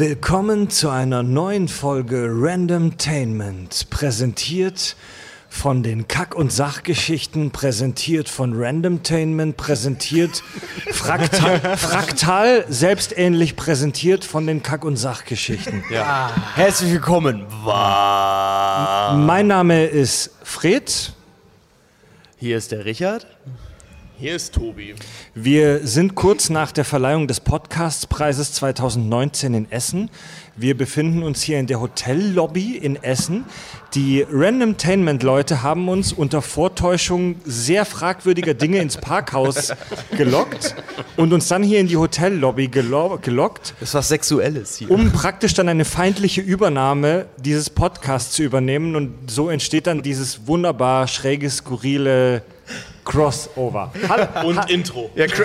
Willkommen zu einer neuen Folge Randomtainment, präsentiert von den Kack- und Sachgeschichten, präsentiert von Randomtainment, präsentiert fraktal, fraktal selbstähnlich präsentiert von den Kack- und Sachgeschichten. Ja. Herzlich willkommen. Mein Name ist Fred. Hier ist der Richard. Hier ist Tobi. Wir sind kurz nach der Verleihung des Podcastpreises 2019 in Essen. Wir befinden uns hier in der Hotellobby in Essen. Die Randomtainment-Leute haben uns unter Vortäuschung sehr fragwürdiger Dinge ins Parkhaus gelockt und uns dann hier in die Hotellobby gelo gelockt, Das ist was Sexuelles hier. um praktisch dann eine feindliche Übernahme dieses Podcasts zu übernehmen. Und so entsteht dann dieses wunderbar schräge, skurrile Crossover. Hallo, Und Intro. Ja, Cro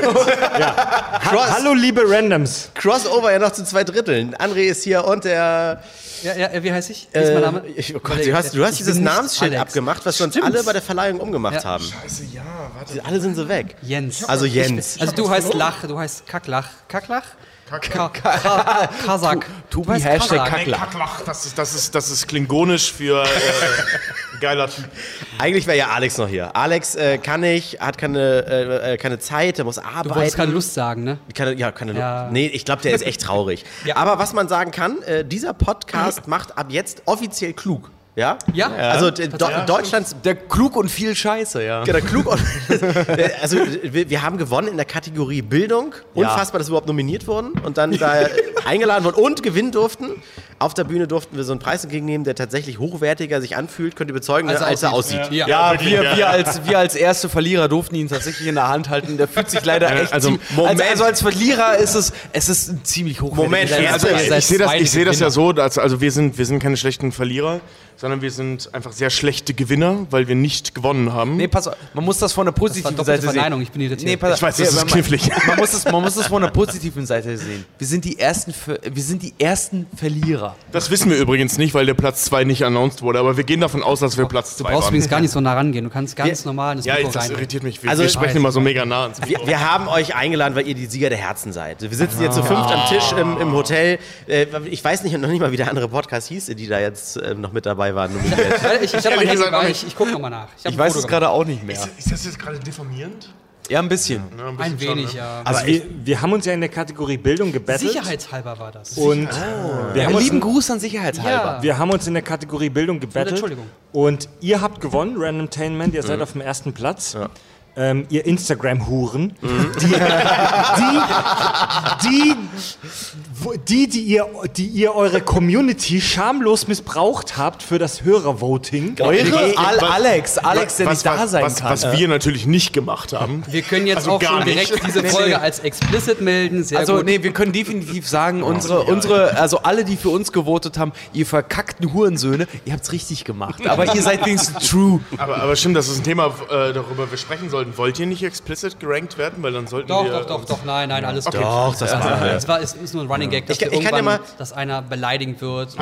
ha hallo liebe Randoms. Crossover ja noch zu zwei Dritteln. André ist hier und der. Ja, ja, wie heiße ich? Wie ist mein Name? Äh, ich, oh Gott, du hast, du hast Ich dieses Namensschild Alex. abgemacht, was wir uns Stimmt. alle bei der Verleihung umgemacht Ja. haben. Scheiße, ja, warte. Alle sind so weg. Jens. Also Jens. Also du heißt Lach, du heißt Kacklach. Kacklach? Ka Ka Kasak. Tobi Du heißt Hashtag Kasak. Kacklach. Kacklach, das ist, das ist, das ist klingonisch für äh, geiler Typ. Eigentlich wäre ja Alex noch hier. Alex äh, kann nicht, hat keine, äh, äh, keine Zeit, er muss arbeiten. Du wolltest keine Lust sagen, ne? Keine, ja, keine Lust. Ja. Nee, ich glaube, der ist echt traurig. Ja. Aber was man sagen kann, äh, dieser Podcast macht ab jetzt offiziell klug. Ja? Ja. Also d- Do Tatsächlich. Deutschlands Der klug und viel Scheiße, ja. Genau, klug. und- also wir, wir haben gewonnen in der Kategorie Bildung. Unfassbar, dass wir überhaupt nominiert wurden und dann da eingeladen wurden und gewinnen durften. Auf der Bühne durften wir so einen Preis entgegennehmen, der tatsächlich hochwertiger sich anfühlt, könnt ihr bezeugen, Als ne, als er aussieht. Ja. Ja, wirklich, wir, ja. wir, als, wir als erste Verlierer durften ihn tatsächlich in der Hand halten. Der fühlt sich leider echt also, Moment. Also, also als Verlierer ist es, es ist ein ziemlich hochwertiger. Moment, Ja, also, Ich sehe das, ich seh das ja so, dass, also wir sind, wir sind keine schlechten Verlierer, sondern wir sind einfach sehr schlechte Gewinner, weil wir nicht gewonnen haben. Nee, pass auf, man muss das von der Das war positiven Seite Verneinung, sehen. ich bin irritiert. Nee, pass, Ich weiß, das ist man- knifflig. Man muss, es, man muss es von der positiven Seite sehen. Wir sind die ersten, wir sind die ersten Verlierer. Das wissen wir übrigens nicht, weil der Platz 2 nicht announced wurde, aber wir gehen davon aus, dass wir Platz 2 Du waren. brauchst übrigens gar nicht so nah rangehen. Du kannst ganz normal in das ja, Mikro das rein. irritiert mich. Wir, Also- wir sprechen immer so mega nah ans wir, wir haben euch eingeladen, weil ihr die Sieger der Herzen seid. Wir sitzen jetzt zu fünft am Tisch im, im Hotel. Äh, Ich weiß nicht, noch nicht mal, wie der andere Podcast hieß, die da jetzt äh, noch mit dabei waren. Ich, ich nicht. ich, ich gucke nochmal nach. Ich ein weiß es gerade auch nicht mehr. Ist das jetzt gerade diffamierend? Ja, ein bisschen. Ja, ein. Ein bisschen schon, wenig, ne? ja. Also wir, wir haben uns ja in der Kategorie Bildung gebettelt. Sicherheitshalber war das. Und wir, haben lieben Gruß an Sicherheitshalber. ja. wir haben uns in der Kategorie Bildung gebettelt. Entschuldigung. Und ihr habt gewonnen, Randomtainment, ihr seid auf dem ersten Platz. Ähm, ihr Instagram-Huren. Die, die, die, wo- die, die, ihr, die ihr eure Community schamlos missbraucht habt für das Hörervoting. Eure? Al Alex, Alex, der was, nicht da was, sein was, kann. Was wir natürlich nicht gemacht haben. Wir können jetzt Also auch schon direkt nicht. diese Folge als explicit melden. Sehr Also, gut. nee, wir können definitiv sagen, unsere, unsere, also alle, die für uns gewotet haben, ihr verkackten Hurensöhne, ihr habt's richtig gemacht. Aber ihr seid wenigstens true. Aber, aber stimmt, das ist ein Thema, äh, darüber wir sprechen sollten. Wollt ihr nicht explicit gerankt werden? Weil dann sollten Doch, wir. doch, doch, doch, nein, nein, alles gut. Doch, das machen wir. Es war, es ist nur ein Running Gag, dass, Ich ich kann ja irgendwann, mal- dass einer beleidigend wird,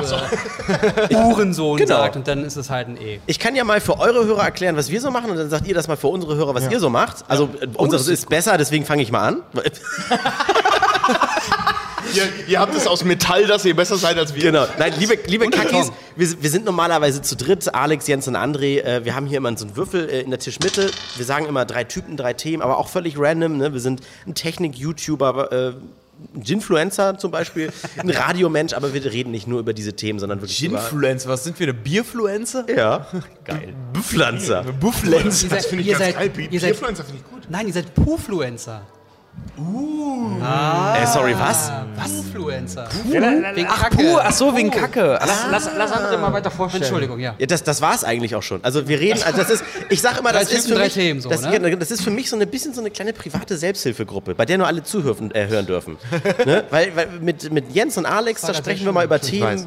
äh, Uhrensohn Genau. sagt und dann ist es halt ein E. Ich kann ja mal für eure Hörer erklären, was wir so machen und dann sagt ihr das mal für unsere Hörer, was ihr so macht. Also äh, unseres ist besser, deswegen fange ich mal an. Ihr, ihr habt es aus Metall, dass ihr besser seid als wir. Genau. Nein, liebe, liebe Kackis, wir, wir sind normalerweise zu dritt, Alex, Jens und André. Äh, wir haben hier immer so einen Würfel äh, in der Tischmitte. Wir sagen immer drei Typen, drei Themen, aber auch völlig random. Ne? Wir sind ein Technik-YouTuber, äh, ein Ginfluencer zum Beispiel, ein Radiomensch, aber wir reden nicht nur über diese Themen, sondern wirklich über... Ginfluencer, was sind wir, eine Bierfluencer? Ja. Geil. Pflanzer. Buffluencer. Ihr seid, Finde ich ihr ganz seid, geil. Bierfluencer finde ich gut. nein, ihr seid Pufluencer. Äh, sorry, was? Was? Pufluencer. Ach, Wegen Ach, Kacke. puh, ach so, wegen Kacke. Ach, lass, lass andere mal weiter vorstellen. Entschuldigung, ja. Ja, das, das war es eigentlich auch schon. Also wir reden, also das ist, ich sag immer, das Drei ist für mich, Themen so, das, ne? ja, das ist für mich so ein bisschen so eine kleine private Selbsthilfegruppe, bei der nur alle zuhören äh, hören dürfen. ne? Weil, weil mit, mit Jens und Alex, da das sprechen wir mal über. Themen, so,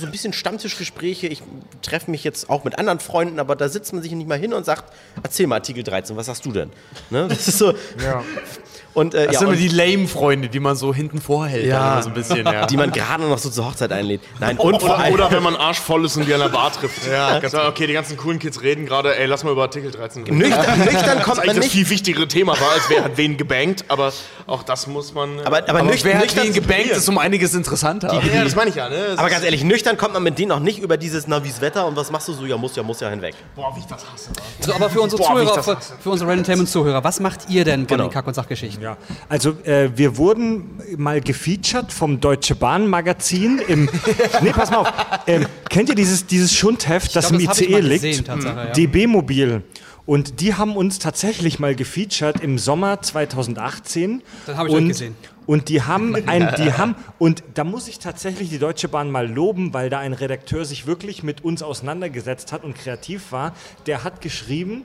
so ein bisschen Stammtischgespräche. Ich treffe mich jetzt auch mit anderen Freunden, aber da sitzt man sich nicht mal hin und sagt, erzähl mal Artikel 13, was hast du denn? Ne? Das ist so. Und, äh, Das ja, sind immer und die Lame-Freunde, die man so hinten vorhält. Ja. so ein bisschen, ja. die man gerade noch so zur Hochzeit einlädt. Nein, und vor Oder, allem. oder wenn man arschvoll ist und die an der Bar trifft. Ja, so, okay, die ganzen coolen Kids reden gerade, ey, lass mal über Artikel 13 reden. Nüchtern, nüchtern kommt Das ist man eigentlich das nicht. viel wichtigere Thema war, als wer hat wen gebankt, aber Auch das muss man. äh, Aber, aber, Aber nüchtern, wer hat nüchtern wen gebankt, ist um einiges interessanter. ja, das meine ich ja, ne? Aber ganz ehrlich, nüchtern kommt man mit denen auch nicht über dieses, na, wie's Wetter und was machst du so? Ja, muss ja, muss ja hinweg. Boah, wie ich das hasse. So, aber für unsere Boah, wie ich Zuhörer, für, für unsere Random Entertainment Zuhörer, was macht ihr denn von Genau. den Kack- und Sachgeschichten? Ja, also äh, wir wurden mal gefeatured vom Deutsche Bahn Magazin im. nee, pass mal auf. Ähm, kennt ihr dieses, dieses Schundheft, das glaub, im das ICE liegt? gesehen, ja. DB Mobil. Und die haben uns tatsächlich mal gefeatured im Sommer 2018. Das hab ich und, gesehen. Und die haben ein, die haben, und da muss ich tatsächlich die Deutsche Bahn mal loben, weil da ein Redakteur sich wirklich mit uns auseinandergesetzt hat und kreativ war. Der hat geschrieben,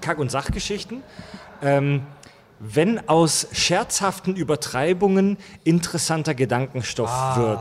Kack- und Sachgeschichten. Ähm, wenn aus scherzhaften Übertreibungen interessanter Gedankenstoff wird.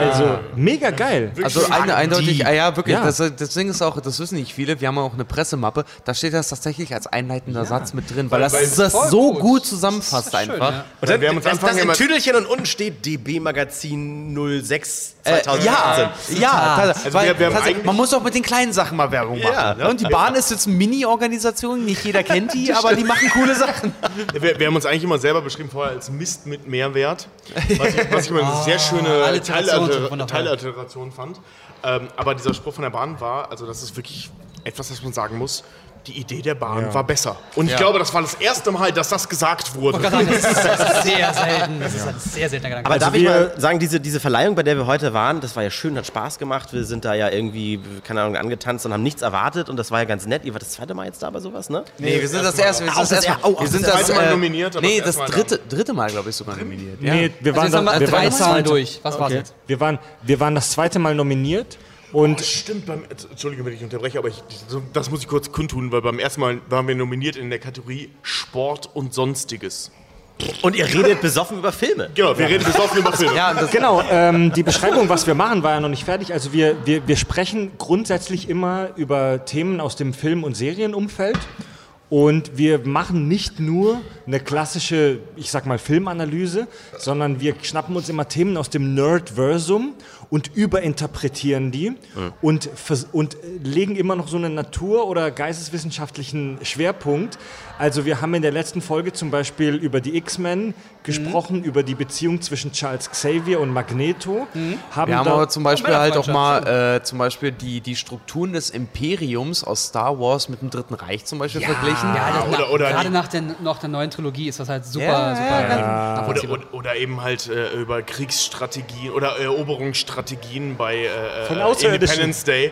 Also mega geil. Also eine, eindeutig, ah ja, wirklich, Ja. Das, das Ding ist auch, das wissen nicht viele, wir haben auch eine Pressemappe, da steht das tatsächlich als einleitender Satz mit drin, weil das weil- das Voll so gut. gut zusammenfasst Das ist schön, einfach. ja. Und dann, wir haben uns das, Anfang das in Tüdelchen und unten steht DB Magazin 06 Äh, 2018. ja, ja, tats- Also weil, wir- wir man muss auch mit den kleinen Sachen mal Werbung machen. Ja. ne? Und die Bahn ist jetzt eine Mini-Organisation, nicht jeder kennt die, aber die machen coole Sachen. Wir, wir haben uns eigentlich immer selber beschrieben vorher als Mist mit Mehrwert, was ich, was ich immer eine sehr schöne Teilalliter- wundervoll. Teilalliteration fand. Ähm, aber dieser Spruch von der Bahn war, also das ist wirklich etwas, was man sagen muss, die Idee der Bahn war besser. Und ich glaube, das war das erste Mal, dass das gesagt wurde. Sagen, Das ist, das ist sehr selten. Das ist ein sehr seltener Gedanke. Aber darf ich wir- mal sagen, diese, diese Verleihung, bei der wir heute waren, das war ja schön, hat Spaß gemacht. Wir sind da ja irgendwie, keine Ahnung, angetanzt und haben nichts erwartet und das war ja ganz nett. Ihr wart das zweite Mal jetzt da bei sowas, ne? Nee, wir sind das erste, wir sind das erste er- Mal, oh, wir sind das das, zweite Mal äh, nominiert, aber nee, das das Mal dritte, dritte Mal, glaube ich, sogar nominiert. Ja. Nee, wir also waren, jetzt haben da, wir wir, drei waren das durch. Was war's Okay. jetzt? wir, waren, wir waren das zweite Mal nominiert und Stimmt, beim, Entschuldige, wenn ich unterbreche, aber ich, das muss ich kurz kundtun, weil beim ersten Mal waren wir nominiert in der Kategorie Sport und Sonstiges. Und ihr redet besoffen über Filme. Genau, wir reden besoffen über Filme. Ja, Genau, ähm, die Beschreibung, was wir machen, war ja noch nicht fertig. Also wir, wir, wir sprechen grundsätzlich immer über Themen aus dem Film- und Serienumfeld. Und wir machen nicht nur eine klassische, ich sag mal, Filmanalyse, sondern wir schnappen uns immer Themen aus dem Nerdversum und überinterpretieren die und, vers- und äh, legen immer noch so einen natur- oder geisteswissenschaftlichen Schwerpunkt. Also wir haben in der letzten Folge zum Beispiel über die X-Men gesprochen, über die Beziehung zwischen Charles Xavier und Magneto. Haben wir haben da- aber zum Beispiel halt auch mal äh, zum Beispiel die, die Strukturen des Imperiums aus Star Wars mit dem Dritten Reich zum Beispiel verglichen. Ja, oder- na, oder gerade nach der, nach der neuen Trilogie ist das halt super, Ja, super ja, Oder, oder, oder eben halt äh, über Kriegsstrategien oder Eroberungsstrategien bei äh, Von äh. Independence Day.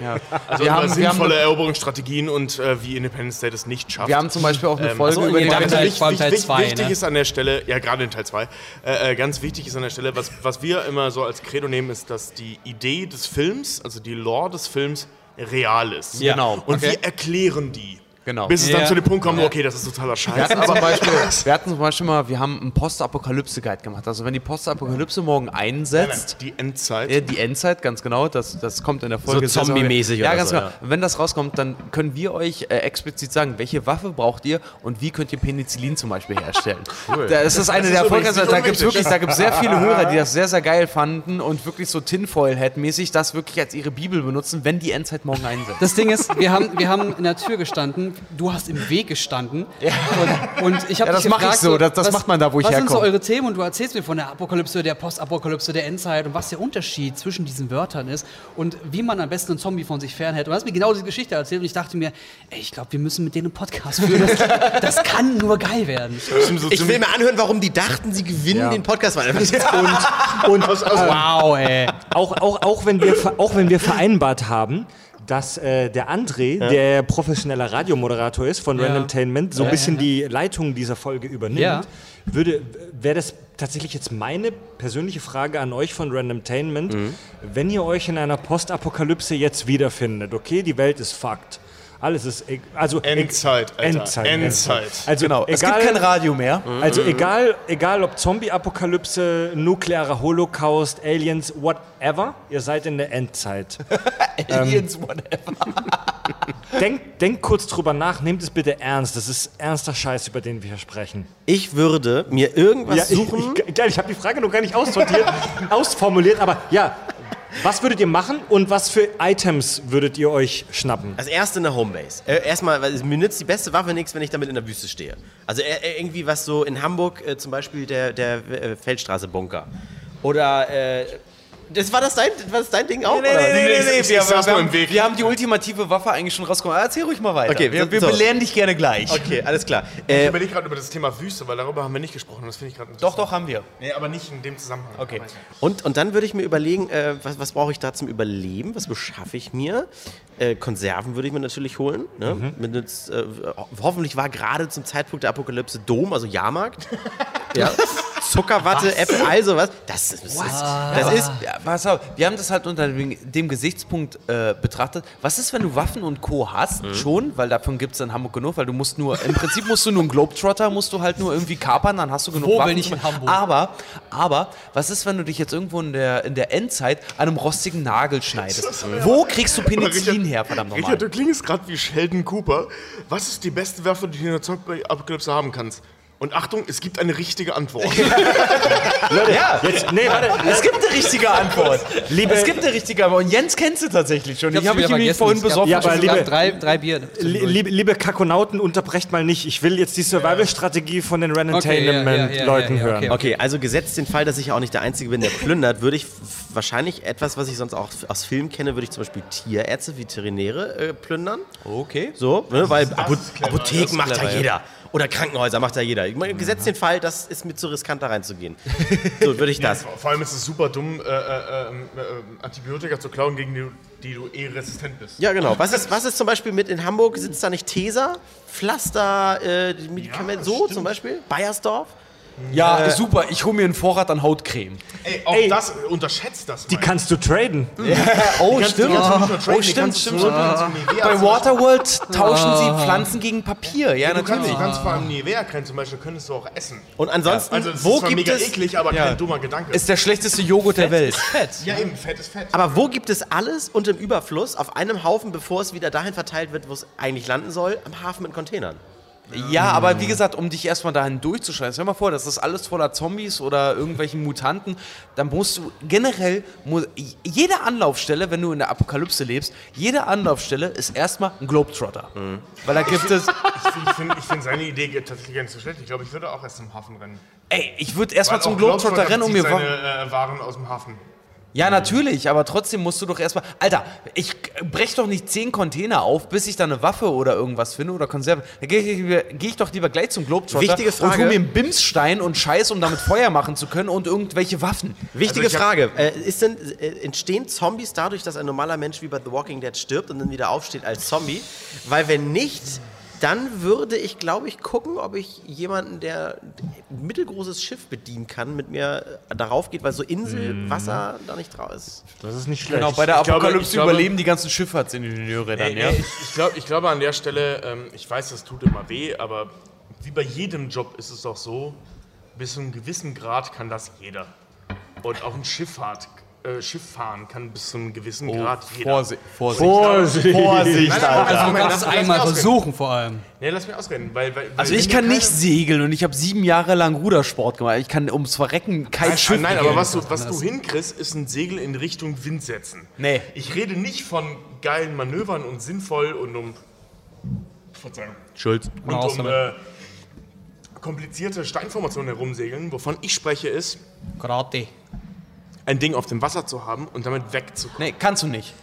Also Wir über haben- wir haben- sinnvolle Eroberungsstrategien und äh, wie Independence Day das nicht schafft. Wir haben zum Beispiel auch eine Ähm, Folge achso, über ganz Teil- allem Teil wichtig, zwei, wichtig ne? ist an der Stelle, ja gerade in Teil 2, äh, äh, ganz wichtig ist an der Stelle, was, was wir immer so als Credo nehmen, ist, dass die Idee des Films, also die Lore des Films, real ist. Ja. Genau. Und Okay. wir erklären die. Genau. Bis es dann Ja. zu dem Punkt kommt, okay, das ist totaler Wir Scheiß. hatten, zum Beispiel, wir hatten zum Beispiel mal, wir haben einen Postapokalypse-Guide gemacht. Also wenn die Postapokalypse morgen einsetzt, Die Endzeit. Ja, die Endzeit, ganz genau, das, das kommt in der Folge. So zombie-mäßig Ja, oder ganz so, genau. ja. Wenn das rauskommt, dann können wir euch äh, explizit sagen, welche Waffe braucht ihr und wie könnt ihr Penicillin zum Beispiel herstellen. Das ist eine der ist übrigens erfolgreichsten. Da gibt es wirklich, da gibt sehr viele Hörer, die das sehr, sehr geil fanden und wirklich so Tinfoil-Head-mäßig das wirklich als ihre Bibel benutzen, wenn die Endzeit morgen einsetzt. Das Ding ist, wir haben, wir haben in der Tür gestanden, du hast im Weg gestanden. Und, und ich habe Ja, das dich mach ich so, das- das macht man da, wo ich Was sind so herkomme. eure Themen? Und du erzählst mir von der Apokalypse, der Postapokalypse, der Endzeit und was der Unterschied zwischen diesen Wörtern ist und wie man am besten einen Zombie von sich fernhält. Und du hast mir genau diese Geschichte erzählt und ich dachte mir, ey, ich glaube, wir müssen mit denen einen Podcast führen. Das, das kann nur geil werden. Ich will mir anhören, warum die dachten, sie gewinnen den Podcast. Weil Und Wow, ey. auch, auch, auch, wenn wir, auch wenn wir vereinbart haben, dass äh, der André, der professioneller Radiomoderator ist von Ja. Randomtainment, so ein bisschen die Leitung dieser Folge übernimmt, Ja. würde wäre das tatsächlich jetzt meine persönliche Frage an euch von Randomtainment, wenn ihr euch in einer Postapokalypse jetzt wiederfindet, okay, die Welt ist fucked. Alles ist e- also e- Endzeit, Alter. Endzeit, Endzeit. Also Genau, es gibt egal, kein Radio mehr. also egal, egal ob Zombie-Apokalypse, nuklearer Holocaust, Aliens, whatever, ihr seid in der Endzeit. Aliens, whatever. Denkt, denkt kurz drüber nach, nehmt es bitte ernst. Das ist ernster Scheiß, über den wir hier sprechen. Ich würde mir irgendwas ich, suchen. ich, geil, ich habe die Frage noch gar nicht aussortiert, ausformuliert, aber ja, Was würdet ihr machen und was für Items würdet ihr euch schnappen? Als erste eine Homebase. Äh, erstmal, weil mir nützt die beste Waffe nichts, wenn ich damit in der Wüste stehe. Also äh, äh, irgendwie was so in Hamburg, äh, zum Beispiel der, der äh, Feldstraße-Bunker. Oder, äh, das war das dein, war das dein Ding auch? Nee, oder? nee, nee, nee, ich- nee. ich Wir, saß wir, haben, wir haben die ultimative Waffe eigentlich schon rausgekommen. Erzähl ruhig mal weiter. Okay, wir, wir so. belehren dich gerne gleich. Okay, alles klar. Ich Äh, überlege gerade über das Thema Wüste, weil darüber haben wir nicht gesprochen. Das finde ich gerade Doch, doch, haben wir. Nee, aber nicht in dem Zusammenhang. Okay. und, und dann würde ich mir überlegen, äh, was, was brauche ich da zum Überleben? Was beschaffe ich mir? Äh, Konserven würde ich mir natürlich holen. Ne? Mit, jetzt, äh, ho- hoffentlich war gerade zum Zeitpunkt der Apokalypse Dom, also Jahrmarkt. ja. Zuckerwatte, Äpfel, all sowas. Das, ist- das, ist, das ist Ja, pass auf, wir haben das halt unter dem, dem Gesichtspunkt äh, betrachtet. Was ist, wenn du Waffen und Co. hast? Mhm. Schon, weil davon gibt es in Hamburg genug, weil du musst nur, im Prinzip musst du nur einen Globetrotter, musst du halt nur irgendwie kapern, dann hast du genug Wo, Waffen. wenn nicht in Hamburg? Aber, aber, was ist, wenn du dich jetzt irgendwo in der, in der Endzeit an einem rostigen Nagel schneidest? Wo kriegst du Penicillin her, verdammt nochmal? Richard, du klingst gerade wie Sheldon Cooper. Was ist die beste Waffe, die du in der Zombie-Apokalypse haben kannst? Und Achtung, es gibt eine richtige Antwort. Ja, Jetzt, nee, warte. es gibt eine richtige Antwort. Liebe- es gibt eine richtige Antwort. Und Jens kennst du tatsächlich schon. Ich, hab's habe ich vergessen. vorhin besoffen. Ja, aber liebe- drei, drei Bier. Li- Liebe, liebe Kakonauten, unterbrecht mal nicht. Ich will jetzt die Survival-Strategie von den Ren Okay, ja, ja, ja, Entertainment-Leuten ja, ja, hören. okay. Okay, also gesetzt den Fall, dass ich auch nicht der Einzige bin, der plündert, würde ich wahrscheinlich etwas, was ich sonst auch aus Filmen kenne, würde ich zum Beispiel Tierärzte, Veterinäre äh, plündern. Okay. So, ne, weil Apotheken macht ja. jeder. Oder Krankenhäuser macht ja jeder. Ich meine, Gesetzt den Fall, das ist mir zu riskant, da reinzugehen. So würde ich das. Vor vor allem ist es super dumm, äh, äh, äh, äh, Antibiotika zu klauen, gegen die, die du eh resistent bist. Ja, genau. Was ist, was ist zum Beispiel mit in Hamburg? Sitzt da nicht Tesa? Pflaster, äh, die Medikamente, so zum Beispiel? Bayersdorf? Ja, super. Ich hole mir einen Vorrat an Hautcreme. Ey, auch Ey, das, unterschätzt das Die mal. kannst du traden. Oh, kannst du stimmt. Oh, die stimmt, kannst du stimmt. Nivea Bei Waterworld tauschen sie Pflanzen gegen Papier. Ja, Du kannst, natürlich. du kannst vor allem Nivea-Creme zum Beispiel, könntest du auch essen. Und ansonsten, Also es wo ist zwar gibt mega es... eklig, aber Ja. kein dummer Gedanke. Ist der schlechteste Joghurt der Welt. Fett. ja, eben, Fett ist Fett. Aber wo gibt es alles und im Überfluss auf einem Haufen, bevor es wieder dahin verteilt wird, wo es eigentlich landen soll? Am Hafen mit Containern. Ja, aber wie gesagt, um dich erstmal dahin durchzuschreien, stell dir mal vor, das ist alles voller Zombies oder irgendwelchen Mutanten, dann musst du generell, jede Anlaufstelle, wenn du in der Apokalypse lebst, jede Anlaufstelle ist erstmal ein Globetrotter. Weil da gibt es, Ich finde find seine Idee tatsächlich nicht so schlecht. Ich glaube, ich würde auch erst zum Hafen rennen. ey, ich würde erstmal zum auch Globetrotter rennen, um mir seine äh, Waren aus dem Hafen. Ja, natürlich, aber trotzdem musst du doch erstmal. Alter, ich brech doch nicht zehn Container auf, bis ich da eine Waffe oder irgendwas finde oder Konserve. Da gehe ich, geh ich doch lieber gleich zum Globetrotter Wichtige und Frage. hol mir einen Bimsstein und Scheiß, um damit Feuer machen zu können und irgendwelche Waffen. Wichtige Also Frage. Äh, ist denn, äh, entstehen Zombies dadurch, dass ein normaler Mensch wie bei The Walking Dead stirbt und dann wieder aufsteht als Zombie? Weil wenn nicht, dann würde ich, glaube ich, gucken, ob ich jemanden, der ein mittelgroßes Schiff bedienen kann, mit mir äh, darauf geht, weil so Inselwasser da nicht drauf ist. Das ist nicht schlecht. Genau, bei der Ich glaube- Apokalypse glaube- überleben die ganzen Schifffahrtsingenieure dann, Ey, ja? ey, ich, ich, glaub, ich glaube an der Stelle, ähm, ich weiß, das tut immer weh, aber wie bei jedem Job ist es auch so, bis zu einem gewissen Grad kann das jeder. Und auch ein Schifffahrt, äh, Schiff fahren kann bis zu einem gewissen Grad jeder. Vorsicht, Vorsicht. Vorsicht. Vorsicht, Nein, nein, Alter. also, Moment, lass- lass einmal ausreden. versuchen vor allem. Nee, lass mich ausreden. Weil, weil, Also ich kann nicht segeln und ich habe sieben Jahre lang Rudersport gemacht. Ich kann ums Verrecken kein Nein, Schiff nein aber was du, was du hinkriegst, ist ein Segel in Richtung Wind setzen. Nee. Ich rede nicht von geilen Manövern und sinnvoll und um. Verzeihung. Schuld. Und um äh, komplizierte Steinformationen herumsegeln. Wovon ich spreche, ist, Karate. Ein Ding auf dem Wasser zu haben und damit wegzukommen. Nee, kannst du nicht.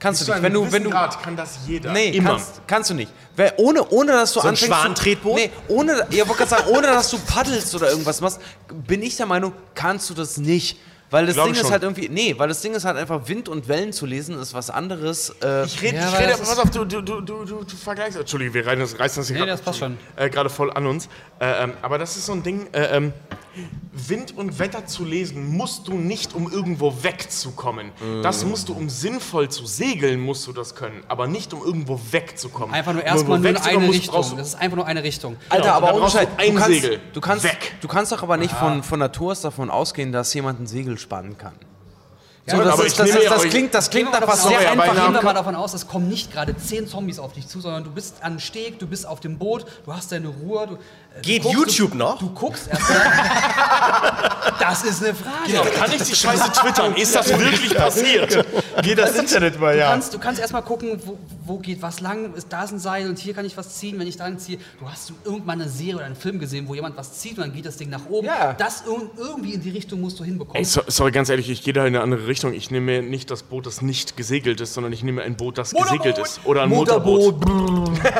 Kannst Bis du nicht. Wenn du, wenn du, Grad kann das jeder. Nee, immer. Kannst, kannst du nicht. Weil ohne, ohne dass du ein anfängst. zu- Schwanentretboot? Nee, ohne, ja, wollte gerade sagen, ohne dass du paddelst oder irgendwas machst, bin ich der Meinung, kannst du das nicht. Weil das Ding ich ist schon. halt irgendwie. Nee, weil das Ding ist halt einfach Wind und Wellen zu lesen, ist was anderes. Äh, Ich rede, Ja, ich rede, pass auf, du, du, du, du, du, du vergleichst. Entschuldige, wir reißen das, reißen das hier Nee, grad- das passt schon. Äh, gerade voll an uns. Äh, ähm, aber das ist so ein Ding, äh, ähm, Wind und Wetter zu lesen, musst du nicht, um irgendwo wegzukommen. Das musst du, um sinnvoll zu segeln, musst du das können. Aber nicht, um irgendwo wegzukommen. Einfach nur erstmal nur eine Richtung. Das ist einfach nur eine Richtung. Alter, Genau, aber ohne Scheiß, ein du kannst, Segel. Du kannst, Weg. du kannst doch aber nicht von, von Natur aus davon ausgehen, dass jemand ein Segel spannen kann. So, Ja, das, aber ist, ich das, nehme ist, ja das klingt, das klingt nach was sehr aber Gehen wir mal davon aus, es kommen nicht gerade zehn Zombies auf dich zu, sondern du bist an Steg, du bist auf dem Boot, du hast deine Ruhe. Du, Geht du guckst, YouTube du, noch? Du guckst erstmal. das ist eine Frage. Genau, kann ich die Scheiße twittern? Ist das wirklich passiert? Geht das Internet mal, Du kannst, du kannst erstmal gucken, wo, wo geht was lang, ist da ist ein Seil und hier kann ich was ziehen, wenn ich daran ziehe. Du hast du irgendwann eine Serie oder einen Film gesehen, wo jemand was zieht und dann geht das Ding nach oben. Ja. Das ir irgendwie in die Richtung musst du hinbekommen. Ey, so, sorry, ganz ehrlich, ich gehe da in eine andere Richtung. Ich nehme nicht das Boot, das nicht gesegelt ist, sondern ich nehme ein Boot, das gesegelt ist. Oder ein Motorboot.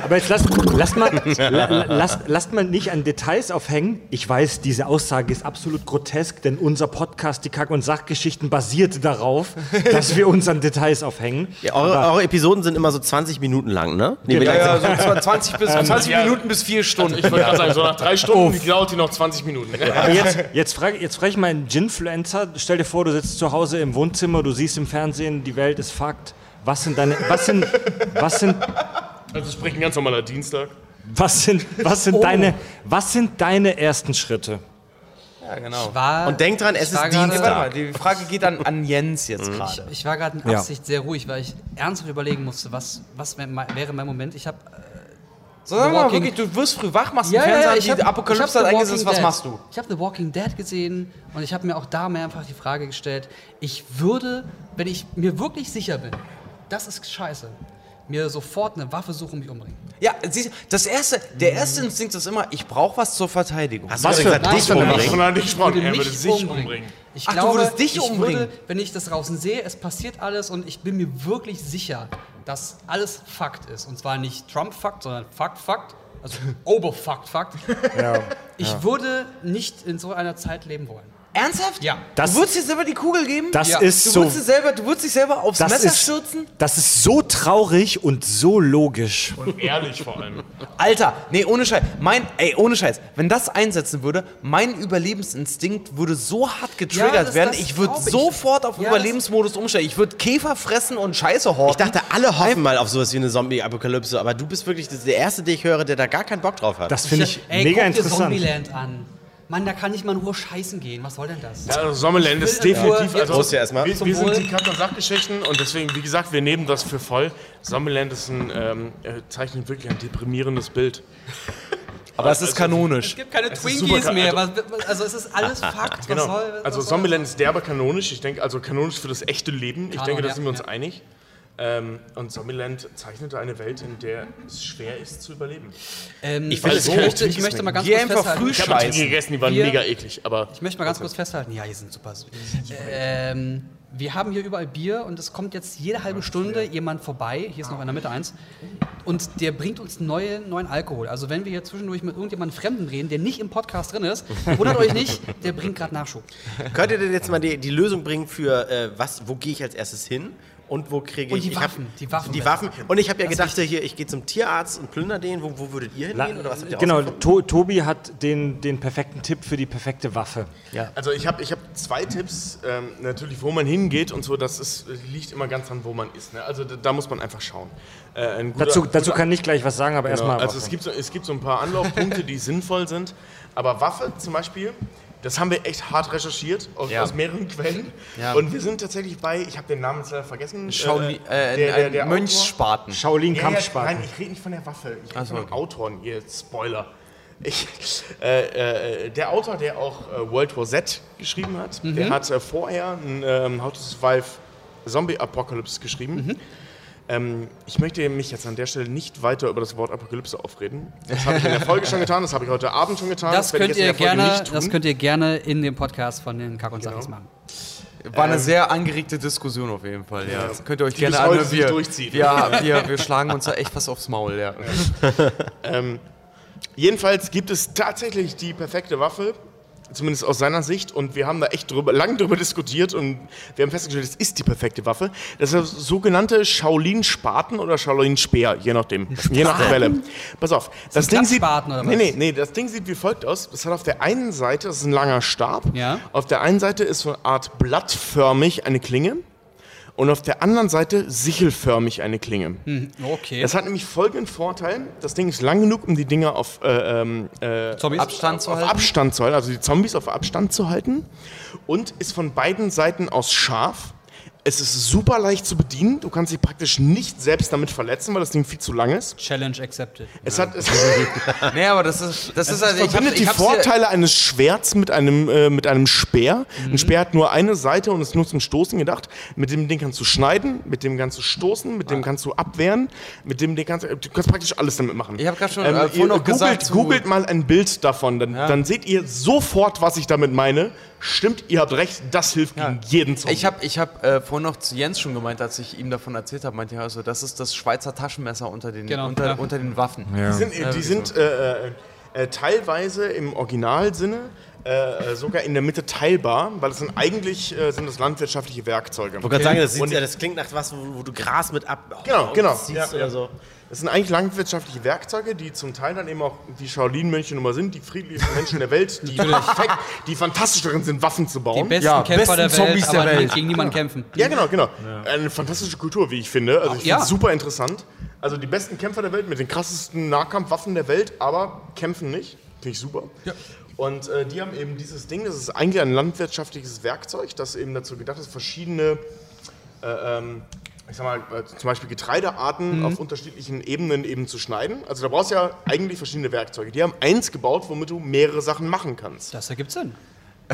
Aber jetzt lasst, lasst, mal, la, la- lasst, lasst mal nicht an Details aufhängen. Ich weiß, diese Aussage ist absolut grotesk, denn unser Podcast, die Kack- und Sachgeschichten, basiert darauf, dass wir uns an Details aufhängen. Ja, eure, eure Episoden sind immer so 20 Minuten lang, ne? Nee, Genau. Ja, ja, so 20, bis, 20 ja. Minuten bis 4 Stunden. Ich wollte gerade sagen, so nach drei Stunden dauert die noch 20 Minuten. Aber jetzt, jetzt frage jetzt frag ich mal einen Ginfluencer. Stell dir vor, du sitzt zu Hause im Wohnzimmer, du siehst im Fernsehen, die Welt ist Fakt. Was sind deine, was sind, was sind, Also sprich ein ganz normaler Dienstag. Was sind, was sind deine, was sind deine ersten Schritte? ja, genau. war, Und denk dran, es ich ist warte mal, die Frage geht an, an Jens jetzt Mhm. gerade. Ich war gerade in Ja. Absicht sehr ruhig, weil ich ernsthaft überlegen musste, was, was wäre mein Moment. Ich habe So, sag mal Walking- wirklich, du wirst früh wach, machst den Fernseher an, die Apokalypse hat eingesetzt, was machst du? Ich habe The Walking Dead gesehen und ich habe mir auch da mehrfach die Frage gestellt, ich würde, wenn ich mir wirklich sicher bin, das ist scheiße, mir sofort eine Waffe suchen und mich umbringen. Ja, siehst du, das erste, der erste Instinkt ist immer, ich brauche was zur Verteidigung. Hast Was du für- gerade gesagt, was dich umbringen? Von nicht Ich gesprochen, würde er würde sich umbringen. Ich Ach, du glaube, würdest dich ich umbringen? Würde, wenn ich das draußen sehe, es passiert alles und ich bin mir wirklich sicher, dass alles Fakt ist. Und zwar nicht Trump-Fakt, sondern Fakt-Fakt. Also Oberfakt-Fakt. Ich würde nicht in so einer Zeit leben wollen. Ernsthaft? Ja. Das- du würdest dir selber die Kugel geben? Das Ja. ist du so. würdest, dir selber, du würdest dich selber aufs Das Messer ist, stürzen? das ist so traurig und so logisch. Und ehrlich vor allem. Alter, nee, ohne Scheiß. Mein, ey, ohne Scheiß. Wenn das einsetzen würde, mein Überlebensinstinkt würde so hart getriggert Ja, das- werden, das ich würde sofort auf Ja, das- Überlebensmodus umstellen. Ich würde Käfer fressen und Scheiße horten. Ich dachte, alle hoffen mal auf sowas wie eine Zombie-Apokalypse, aber du bist wirklich der Erste, den ich höre, der da gar keinen Bock drauf hat. Das finde ich Ey, mega guck dir interessant. Zombieland an. Mann, da kann ich mal in Ruhe scheißen gehen. Was soll denn das? Ja, also Sommerland ist definitiv. Also, Prost ja erstmal. Wir, wir sind die und Sachgeschichten und deswegen, wie gesagt, wir nehmen das für voll. Sommerland ist ein, ähm, er zeichnet wirklich ein deprimierendes Bild. Aber es ist kanonisch. Es gibt keine ist Twinkies mehr. Was- also es ist alles Fakt. Was Genau. soll, was also soll Zombieland ist derbe kanonisch. Ich denke, also kanonisch für das echte Leben. Ich Kanon, denke, da ja, sind wir uns ja. einig. Ähm, und Zombieland zeichnet eine Welt, in der es schwer ist zu überleben. Ähm, Ich ich, finde, es möchte, ich möchte mal ganz Geh kurz einfach festhalten. früh Ich habe Scheiße. gegessen, die waren Wir- mega eklig, aber Ich möchte mal ganz kurz festhalten. Ja, die sind super süß. Ähm, wir haben hier überall Bier und es kommt jetzt jede halbe Stunde jemand vorbei. Hier ist noch in der Mitte eins. Und der bringt uns neue, neuen Alkohol. Also wenn wir hier zwischendurch mit irgendjemandem Fremden reden, der nicht im Podcast drin ist, wundert euch nicht, der bringt gerade Nachschub. Könnt ihr denn jetzt mal die, die Lösung bringen für, äh, was, wo gehe ich als erstes hin und wo kriege Und ich die ich hab- Waffen, die Waffen Die Waffen. Und ich habe ja Das gedacht, hier, ich gehe zum Tierarzt und plünder den. Wo, wo würdet ihr hingehen? Oder was habt ihr genau, to Tobi hat den, den perfekten Tipp für die perfekte Waffe. Also ich habe ich hab zwei Tipps, ähm, natürlich wo man hingeht und so, das ist, liegt immer ganz an, wo man ist. Ne? Also da, da muss man einfach schauen. Äh, ein guter- Dazu, dazu kann ich gleich was sagen, aber Genau, erstmal. also es gibt, so, es gibt so ein paar Anlaufpunkte, die sinnvoll sind, aber Waffe zum Beispiel, das haben wir echt hart recherchiert aus, Ja. aus mehreren Quellen Ja. und wir sind tatsächlich bei, ich habe den Namen jetzt leider vergessen, äh, äh, ein Autor- Mönchsspaten. Shaolin Ja, ja, Kampfspaten. nein, ich rede nicht von der Waffe, ich rede so, von okay. Autoren, ihr Spoiler. Ich, äh, äh, der Autor, der auch äh, World War Z geschrieben hat, Mhm. der hat äh, vorher ein ähm, How to Survive Zombie Apocalypse geschrieben. Mhm. Ähm, ich möchte mich jetzt an der Stelle nicht weiter über das Wort Apokalypse aufreden. Das habe ich in der Folge schon getan, das habe ich heute Abend schon getan. Das werde ich könnt, jetzt in ihr der Folge gerne, das könnt ihr gerne in dem Podcast von den Kack und Sachis machen. War eine sehr angeregte Diskussion auf jeden Fall, ja. Das könnt ihr euch Die gerne anhören. Wir, durchzieht. wir, wir, wir schlagen uns da echt was aufs Maul, ja. Jedenfalls gibt es tatsächlich die perfekte Waffe, zumindest aus seiner Sicht, und wir haben da echt drüber, lang drüber diskutiert und wir haben festgestellt, es ist die perfekte Waffe. Das ist der sogenannte Shaolin-Spaten oder Shaolin-Speer, je nachdem, je nach Quelle. Pass auf, das ein Ding sieht, oder nee, was? nee, nee, das Ding sieht wie folgt aus. Das hat auf der einen Seite, das ist ein langer Stab, Ja. auf der einen Seite ist so eine Art blattförmig eine Klinge und auf der anderen Seite sichelförmig eine Klinge. Okay. Das hat nämlich folgenden Vorteil. Das Ding ist lang genug, um die Dinger auf, äh, ähm, äh? Abstand zu auf. Abstand zu halten, also die Zombies auf Abstand zu halten. Und ist von beiden Seiten aus scharf. Es ist super leicht zu bedienen. Du kannst dich praktisch nicht selbst damit verletzen, weil das Ding viel zu lang ist. Challenge accepted. Es hat, es, Nee, aber das ist, das ist also, ich hab, verbindet die Vorteile eines Schwerts mit einem, äh, mit einem Speer. Mhm. Ein Speer hat nur eine Seite und ist nur zum Stoßen gedacht. Mit dem Ding kannst du schneiden, mit dem kannst du stoßen, mit dem kannst du abwehren, mit dem Ding kannst du, du kannst praktisch alles damit machen. Ich hab grad schon, ähm, äh, vorhin noch googelt, gesagt googelt mal ein Bild davon, dann, dann seht ihr sofort, was ich damit meine. Stimmt, ihr habt recht, das hilft gegen jeden Zombie. Ich habe ich hab, äh, vorhin noch zu Jens schon gemeint, als ich ihm davon erzählt habe, meinte er, also, das ist das Schweizer Taschenmesser unter den, Genau, unter, ja. unter den Waffen. Die sind, äh, die sind äh, äh, äh, teilweise im Originalsinne äh, äh, sogar in der Mitte teilbar, weil es sind eigentlich äh, sind das landwirtschaftliche Werkzeuge. Ich wollte gerade sagen, das, ja, das klingt nach was, wo, wo du Gras mit ab Genau, genau. Ja, oder ja. so. Das sind eigentlich landwirtschaftliche Werkzeuge, die zum Teil dann eben auch die Shaolin-Mönche nun mal sind, die friedlichsten Menschen der Welt, die perfekt, die fantastisch darin sind, Waffen zu Die bauen. besten Ja, Kämpfer der besten Welt, Zombies der aber Welt. gegen niemanden kämpfen. Ja, genau, genau. Eine fantastische Kultur, wie ich finde. Also ich Ja. finde es super interessant. Also die besten Kämpfer der Welt mit den krassesten Nahkampfwaffen der Welt, aber kämpfen nicht. Finde ich super. Und äh, die haben eben dieses Ding, das ist eigentlich ein landwirtschaftliches Werkzeug, das eben dazu gedacht ist, verschiedene, äh, ähm, ich sag mal, äh, zum Beispiel Getreidearten auf unterschiedlichen Ebenen eben zu schneiden. Also da brauchst du ja eigentlich verschiedene Werkzeuge. Die haben eins gebaut, womit du mehrere Sachen machen kannst. Das ergibt Sinn.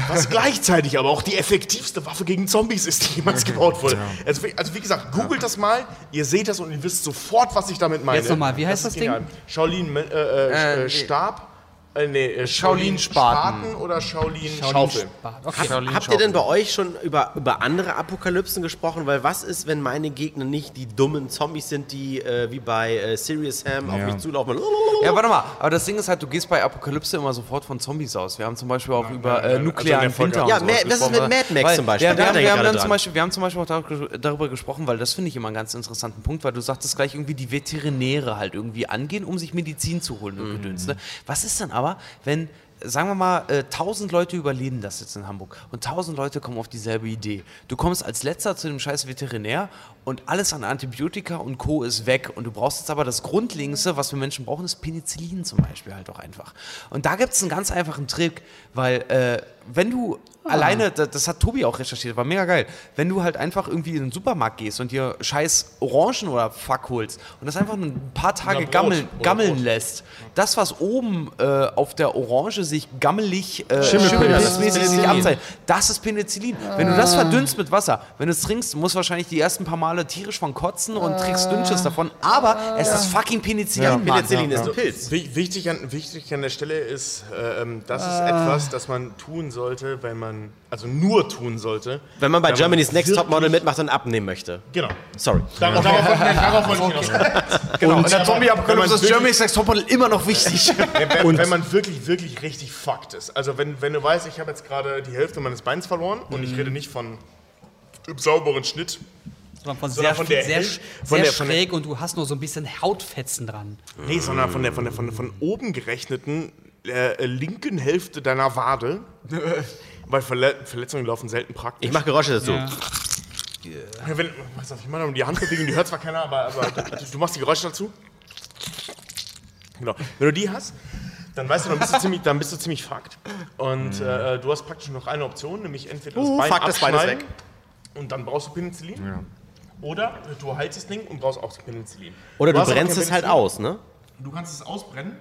Was gleichzeitig aber auch die effektivste Waffe gegen Zombies ist, die jemals gebaut wurde. Also, wie- also wie gesagt, googelt das mal, ihr seht das und ihr wisst sofort, was ich damit meine. Jetzt nochmal, wie heißt ist das Ding? Shaolin äh, äh, Äh, äh, Stab, äh, nee, äh, Shaolin Spaten. Spaten oder Shaolin, Schaufel. Okay. Habt ihr denn bei euch schon über, über andere Apokalypsen gesprochen? Weil was ist, wenn meine Gegner nicht die dummen Zombies sind, die äh, wie bei äh, Serious Sam auf mich zulaufen? Ja, warte mal, aber das Ding ist halt, du gehst bei Apokalypse immer sofort von Zombies aus. Wir haben zum Beispiel auch über äh, nuklearen also in der Winter Ja, was ist mit weil- Mad Max weil- zum Beispiel? Ja, wir, haben, wir, haben dann dran. zum Beispiel, wir haben zum Beispiel auch darüber- gesprochen, weil das finde ich immer einen ganz interessanten Punkt, weil du sagtest gleich irgendwie die Veterinäre halt irgendwie angehen, um sich Medizin zu holen und Gedöns. Ne? Was ist dann aber, wenn sagen wir mal, äh, 1000 Leute überleben das jetzt in Hamburg und 1000 Leute kommen auf dieselbe Idee. Du kommst als letzter zu dem scheiß Veterinär und alles an Antibiotika und Co. ist weg und du brauchst jetzt aber das Grundlegendste, was wir Menschen brauchen, ist Penicillin zum Beispiel halt auch einfach. Und da gibt es einen ganz einfachen Trick, weil äh, wenn du alleine, das, das hat Tobi auch recherchiert, war mega geil, wenn du halt einfach irgendwie in den Supermarkt gehst und dir scheiß Orangen oder Fuck holst und das einfach ein paar Tage gammeln, gammeln lässt, das, was oben äh, auf der Orange sich gammelig, äh, Schimmelpilz. schimmelpilzmäßig Das ist sich Penicillin. abzeichnet, das ist Penicillin. Wenn du das verdünnst mit Wasser, wenn du es trinkst, musst du wahrscheinlich die ersten paar Male tierisch von kotzen und trinkst Dünnschiss davon, aber es ist fucking Penicillin, Mann. Penicillin ist ein Pilz. Wi- Wichtig an, wichtig an der Stelle ist, äh, ähm, das ist etwas, das man tun sollte, wenn man, also nur tun sollte. Wenn man bei wenn Germany's Next wirklich- Topmodel mitmacht und abnehmen möchte. Genau. Sorry. Darauf, darauf, nein, darauf wollte ich hinaus. Genau, in der aber Zombie-Apokalypse wenn man ist wirklich- Germany's Next Topmodel immer noch wichtig. Wenn, wenn man wirklich, wirklich richtig fucked ist. Also wenn, wenn du weißt, ich habe jetzt gerade die Hälfte meines Beins verloren und ich rede nicht von einem sauberen Schnitt. Sondern von Sondern sehr, von der sehr, Hel- sehr von der- von der- schräg und du hast nur so ein bisschen Hautfetzen dran. Nee, sondern von der, von der, von der von oben gerechneten äh, linken Hälfte deiner Wade. Weil Verle Verletzungen laufen selten praktisch. Ich mache Geräusche dazu. Ja. Ja, wenn, pass auf, ich mache die Handbewegung, die hört zwar keiner, aber, aber du, du machst die Geräusche dazu. Genau. Wenn du die hast, dann weißt du, dann bist du ziemlich, dann bist du ziemlich fucked. Und äh, du hast praktisch noch eine Option, nämlich entweder das Uh, Bein fuck, das Bein abschneiden weg. und dann brauchst du Penicillin. Oder du heilst das Ding und brauchst auch Penicillin. Oder du aber brennst es halt aus, ne? Du kannst es ausbrennen.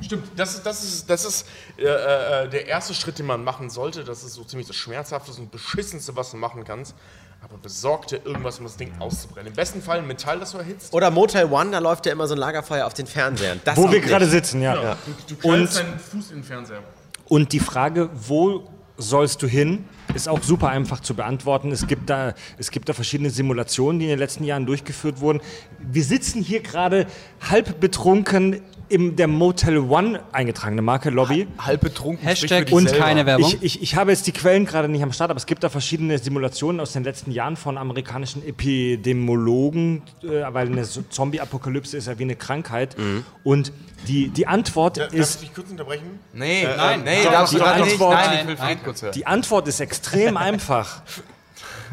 Stimmt, das ist, das ist, das ist äh, äh, der erste Schritt, den man machen sollte. Das ist so ziemlich das Schmerzhafteste und Beschissenste, was du machen kannst. Aber besorg dir irgendwas, um das Ding auszubrennen. Im besten Fall ein Metall, das du erhitzt. Oder Motel One, da läuft ja immer so ein Lagerfeuer auf den Fernsehern. Das Wo wir nicht. gerade sitzen, ja. Du, du knallst Und- deinen Fuß in den Fernseher. Und die Frage, wo sollst du hin, ist auch super einfach zu beantworten. Es gibt da, es gibt da verschiedene Simulationen, die in den letzten Jahren durchgeführt wurden. Wir sitzen hier gerade halb betrunken in der Motel One eingetragene Marke Lobby. Halb betrunken. Hashtag und selber. keine Werbung. Ich, ich, ich habe jetzt die Quellen gerade nicht am Start, aber es gibt da verschiedene Simulationen aus den letzten Jahren von amerikanischen Epidemiologen, äh, weil eine Zombie-Apokalypse ist ja wie eine Krankheit. Und die, die Antwort darf ist, ich dich kurz unterbrechen? Nee, nein, nee, doch, darfst du gerade nicht. Nein, ich will Nein, Fried kurz hören. die Antwort ist extrem einfach.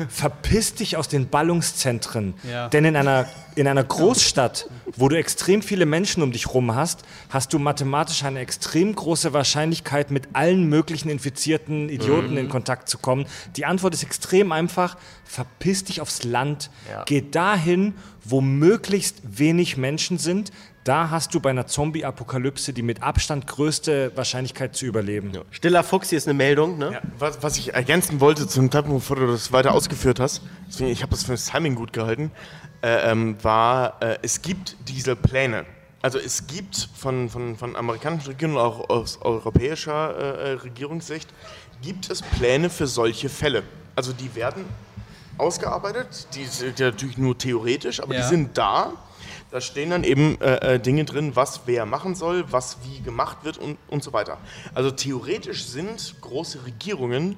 Verpiss dich aus den Ballungszentren. Ja. Denn in einer, in einer Großstadt, wo du extrem viele Menschen um dich rum hast, hast du mathematisch eine extrem große Wahrscheinlichkeit, mit allen möglichen infizierten Idioten in Kontakt zu kommen. Die Antwort ist extrem einfach. Verpiss dich aufs Land. Ja. Geh dahin, wo möglichst wenig Menschen sind. Da hast du bei einer Zombie-Apokalypse die mit Abstand größte Wahrscheinlichkeit zu überleben. Stiller Fuchs, hier ist eine Meldung. Ne? Ja, was, was ich ergänzen wollte zum Zeitpunkt, bevor du das weiter ausgeführt hast, deswegen, ich habe das für das Timing gut gehalten, äh, ähm, war, äh, es gibt diese Pläne. Also es gibt von, von, von amerikanischen Regierungen, auch aus europäischer äh, äh, Regierungssicht, gibt es Pläne für solche Fälle. Also die werden ausgearbeitet, die sind ja natürlich nur theoretisch, aber Ja. die sind da. Da stehen dann eben äh, äh, Dinge drin, was wer machen soll, was wie gemacht wird und, und so weiter. Also theoretisch sind große Regierungen,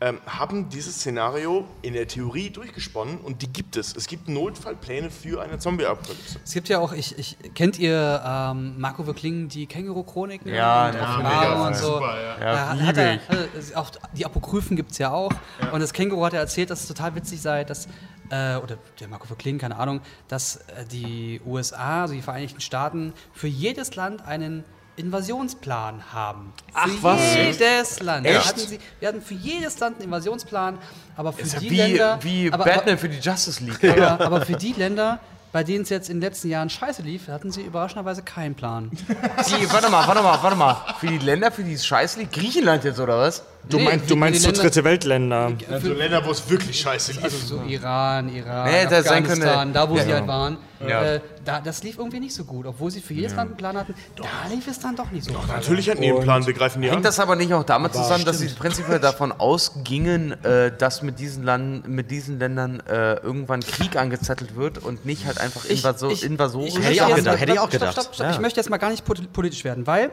ähm, haben dieses Szenario in der Theorie durchgesponnen und die gibt es. Es gibt Notfallpläne für eine Zombie-Apokalypse. Es gibt ja auch, ich, ich kennt ihr ähm, Marco Verklingen, die Känguru-Chroniken? Ja, und ja, mega, und so. super, ja. Ja, Da hat er, hat er- auch die Apokryphen gibt es ja auch. Und das Känguru hat er erzählt, dass es total witzig sei, dass, äh, oder der Marco Verklingen, keine Ahnung, dass äh, die USA, also die Vereinigten Staaten, für jedes Land einen Invasionsplan haben. Ach, für was? jedes Land. Echt? Hatten sie, wir hatten für jedes Land einen Invasionsplan, aber für Ist ja die wie, Länder. wie aber, Batman für die Justice League. aber, aber für die Länder, bei denen es jetzt in den letzten Jahren scheiße lief, hatten sie überraschenderweise keinen Plan. Die, warte mal, warte mal, warte mal. Für die Länder, für die es scheiße liegt, Griechenland jetzt oder was? Du, Nee, du meinst so Länder- dritte Weltländer. Also Länder, wo es wirklich scheiße lief. Also so Iran, Iran, Nee, Afghanistan, da wo Ja. sie halt waren. Ja. Äh, da, das lief irgendwie nicht so gut. Obwohl sie für jedes Land einen Plan hatten, da lief es dann doch nicht so gut. Natürlich hatten die einen Plan, wir greifen die an. Hängt das aber nicht auch damit zusammen, dass sie prinzipiell davon ausgingen, äh, dass mit diesen, Land, mit diesen Ländern äh, irgendwann Krieg angezettelt wird und nicht halt einfach Invaso ich- ich mal- hätte ich auch stopp, gedacht. Stopp, stopp, Ja. Ich möchte jetzt mal gar nicht pol- politisch werden, weil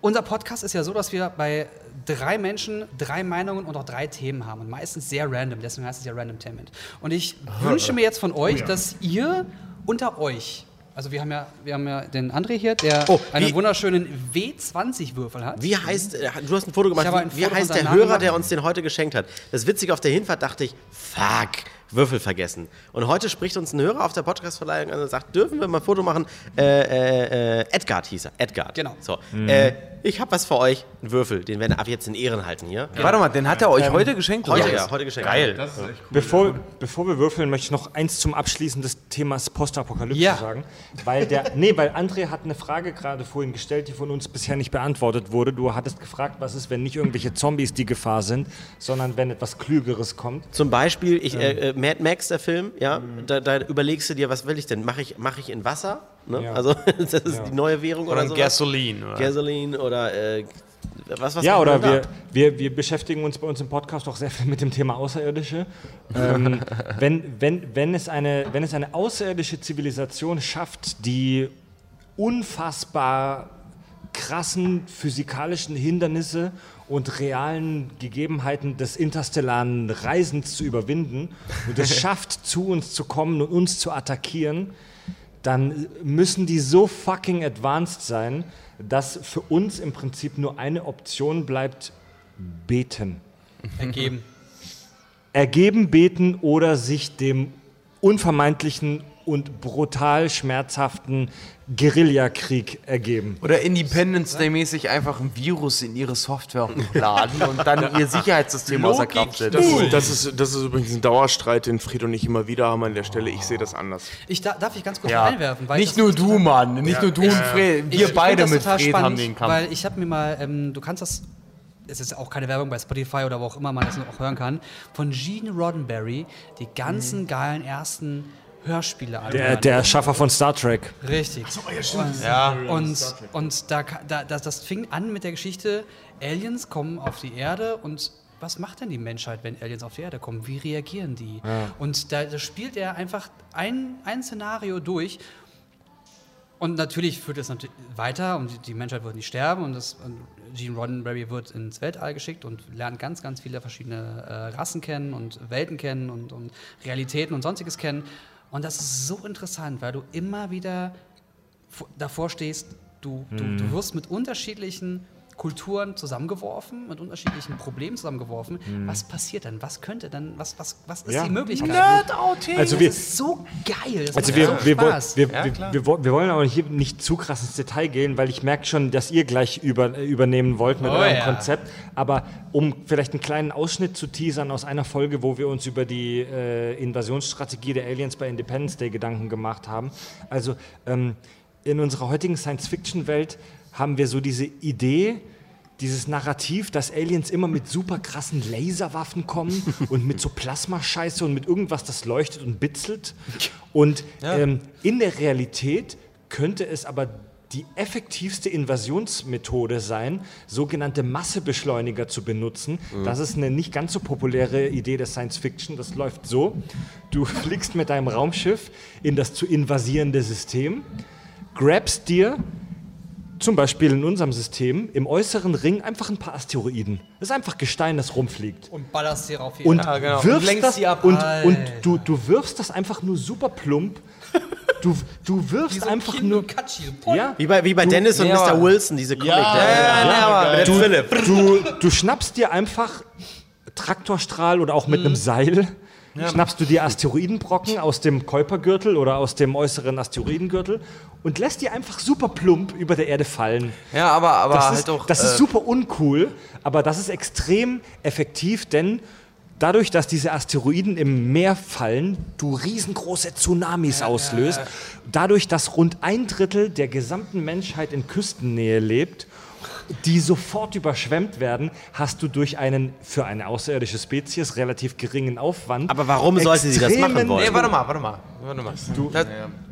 unser Podcast ist ja so, dass wir bei drei Menschen drei Meinungen und auch drei Themen haben und meistens sehr random, deswegen heißt es ja Randomtainment. Und ich wünsche mir jetzt von euch, dass ihr unter euch, also wir haben ja, wir haben ja den André hier, der Oh, einen wie- wunderschönen W20-Würfel hat. Wie heißt, äh, du hast ein Foto gemacht, ein wie, wie Foto von heißt der Hörer, der gemacht. uns den heute geschenkt hat? Das Witzige, auf der Hinfahrt dachte ich, fuck, Würfel vergessen. Und heute spricht uns ein Hörer auf der Podcast-Verleihung an und sagt, dürfen wir mal ein Foto machen? Äh, äh, äh, Edgard hieß er, Edgard. Genau. So, äh, ich habe was für euch, einen Würfel, den werden wir ab jetzt in Ehren halten hier. Warte mal, den hat er euch heute geschenkt? Heute, oder? ja, heute geschenkt. Geil. Bevor, bevor wir würfeln, möchte ich noch eins zum Abschließen des Themas Postapokalypse Ja. sagen. Weil der, nee, weil André hat eine Frage gerade vorhin gestellt, die von uns bisher nicht beantwortet wurde. Du hattest gefragt, was ist, wenn nicht irgendwelche Zombies die Gefahr sind, sondern wenn etwas Klügeres kommt. Zum Beispiel, ich, äh, äh, Mad Max, der Film, ja, da, da überlegst du dir, was will ich denn? Mache ich, mach ich in Wasser? Ne? Ja. Also, das ist die neue Währung Oder oder, so. Gasoline. Oder? Gasoline oder äh, was, was Ja, oder wir, wir, wir beschäftigen uns bei uns im Podcast auch sehr viel mit dem Thema Außerirdische. ähm, wenn, wenn, wenn, es eine, wenn es eine außerirdische Zivilisation schafft, die unfassbar krassen physikalischen Hindernisse und realen Gegebenheiten des interstellaren Reisens zu überwinden und es schafft, zu uns zu kommen und uns zu attackieren, dann müssen die so fucking advanced sein, dass für uns im Prinzip nur eine Option bleibt, beten. ergeben. Ergeben, beten oder sich dem unvermeidlichen und brutal schmerzhaften Guerillakrieg ergeben. Oder Independence Day-mäßig einfach ein Virus in ihre Software hochladen und dann ihr Sicherheitssystem außer Kraft setzen. Das ist, das, ist, das ist übrigens ein Dauerstreit, den Fred und ich immer wieder haben an der Stelle. Ich sehe das anders. Ich, da, darf ich ganz kurz Ja. einwerfen? Weil Nicht nur du, Mann. Nicht nur du und Fred. Ich- Wir ich beide mit total Fred haben spannend, den Kampf. Weil ich habe mir mal, ähm, du kannst das, es ist auch keine Werbung bei Spotify oder wo auch immer man das noch hören kann, von Gene Roddenberry die ganzen geilen ersten Hörspiele Der, anhören. der Erschaffer von Star Trek. Richtig. ja. Und, und da, ka- da, das, das fing an mit der Geschichte, Aliens kommen auf die Erde und was macht denn die Menschheit, wenn Aliens auf die Erde kommen? Wie reagieren die? Und da, da spielt er einfach ein, ein Szenario durch. Und natürlich führt es natürlich weiter und die- die Menschheit wird nicht sterben und, das, und Gene Roddenberry wird ins Weltall geschickt und lernt ganz, ganz viele verschiedene äh, Rassen kennen und Welten kennen und, und Realitäten und sonstiges kennen. Und das ist so interessant, weil du immer wieder vor- davor stehst, du, du, du wirst mit unterschiedlichen Kulturen zusammengeworfen, mit unterschiedlichen Problemen zusammengeworfen. Mhm. Was passiert dann? Was könnte dann, was, was, was ist Ja. die Möglichkeit? Also das wir, ist so geil. Das Also wir, so wir, Spaß. wir, Ja, wir, wir, woll- wir wollen aber hier nicht zu krass ins Detail gehen, weil ich merke schon, dass ihr gleich über, übernehmen wollt mit Oh eurem ja. Konzept. Aber um vielleicht einen kleinen Ausschnitt zu teasern aus einer Folge, wo wir uns über die äh, Invasionsstrategie der Aliens bei Independence Day Gedanken gemacht haben. Also ähm, in unserer heutigen Science-Fiction-Welt haben wir so diese Idee, dieses Narrativ, dass Aliens immer mit super krassen Laserwaffen kommen und mit so Plasmascheiße und mit irgendwas, das leuchtet und bitzelt. Und ähm, in der Realität könnte es aber die effektivste Invasionsmethode sein, sogenannte Massebeschleuniger zu benutzen. Das ist eine nicht ganz so populäre Idee der Science Fiction. Das läuft so: Du fliegst mit deinem Raumschiff in das zu invasierende System, grabst dir zum Beispiel in unserem System im äußeren Ring einfach ein paar Asteroiden. Das ist einfach Gestein, das rumfliegt. Und ballerst hier rauf. Und Ja, genau. Und wirfst lenkst das ab. und, und du, du wirfst das einfach nur super plump. Du, du wirfst einfach nur. Ja, Wie bei, wie bei Dennis und Nee, Mr. Wilson, diese Comic. Ja, der, ja, der Philipp. du, du schnappst dir einfach Traktorstrahl oder auch mit Mhm. einem Seil. Schnappst du dir Asteroidenbrocken aus dem Kuipergürtel oder aus dem äußeren Asteroidengürtel und lässt die einfach super plump über der Erde fallen. Ja, aber, aber Das, halt ist, doch. das ist äh, super uncool, aber das ist extrem effektiv, denn dadurch, dass diese Asteroiden im Meer fallen, du riesengroße Tsunamis auslöst, dadurch, dass rund ein Drittel der gesamten Menschheit in Küstennähe lebt, die sofort überschwemmt werden, hast du durch einen für eine außerirdische Spezies relativ geringen Aufwand. Aber warum sollte sie das machen wollen? Nee, warte mal, warte mal. Warte mal. Du, das,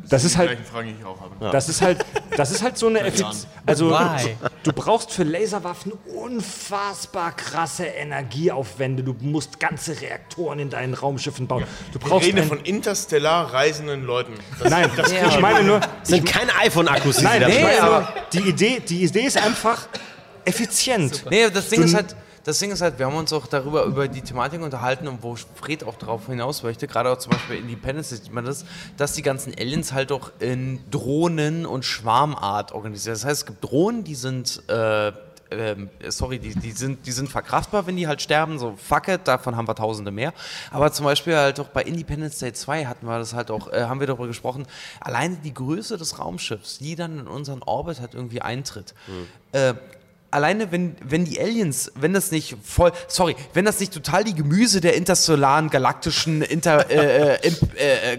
Das ist halt, Die gleichen Fragen, die ich auch habe. das ist halt, das ist halt so eine Effizienz. Also Why? du brauchst für Laserwaffen unfassbar krasse Energieaufwände. Du musst ganze Reaktoren in deinen Raumschiffen bauen. Du Ich brauchst rede ein, von interstellar reisenden Leuten. Das, nein, ich meine nur, sind keine iPhone-Akkus, nein, ich nee, nur, die Idee, die Idee ist einfach effizient. nee, das Ding ist halt. Das Ding ist halt, wir haben uns auch darüber über die Thematik unterhalten und wo Fred auch darauf hinaus möchte, gerade auch zum Beispiel Independence sieht man das, dass die ganzen Aliens halt auch in Drohnen und Schwarmart organisiert. Das heißt, es gibt Drohnen, die sind äh, ähm, sorry, die, die, sind, die sind verkraftbar, wenn die halt sterben, so fuck it, davon haben wir tausende mehr. Aber zum Beispiel halt auch bei Independence Day 2 hatten wir das halt auch, äh, haben wir darüber gesprochen, alleine die Größe des Raumschiffs, die dann in unseren Orbit halt irgendwie eintritt. Äh, Alleine wenn, wenn die Aliens, wenn das nicht voll, sorry, wenn das nicht total die Gemüse der interstellaren galaktischen Inter, äh, äh, äh, äh,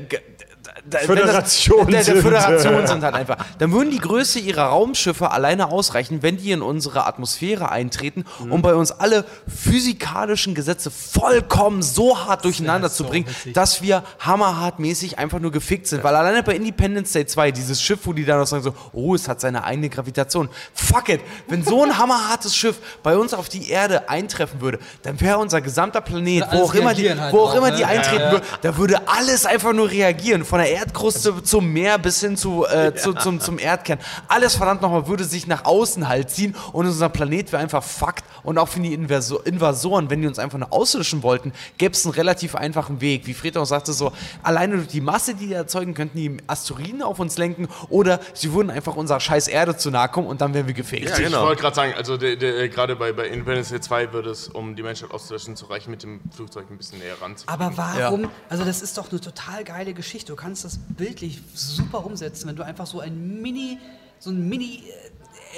da- Föderation das, der, der sind. Föderation sind halt einfach. Dann würden die Größe ihrer Raumschiffe alleine ausreichen, wenn die in unsere Atmosphäre eintreten, um bei uns alle physikalischen Gesetze vollkommen so hart durcheinander zu bringen, dass wir hammerhartmäßig einfach nur gefickt sind. Weil alleine bei Independence Day 2, dieses Schiff, wo die dann noch sagen so, oh, es hat seine eigene Gravitation. Fuck it. Wenn so ein hammerhartes Schiff bei uns auf die Erde eintreffen würde, dann wäre unser gesamter Planet, wo auch immer die, halt wo auch drauf, immer ne? die Ja, eintreten ja. würde, da würde alles einfach nur reagieren. Von der Erdkruste zum Meer bis hin zu, äh, zu, zum, zum Erdkern. Alles verdammt nochmal würde sich nach außen halt ziehen und unser Planet wäre einfach fucked. Und auch für die Invasoren, wenn die uns einfach nur auslöschen wollten, gäbe es einen relativ einfachen Weg. Wie Fred auch sagte, so alleine durch die Masse, die die erzeugen, könnten die Asteroiden auf uns lenken oder sie würden einfach unserer scheiß Erde zu nahe kommen und dann wären wir gefegt. Ja, Ich genau. wollte gerade sagen, also der, gerade bei, bei Independence Day 2 würde es, um die Menschheit auszulöschen, zu reichen, mit dem Flugzeug ein bisschen näher ranzukommen. Aber warum? Also das ist doch eine total geile Geschichte. Du kannst das bildlich super umsetzen, wenn du einfach so ein Mini, so ein Mini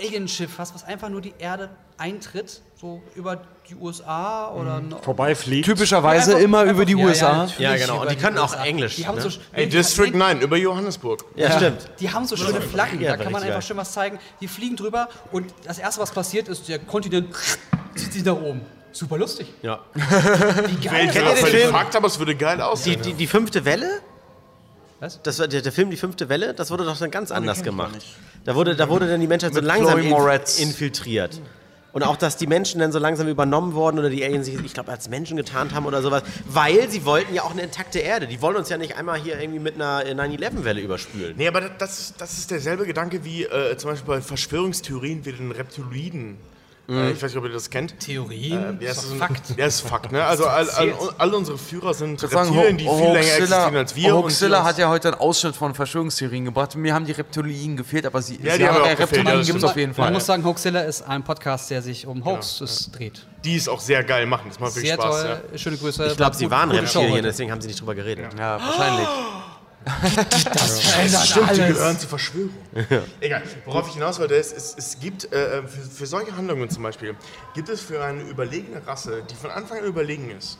äh, Alienschiff hast, was einfach nur die Erde eintritt, so über die USA oder noch. Vorbeifliegt. Typischerweise Ja, einfach- immer einfach- über die ja, USA. Ja, Ja, genau. Und die können auch. Englisch, Die haben, ne? so, Ey, die District 9 über Johannesburg. Ja, stimmt. Die haben so schöne Flaggen, Ja, da kann man einfach schön was zeigen. Die fliegen drüber und das erste, was passiert, ist, der Kontinent zieht sich nach oben. Super lustig. Ja. Wie geil. Ich bin den Film? Aber es würde geil Die, aussehen. die, die fünfte Welle? Was? Das war der, der Film Die fünfte Welle, das wurde doch dann ganz anders gemacht. Da wurde, da wurde dann die Menschheit so langsam inf infiltriert. Und auch, dass die Menschen dann so langsam übernommen wurden oder die Aliens sich, ich glaube, als Menschen getarnt haben oder sowas. Weil sie wollten ja auch eine intakte Erde. Die wollen uns ja nicht einmal hier irgendwie mit einer 9-11-Welle überspülen. Nee, aber das, ist- das ist derselbe Gedanke wie äh, zum Beispiel bei Verschwörungstheorien wie den Reptiloiden. Äh, ich weiß nicht, ob ihr das kennt. Theorien? Ja, ist ist ein Fakt. Ja, ist Fakt. Ne? Also all, all, all unsere Führer sind sagen, Reptilien, die viel länger existieren als wir. die hat ja heute einen Ausschnitt von Verschwörungstheorien gebracht. Mir haben die Reptilien gefehlt, aber sie, Ja, sie haben haben auch äh, gefehlt, ja, Reptilien gibt es auf jeden Man Fall. muss sagen, Hoaxilla ist ein Podcast, der sich um Hoaxes dreht. die es auch sehr geil machen. Das macht wirklich Sehr Spaß. toll. Ja. Schöne Grüße. Ich glaube, sie waren Reptilien, deswegen haben sie nicht drüber geredet. Ja, wahrscheinlich. Verändert Stimmt, die alles. gehören zur Verschwörung. Egal, worauf ich hinaus wollte, ist, es, es gibt äh, für, für solche Handlungen zum Beispiel, gibt es für eine überlegene Rasse, die von Anfang an überlegen ist,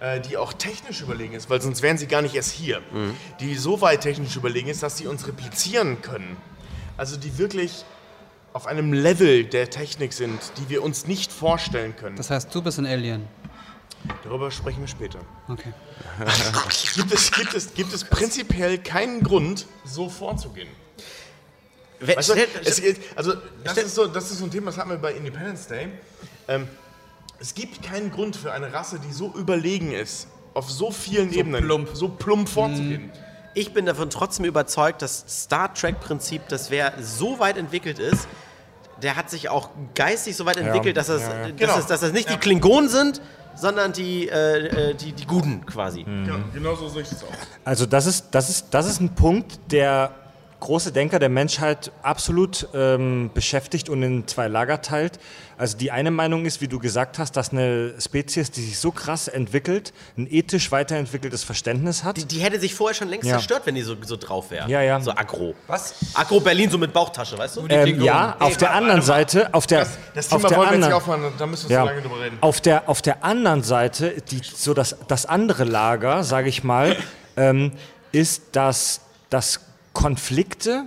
äh, die auch technisch überlegen ist, weil sonst wären sie gar nicht erst hier, die so weit technisch überlegen ist, dass sie uns replizieren können. Also die wirklich auf einem Level der Technik sind, die wir uns nicht vorstellen können. Das heißt, du bist ein Alien. Darüber sprechen wir später. Okay. Gibt es, gibt es, gibt es prinzipiell keinen Grund, so vorzugehen? Wer- Weißt du, stell- es, geht- also das ist, so, das ist so ein Thema, das hatten wir bei Independence Day. Ähm, es gibt keinen Grund für eine Rasse, die so überlegen ist, auf so vielen Ebenen plump. so plump vorzugehen. Ich bin davon trotzdem überzeugt, dass Star Trek-Prinzip, dass wer so weit entwickelt ist, der hat sich auch geistig so weit entwickelt, dass, es, dass, Genau. es, dass das nicht die Klingonen sind, sondern die, äh, äh, die, die Guten quasi. Genau, genau so sehe ich das auch. Also das ist, das ist, das ist ein Punkt, der große Denker der Menschheit absolut ähm, beschäftigt und in zwei Lager teilt. Also die eine Meinung ist, wie du gesagt hast, dass eine Spezies, die sich so krass entwickelt, ein ethisch weiterentwickeltes Verständnis hat. Die, die hätte sich vorher schon längst Ja. zerstört, wenn die so, so drauf wäre. Ja, ja. So aggro. Was? Aggro Berlin, so mit Bauchtasche, weißt du? ähm, ja, auf der anderen Seite, auf der, Das, das auf Thema der wollen wir jetzt anderen, nicht aufmachen, da müssen wir Ja. so lange drüber reden. Auf der, auf der anderen Seite, die, so das, das andere Lager, sage ich mal, ähm, ist, dass, dass Konflikte,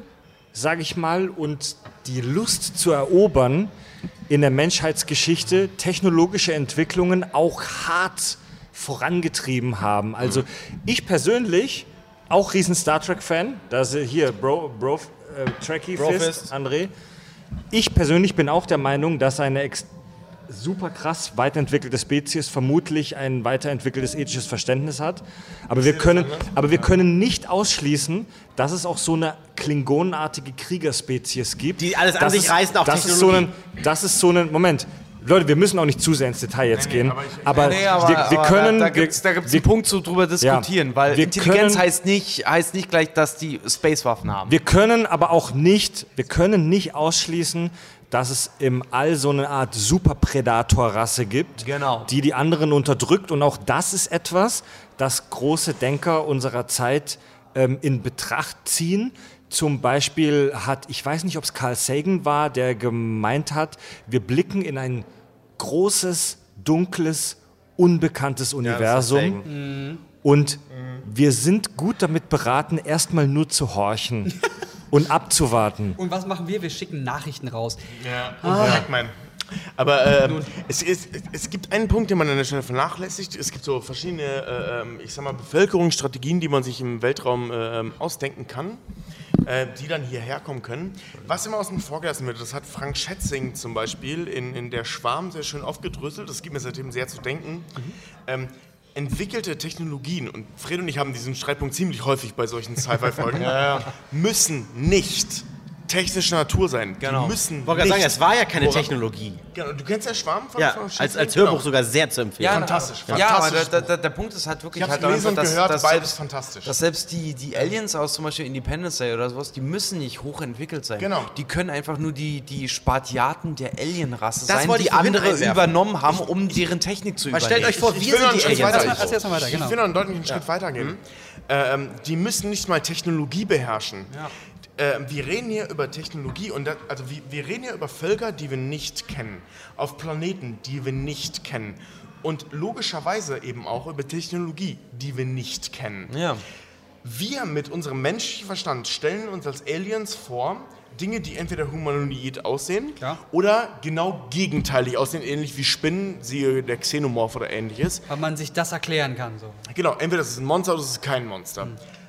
sage ich mal, und die Lust zu erobern in der Menschheitsgeschichte technologische Entwicklungen auch hart vorangetrieben haben. Also ich persönlich, auch riesen Star Trek-Fan, da ist hier Bro, Bro äh, Trekkie. Fist, André. Ich persönlich bin auch der Meinung, dass eine ex super krass weiterentwickelte Spezies vermutlich ein weiterentwickeltes ethisches Verständnis hat. Aber wir können, aber wir können nicht ausschließen, dass es auch so eine klingonenartige Kriegerspezies gibt. Die alles an Das sich ist- reißen, auch das ist so Technologie. ein, Das ist so ein, Moment. Leute, wir müssen auch nicht zu sehr ins Detail jetzt gehen. aber ich- aber, Nee, aber, wir, können, da, da gibt es einen Punkt zu drüber diskutieren, weil wir Intelligenz können- heißt nicht, heißt nicht gleich, dass die Spacewaffen haben. Wir können aber auch nicht, wir können nicht ausschließen, dass es im All so eine Art Superpredator-Rasse gibt, Genau. die die anderen unterdrückt. Und auch das ist etwas, das große Denker unserer Zeit ähm, in Betracht ziehen. Zum Beispiel hat, ich weiß nicht, ob es Carl Sagan war, der gemeint hat, wir blicken in ein großes, dunkles, unbekanntes Universum. Und wir sind gut damit beraten, erstmal nur zu horchen und abzuwarten. Und was machen wir? Wir schicken Nachrichten raus. Ja, und Pac-Man. Aber ähm, es, ist, es gibt einen Punkt, den man an der Stelle vernachlässigt. Es gibt so verschiedene, äh, ähm, ich sag mal, Bevölkerungsstrategien, die man sich im Weltraum äh, ähm, ausdenken kann, äh, die dann hierher kommen können. Was immer außen vor gelassen wird, das hat Frank Schätzing zum Beispiel in, in Der Schwarm sehr schön aufgedröselt. Das gibt mir seitdem sehr zu denken. Ähm, entwickelte Technologien, und Fred und ich haben diesen Streitpunkt ziemlich häufig bei solchen Sci-Fi-Folgen, müssen nicht technischer Natur sein. Genau. Die müssen Ich wollte gerade sagen, es war ja keine Woran- Technologie. Genau, du kennst ja Schwarm von Ja, von als, als Hörbuch Genau. sogar sehr zu empfehlen. Fantastisch, Ja, aber fantastisch. der, der, der Punkt ist halt wirklich Ich hab's halt gelesen und dass, gehört, dass beides selbst, fantastisch. Dass selbst die, die Aliens aus zum Beispiel Independence Day oder sowas, die müssen nicht hochentwickelt sein. Genau. Die können einfach nur die, die Spartiaten der Alienrasse Das sein, wollte die ich vorhin andere einwerfen. übernommen haben, um deren Technik zu Weil übernehmen. stellt euch vor, Ich wir will noch sind einen die Schritt Aliens. weiter. Erzähl mal weiter, genau. Ich will noch einen deutlichen Schritt weitergehen. Äh, ähm, die müssen nicht mal Technologie beherrschen. Äh, wir reden hier über Technologie und das, also wir, wir reden hier über Völker, die wir nicht kennen, auf Planeten, die wir nicht kennen und logischerweise eben auch über Technologie, die wir nicht kennen. ja. Wir mit unserem menschlichen Verstand stellen uns als Aliens vor, Dinge, die entweder humanoid aussehen Klar. oder genau gegenteilig aussehen, ähnlich wie Spinnen, siehe der Xenomorph oder ähnliches. Weil man sich das erklären kann. So. Genau, entweder das ist ein Monster oder das ist kein Monster.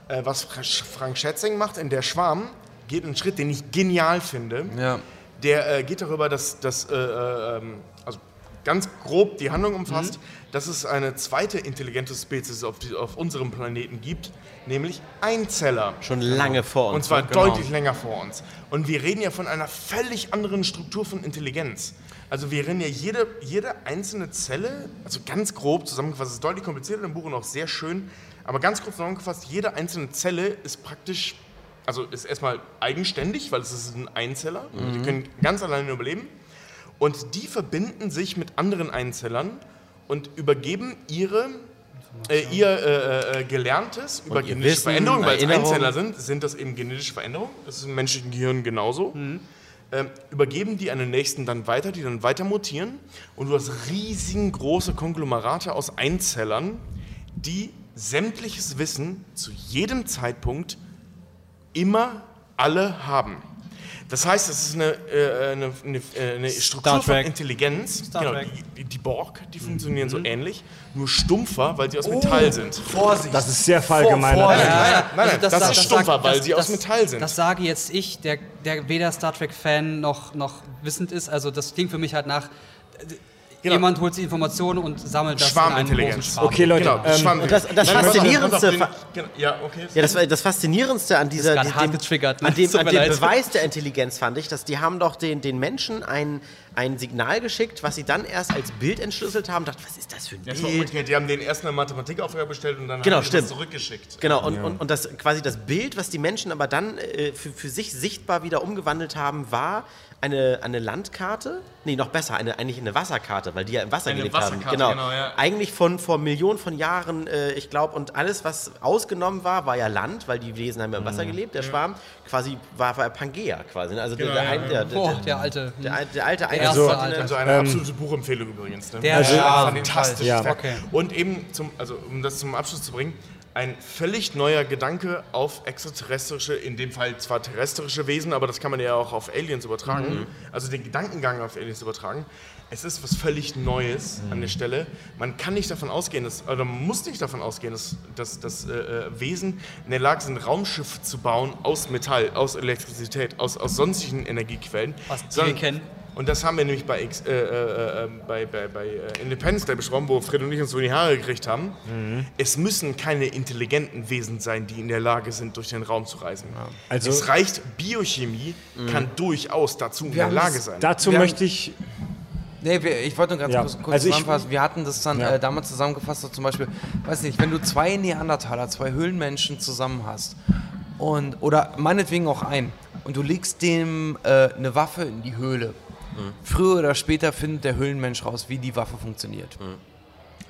Äh, was Fra- Frank Schätzing macht in Der Schwarm, geht einen Schritt, den ich genial finde. Ja. Der äh, geht darüber, dass, dass äh, äh, ähm, also ganz grob die Handlung umfasst, dass es eine zweite intelligente Spezies auf, die, auf unserem Planeten gibt, nämlich Einzeller. Schon lange vor uns. Und zwar genau. deutlich länger vor uns. Und wir reden ja von einer völlig anderen Struktur von Intelligenz. Also wir rennen ja jede, jede einzelne Zelle, also ganz grob zusammengefasst, ist deutlich komplizierter im Buch und auch sehr schön, aber ganz grob zusammengefasst, jede einzelne Zelle ist praktisch, also ist erstmal eigenständig, weil es ist ein Einzeller, die können ganz alleine überleben und die verbinden sich mit anderen Einzellern und übergeben ihre äh, ihr äh, äh, Gelerntes über ihr genetische Veränderungen, weil es. Einzeller sind, sind das eben genetische Veränderungen. Das ist im menschlichen Gehirn genauso. Ähm, übergeben die an den nächsten dann weiter, die dann weiter mutieren. Und du hast riesengroße Konglomerate aus Einzellern, die sämtliches Wissen zu jedem Zeitpunkt immer alle haben. Das heißt, es ist eine, äh, eine, eine, äh, eine Struktur von. Intelligenz. Star genau, Trek. die, die Borg, die funktionieren so ähnlich, nur stumpfer, weil sie aus Metall sind. Vorsicht. Das ist sehr verallgemeinert. Nein, nein, nein, Also das, ist stumpfer, sag- weil das- sie aus das- Metall sind. Das sage jetzt ich, der, der weder Star Trek-Fan noch, noch wissend ist. Also das klingt für mich halt nach, äh, jemand holt sich Informationen und sammelt das in einem großen Schwarmintelligenz. Schwarm. Okay, Leute, genau, ähm, und das- das Nein, Faszinierendste- den- genau, Ja, okay. Ja, das, war das Faszinierendste an dieser, gerade dem, getriggert, ne? an dem, an dem. Beweis der Intelligenz fand ich, dass die haben doch den, den Menschen ein, ein Signal geschickt, was sie dann erst als Bild entschlüsselt haben. Dachte, was ist das für ein Das war Bild? umgekehrt. Die haben den ersten eine Mathematikaufgabe bestellt und dann Genau, haben die das stimmt. zurückgeschickt. Genau, und, und, und das quasi das Bild, was die Menschen aber dann äh, für, für sich sichtbar wieder umgewandelt haben, war eine, eine Landkarte. Nee, noch besser, eine, eigentlich eine Wasserkarte, weil die ja im Wasser Eine gelebt haben. Wasserkarte, Genau. genau, ja. Eigentlich von vor Millionen von Jahren, äh, ich glaube, und alles, was ausgenommen war, war ja Land, weil die Wesen haben ja im Wasser gelebt. Der Schwarm quasi war, war Pangea quasi. ne? Also der, der, ein- der, der, Boah, der, der alte. der, der alte erste Einzelne- alte. Also eine absolute Buchempfehlung übrigens. Ne? Der also, Schwarm, fantastisch. ja. Okay. Und eben, zum, also, um das zum Abschluss zu bringen, ein völlig neuer Gedanke auf extraterrestrische, in dem Fall zwar terrestrische Wesen, aber das kann man ja auch auf Aliens übertragen. Also den Gedankengang auf Aliens übertragen. Es ist was völlig Neues an der Stelle. Man kann nicht davon ausgehen, dass, oder man muss nicht davon ausgehen, dass, dass, dass äh, äh, Wesen in der Lage sind, Raumschiffe zu bauen aus Metall, aus Elektrizität, aus, aus sonstigen Energiequellen. Was wir kennen. und das haben wir nämlich bei, X- äh, äh, äh, bei, bei, bei äh, Independence Day besprochen, wo Fred und ich uns so in die Haare gekriegt haben. Es müssen keine intelligenten Wesen sein, die in der Lage sind, durch den Raum zu reisen. Also- es reicht, Biochemie kann durchaus dazu in der Lage sein. Dazu Wir möchte ich Nee, wir, ich wollte nur ganz Ja, kurz, kurz also ich- zusammenfassen. Wir hatten das dann Ja. äh, damals zusammengefasst, so zum Beispiel, weiß nicht, wenn du zwei Neandertaler, zwei Höhlenmenschen zusammen hast und oder meinetwegen auch ein und du legst dem äh, eine Waffe in die Höhle. Früher oder später findet der Höhlenmensch raus, wie die Waffe funktioniert.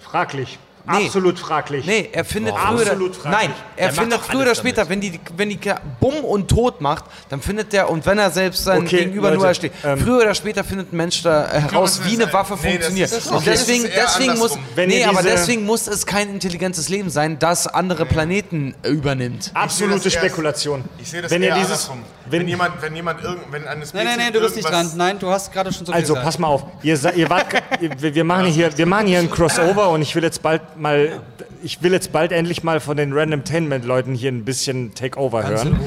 fraglich. Nee. Absolut fraglich. Nee, er findet Wow. früher oder, Absolut fraglich. Nein, er macht findet früher oder später, wenn die, wenn die Bumm und tot macht, dann findet der, und wenn er selbst sein Okay, Gegenüber Leute, nur steht, ähm, früher oder später findet ein Mensch da äh, heraus, das wie eine Waffe nee, das funktioniert. ist- und okay, das deswegen, deswegen muss. Wenn nee, aber deswegen muss es kein intelligentes Leben sein, das andere Planeten äh, übernimmt. Absolute Ich sehe das erst- Spekulation. Ich sehe das wenn eher ihr dieses, andersrum. wenn, Wenn, jemand, wenn jemand irgend, wenn eine Spezies Nein, nein, nein, du bist nicht dran. Nein, du hast gerade schon so viel Also gesagt. pass mal auf, ihr, ihr wart, wir, wir machen hier, wir machen hier ein Crossover und ich will jetzt bald mal, ich will jetzt bald endlich mal von den Randomtainment-Leuten hier ein bisschen Takeover hören,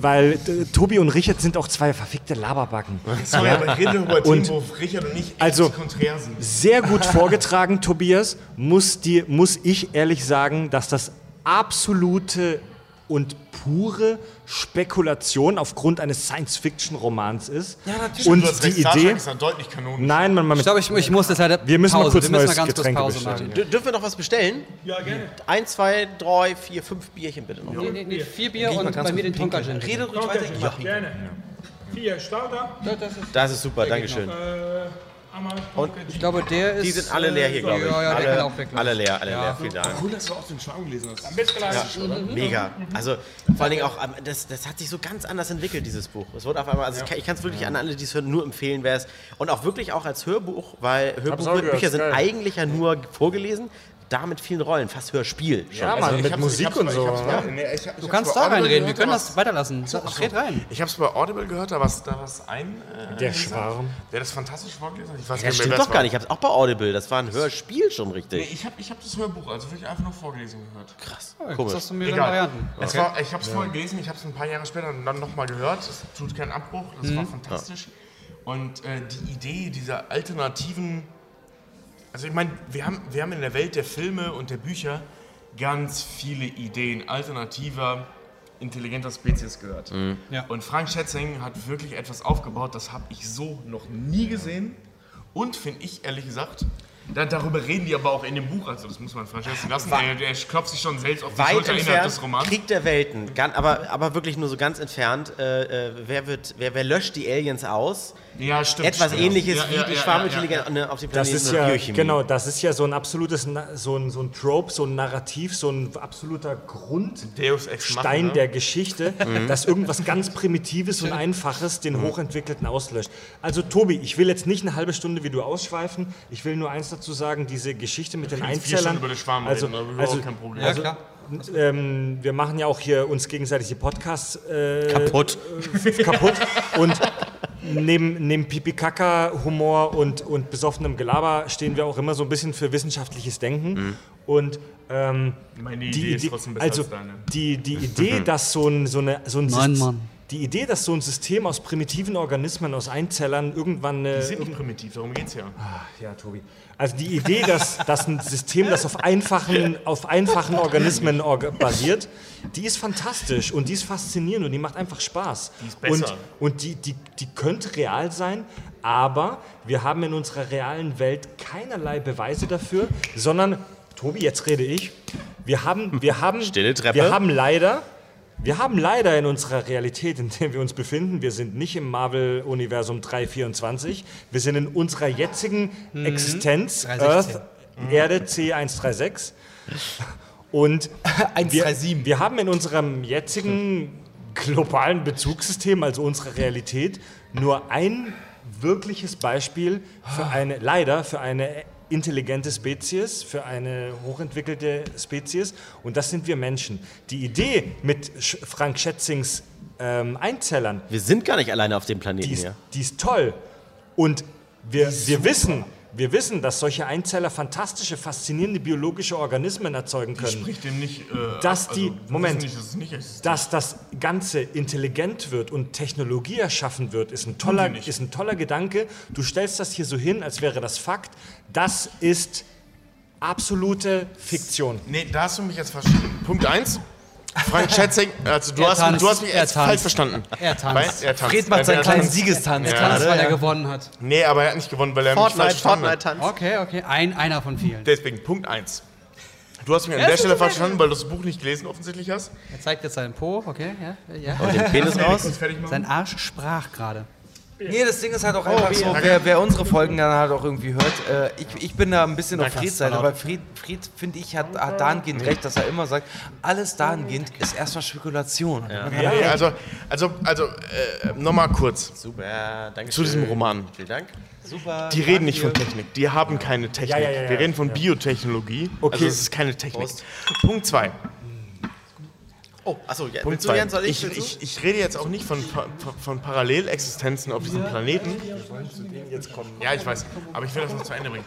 weil äh, Tobi und Richard sind auch zwei verfickte Laberbacken. Sorry, aber ich rede über Und- Themen, wo Richard und ich Also- konträr sind. Sehr gut vorgetragen, Tobias, muss, dir, muss ich ehrlich sagen, dass das absolute und pure Spekulation aufgrund eines Science-Fiction-Romans ist. Ja, natürlich. Und die recht, Star Trek Idee, ist dann deutlich nein, man, man ich glaube, ich, ich muss das halt. Wir müssen mal Pause. kurz wir müssen neues mal ganz kurz Getränke Pause bestellen. machen. Dür- Dürfen wir noch was bestellen? Ja, gerne. Eins, zwei, drei, vier, fünf Bierchen bitte noch. Nee, nee, nee, vier Bier und bei mir den Tonka Gin. Rede ruhig weiter. ich mach- gerne. Vier Starter. Das ist super, Dankeschön. Äh, einmal Ich glaube, der ist. Die sind alle leer hier, glaube ich. Ja, ja, der kann alle, auch weg. alle leer, alle leer. Vielen Dank. Cool, dass du auch den Schwarm gelesen hast. Bis gleich. Mega. Also vor allen Dingen auch, das, das hat sich so ganz anders entwickelt, dieses Buch. Es wurde auf einmal, also ich kann- ich kann es wirklich an alle, die es hören, nur empfehlen, wer es. Und auch wirklich auch als Hörbuch, weil Hörbücher sind geil. eigentlich ja nur vorgelesen, da mit vielen Rollen, fast Hörspiel. Schon. Ja, Ich mit Musik und so. ich hab's ja. nee, ich- ich Du kannst da reinreden, wir können da das weiterlassen. Red rein. Ich habe es bei Audible gehört, da war da was ein. Äh, Der Schwarm. Der das fantastisch vorgelesen hat. Ich weiß Das stimmt doch es gar nicht. Ich habe es auch bei Audible. Das war ein Hörspiel schon Nee, richtig. ich habe ich hab das Hörbuch, also wirklich einfach nur vorgelesen gehört. Krass. Jetzt Komisch. hast du mir. Varianten. Es war, ich habe es vorher gelesen, ich habe es ein paar Jahre später dann nochmal gehört. Es tut keinen Abbruch, das Mhm. war fantastisch. Und äh, die Idee dieser alternativen. Also, ich meine, wir haben, wir haben in der Welt der Filme und der Bücher ganz viele Ideen alternativer, intelligenter Spezies gehört. Ja. Und Frank Schätzing hat wirklich etwas aufgebaut, das habe ich so noch nie gesehen Und finde ich ehrlich gesagt, da, darüber reden die aber auch in dem Buch, also das muss man Francesco lassen. Der, der klopft sich schon selbst auf die Schulter innerhalb entfernt, des Romans. Krieg der Welten, Gan- aber, aber wirklich nur so ganz entfernt. Äh, äh, wer, wird, wer, wer löscht die Aliens aus? Ja, stimmt. Etwas stimmt. ähnliches Ja, wie ja, die ja, Schwarmintelligenz ja, ja. auf dem Das Planeten ist ja, Biochemie. genau, das ist ja so ein absolutes, so ein, so ein Trope, so ein Narrativ, so ein absoluter Deus Ex Grundstein der Geschichte, Mhm. dass irgendwas ganz Primitives und Einfaches den Hochentwickelten auslöscht. Also Tobi, ich will jetzt nicht eine halbe Stunde wie du ausschweifen, ich will nur eins dazu sagen, diese Geschichte mit den Einzellern. Über den Schwarm also, reden, also, kein Problem. Also, ähm, wir machen ja auch hier uns gegenseitig die Podcasts äh, Kaputt. kaputt. Und neben, neben Pipi-Kaka-Humor und, und besoffenem Gelaber stehen wir auch immer so ein bisschen für wissenschaftliches Denken. Und ähm, Meine die Idee ist Idee, trotzdem besser also als deine. die, die Idee, dass so ein, so eine, so ein Nein, Mann. die Idee, dass so ein System aus primitiven Organismen, aus Einzellern irgendwann eine, Die sind nicht primitiv, darum geht's ja. ja, Tobi. Also die Idee, dass, dass ein System, das auf einfachen, auf einfachen Organismen orga basiert, die ist fantastisch und die ist faszinierend und die macht einfach Spaß. Die ist besser. Und, und die, die, die könnte real sein, aber wir haben in unserer realen Welt keinerlei Beweise dafür, sondern, Tobi, jetzt rede ich, wir haben, wir haben, wir haben leider wir haben leider in unserer Realität, in der wir uns befinden, wir sind nicht im Marvel-Universum 324, wir sind in unserer jetzigen Existenz, 316. Earth, Erde C136. Und wir, 137. wir haben in unserem jetzigen globalen Bezugssystem, also unserer Realität, nur ein wirkliches Beispiel für eine, leider für eine intelligente Spezies, für eine hochentwickelte Spezies und das sind wir Menschen. Die Idee mit Frank Schätzings ähm, Einzellern, Wir sind gar nicht alleine auf dem Planeten die ist, hier. die ist toll. Und wir, wir, wissen, wir wissen, dass solche Einzeller fantastische, faszinierende biologische Organismen erzeugen können. Spricht dem nicht. Äh, Dass die- wir Moment. Nicht, dass nicht. Dass das Ganze intelligent wird und Technologie erschaffen wird, ist ein, toller, ist ein toller Gedanke. Du stellst das hier so hin, als wäre das Fakt. Das ist absolute Fiktion. Nee, da hast du mich jetzt verstanden. Punkt 1. Frank Schätzing, also du, Er hast, tanzt, du hast mich er jetzt tanzt. falsch verstanden. Er tanzt. Weil- er tanzt. Fred macht Er- seinen er kleinen tanzt. Sigestanz Ja. Tanz, gerade. weil er gewonnen hat. Nee, aber er hat nicht gewonnen, weil er mich falsch Fortnite, verstanden hat. Fortnite-Tanz. Okay, okay. Ein, einer von vielen. Deswegen, Punkt 1. Du hast mich an der Stelle falsch verstanden, weil du das Buch nicht gelesen offensichtlich hast. Er zeigt jetzt seinen Po, okay, ja, ja. Und den Penis raus. fertig machen. Sein Arsch sprach gerade. Nee, das Ding ist halt auch einfach so, wer, wer unsere Folgen dann halt auch irgendwie hört, äh, ich, ich bin da ein bisschen auf Freds Seite, aber Fried, Fried finde ich, hat, hat dahingehend recht, dass er immer sagt, alles dahingehend ist erstmal Spekulation. Ja, ja, also, also, also äh, nochmal kurz Super, danke zu diesem Roman. Vielen Dank. super. Die reden nicht von Technik, die haben keine Technik. Ja, ja, ja, ja. Wir reden von Biotechnologie. Okay. Also es ist keine Technik. Punkt 2. Oh, achso, ja, Punkt zwei. Soll ich? Ich, ich, ich rede jetzt auch nicht von, von, Parallelexistenzen auf diesem Planeten. Ja, ich weiß, aber ich will das noch zu Ende bringen.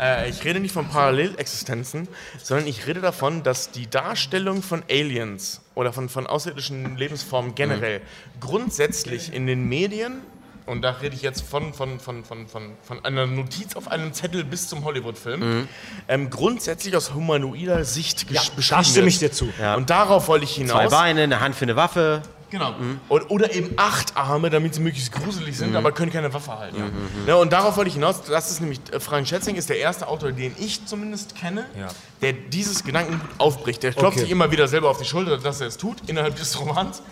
Äh, ich rede nicht von Parallelexistenzen, sondern ich rede davon, dass die Darstellung von Aliens oder von, von außerirdischen Lebensformen generell grundsätzlich in den Medien, und da rede ich jetzt von, von, von, von, von, von einer Notiz auf einem Zettel bis zum Hollywood-Film, ähm, grundsätzlich aus humanoider Sicht Ja, gesch- da beschrieben stimme ich dir zu. Und darauf wollte ich hinaus. Zwei Beine, eine Hand für eine Waffe. Genau. Und, oder eben acht Arme, damit sie möglichst gruselig sind, aber können keine Waffe halten. Ja, und darauf wollte ich hinaus. Das ist nämlich, äh, Frank Schätzing ist der erste Autor, den ich zumindest kenne, der dieses Gedankengut aufbricht. Der klopft Okay. sich immer wieder selber auf die Schulter, dass er es tut, innerhalb des Romans.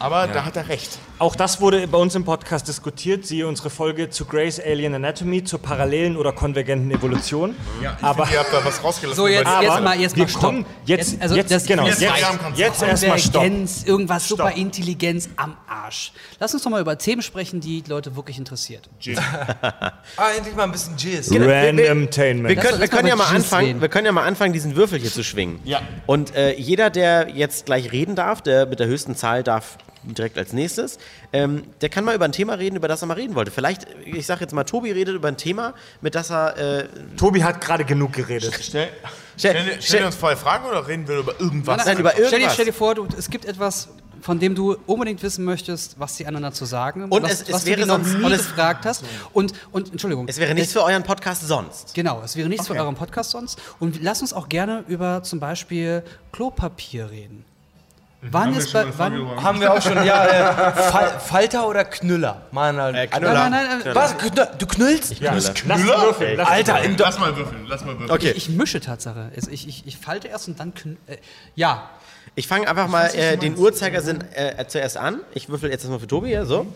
Aber da hat er recht. Auch das wurde bei uns im Podcast diskutiert. Siehe unsere Folge zu Grey's Alien Anatomy, zur parallelen oder konvergenten Evolution. Ja, ich Aber- finde, ihr habt da was rausgelassen. So, jetzt, die- jetzt mal, jetzt wir mal stopp. kommen jetzt, also jetzt, das- genau, jetzt, jetzt erstmal Stopp. Irgendwas Superintelligenz am Arsch. Lass uns doch mal über Themen sprechen, die die Leute wirklich interessiert. Ah, endlich mal ein bisschen Jizz. Randomtainment. Wir können, wir können ja mal anfangen, reden. wir können ja mal anfangen, diesen Würfel hier zu schwingen. Ja. Und äh, jeder, der jetzt gleich reden darf, der mit der höchsten Zahl darf direkt als nächstes, ähm, der kann mal über ein Thema reden, über das er mal reden wollte. Vielleicht, ich sag jetzt mal, Tobi redet über ein Thema, mit das er äh, Tobi hat gerade genug geredet. Stell, Stell- stell, stell- stell uns vorher Fragen oder reden wir über irgendwas? Nein, über Stell dir, irgendwas. stell dir vor, du, es gibt etwas, von dem du unbedingt wissen möchtest, was die anderen dazu sagen. Und was, es- es was wäre noch sonst- nie und es- gefragt hast. Und, und Entschuldigung. es wäre nichts für euren Podcast sonst. Genau, es wäre nichts für euren Podcast sonst. Und lass uns auch gerne über zum Beispiel Klopapier reden. Wann ist bei. Wann, Haben wir auch schon, ja. Äh, Fal Falter oder Knüller? Mann, Äh, nein, Knüller. nein, nein, nein. Was? Knüller? Du knüllst? Ja, lass würfeln. Lass Alter, in Lass mal würfeln, lass mal würfeln. Okay, Ich mische Tatsache. Ich, ich, ich falte erst und dann. kn- Äh, ja. ich fange einfach mal äh, den Uhrzeigersinn äh, zuerst an. Ich würfel jetzt erstmal für Tobi hier, so.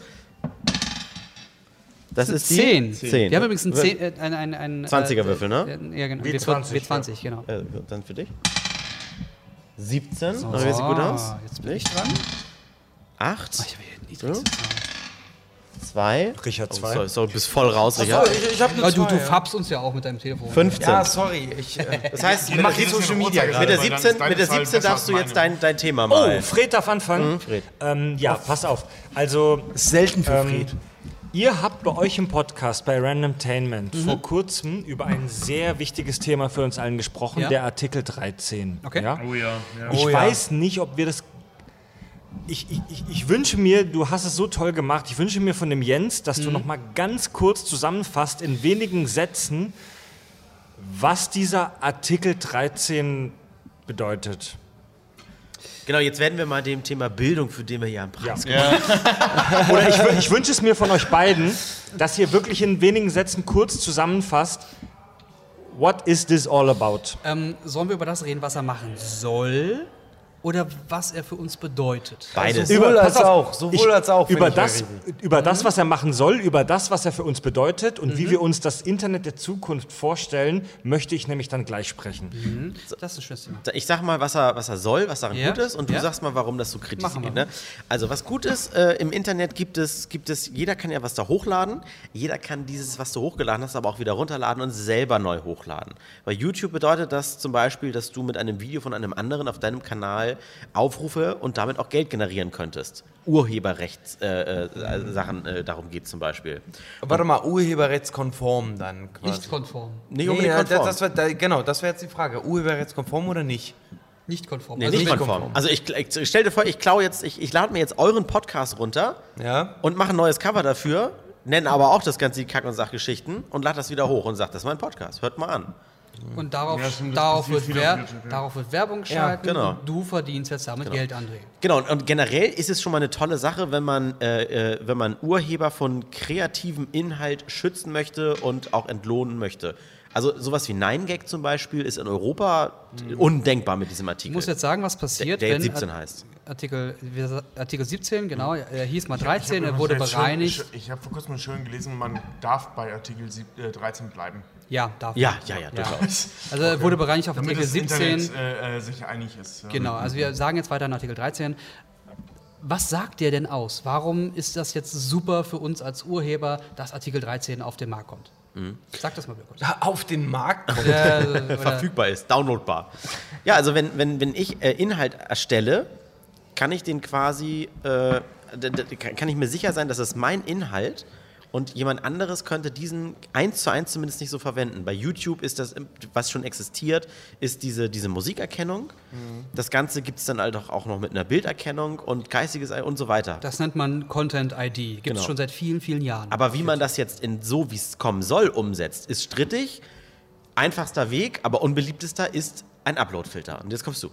Das ist die 10. 10. Wir haben übrigens einen 10, äh, ein, ein, ein, 20er Würfel, ne? äh, Ja, genau. W20, W20, genau. Äh, dann für dich. 17. So. Sieht gut aus. Jetzt bin ich dran. 8. Ich habe hier niedrigstes. 2. Richard Oh, zwei. so, so, du bist voll raus, So, Richard. ich, ich hab eine Aber du, du fabst uns ja auch mit deinem Telefon. 15. Ja, sorry. Ich, äh, Das heißt, mit kriegt der, Social Media mit der weil dann 17, ist deine mit der Zahl 17 besser darfst du jetzt dein, dein Thema Oh, mal. Fred darf anfangen. Fred. Ähm, ja, pass auf. Also, selten für ähm, Fred. Ihr habt bei euch im Podcast bei Randomtainment Mhm. vor kurzem über ein sehr wichtiges Thema für uns allen gesprochen, Ja. der Artikel 13. Okay. Ja? Oh ja, ja. Ich Oh ja. weiß nicht, ob wir das. Ich, ich, ich, wünsche mir, du hast es so toll gemacht, ich wünsche mir von dem Jens, dass Mhm. du noch mal ganz kurz zusammenfasst in wenigen Sätzen, was dieser Artikel 13 bedeutet. Genau, jetzt werden wir mal dem Thema Bildung, für den wir hier am Preis Oder ich, ich wünsche es mir von euch beiden, dass ihr wirklich in wenigen Sätzen kurz zusammenfasst, what is this all about? Ähm, sollen wir über das reden, was er machen soll? Oder was er für uns bedeutet? Beides. Sowohl pass als auf, auch, sowohl als auch, Über ich das, über das, was er machen soll, über das, was er für uns bedeutet und Mhm. wie wir uns das Internet der Zukunft vorstellen, möchte ich nämlich dann gleich sprechen. Das ist ein schönes Thema. Ich sag mal, was er, was er soll, was daran Ja. gut ist, und du Ja. sagst mal, warum das so kritisch geht. Ne? Also, was gut ist, äh, im Internet gibt es, gibt es, jeder kann ja was da hochladen, jeder kann dieses, was du hochgeladen hast, aber auch wieder runterladen und selber neu hochladen. Bei YouTube bedeutet das zum Beispiel, dass du mit einem Video von einem anderen auf deinem Kanal Aufrufe und damit auch Geld generieren könntest. Urheberrechtssachen, äh, äh, Sachen, äh, darum geht zum Beispiel. Warte mal, urheberrechtskonform dann quasi. Nicht konform. Nicht Nee, unbedingt ja, konform. das, das wär, da, genau, das wäre jetzt die Frage. Urheberrechtskonform oder nicht? Nicht konform. Nee, Also nicht wenn- konform. Also ich, ich stell dir vor, ich klaue jetzt, ich, ich lade mir jetzt euren Podcast runter Ja. und mache ein neues Cover dafür, nenne aber auch das ganze die Kack- und Sachgeschichten und lade das wieder hoch und sage, das ist mein Podcast, hört mal an. Und darauf, Ja, darauf, wird Wer ja. darauf wird Werbung geschalten genau. und du verdienst jetzt damit Geld, André. Genau, und, generell ist es schon mal eine tolle Sache, wenn man, äh, äh, wenn man Urheber von kreativem Inhalt schützen möchte und auch entlohnen möchte. Also sowas wie 9gag zum Beispiel ist in Europa undenkbar mit diesem Ich Artikel. muss jetzt sagen, was passiert, der jetzt wenn 17 Art- heißt. Artikel, Artikel 17, genau, er hieß mal 13, Ich hab er wurde bereinigt. Schön, ich ich habe vor kurzem schön gelesen, man darf bei Artikel sieb, äh, 13 bleiben. Ja, darf Ja, ja, ja, durchaus. Also er wurde bereinigt auf Damit Artikel das 17. Internet äh, sich einig ist. ja. Genau, also wir sagen jetzt weiter in Artikel 13. Was sagt der denn aus? Warum ist das jetzt super für uns als Urheber, dass Artikel 13 auf den Markt kommt? Sag das mal kurz. Auf den Markt kommt. Äh, oder- verfügbar ist, downloadbar. Ja, also wenn, wenn, wenn ich äh, Inhalt erstelle, kann ich den quasi, äh, kann ich mir sicher sein, dass es mein Inhalt und jemand anderes könnte diesen eins zu eins zumindest nicht so verwenden. Bei YouTube ist das, was schon existiert, ist diese, diese Musikerkennung. Das Ganze gibt es dann halt auch, noch mit einer Bilderkennung und geistiges Ei und so weiter. Das nennt man Content ID. Gibt es Genau. schon seit vielen, vielen Jahren. Aber wie man das jetzt in so, wie es kommen soll, umsetzt, ist strittig. Einfachster Weg, aber unbeliebtester ist ein Upload-Filter. Und jetzt kommst du.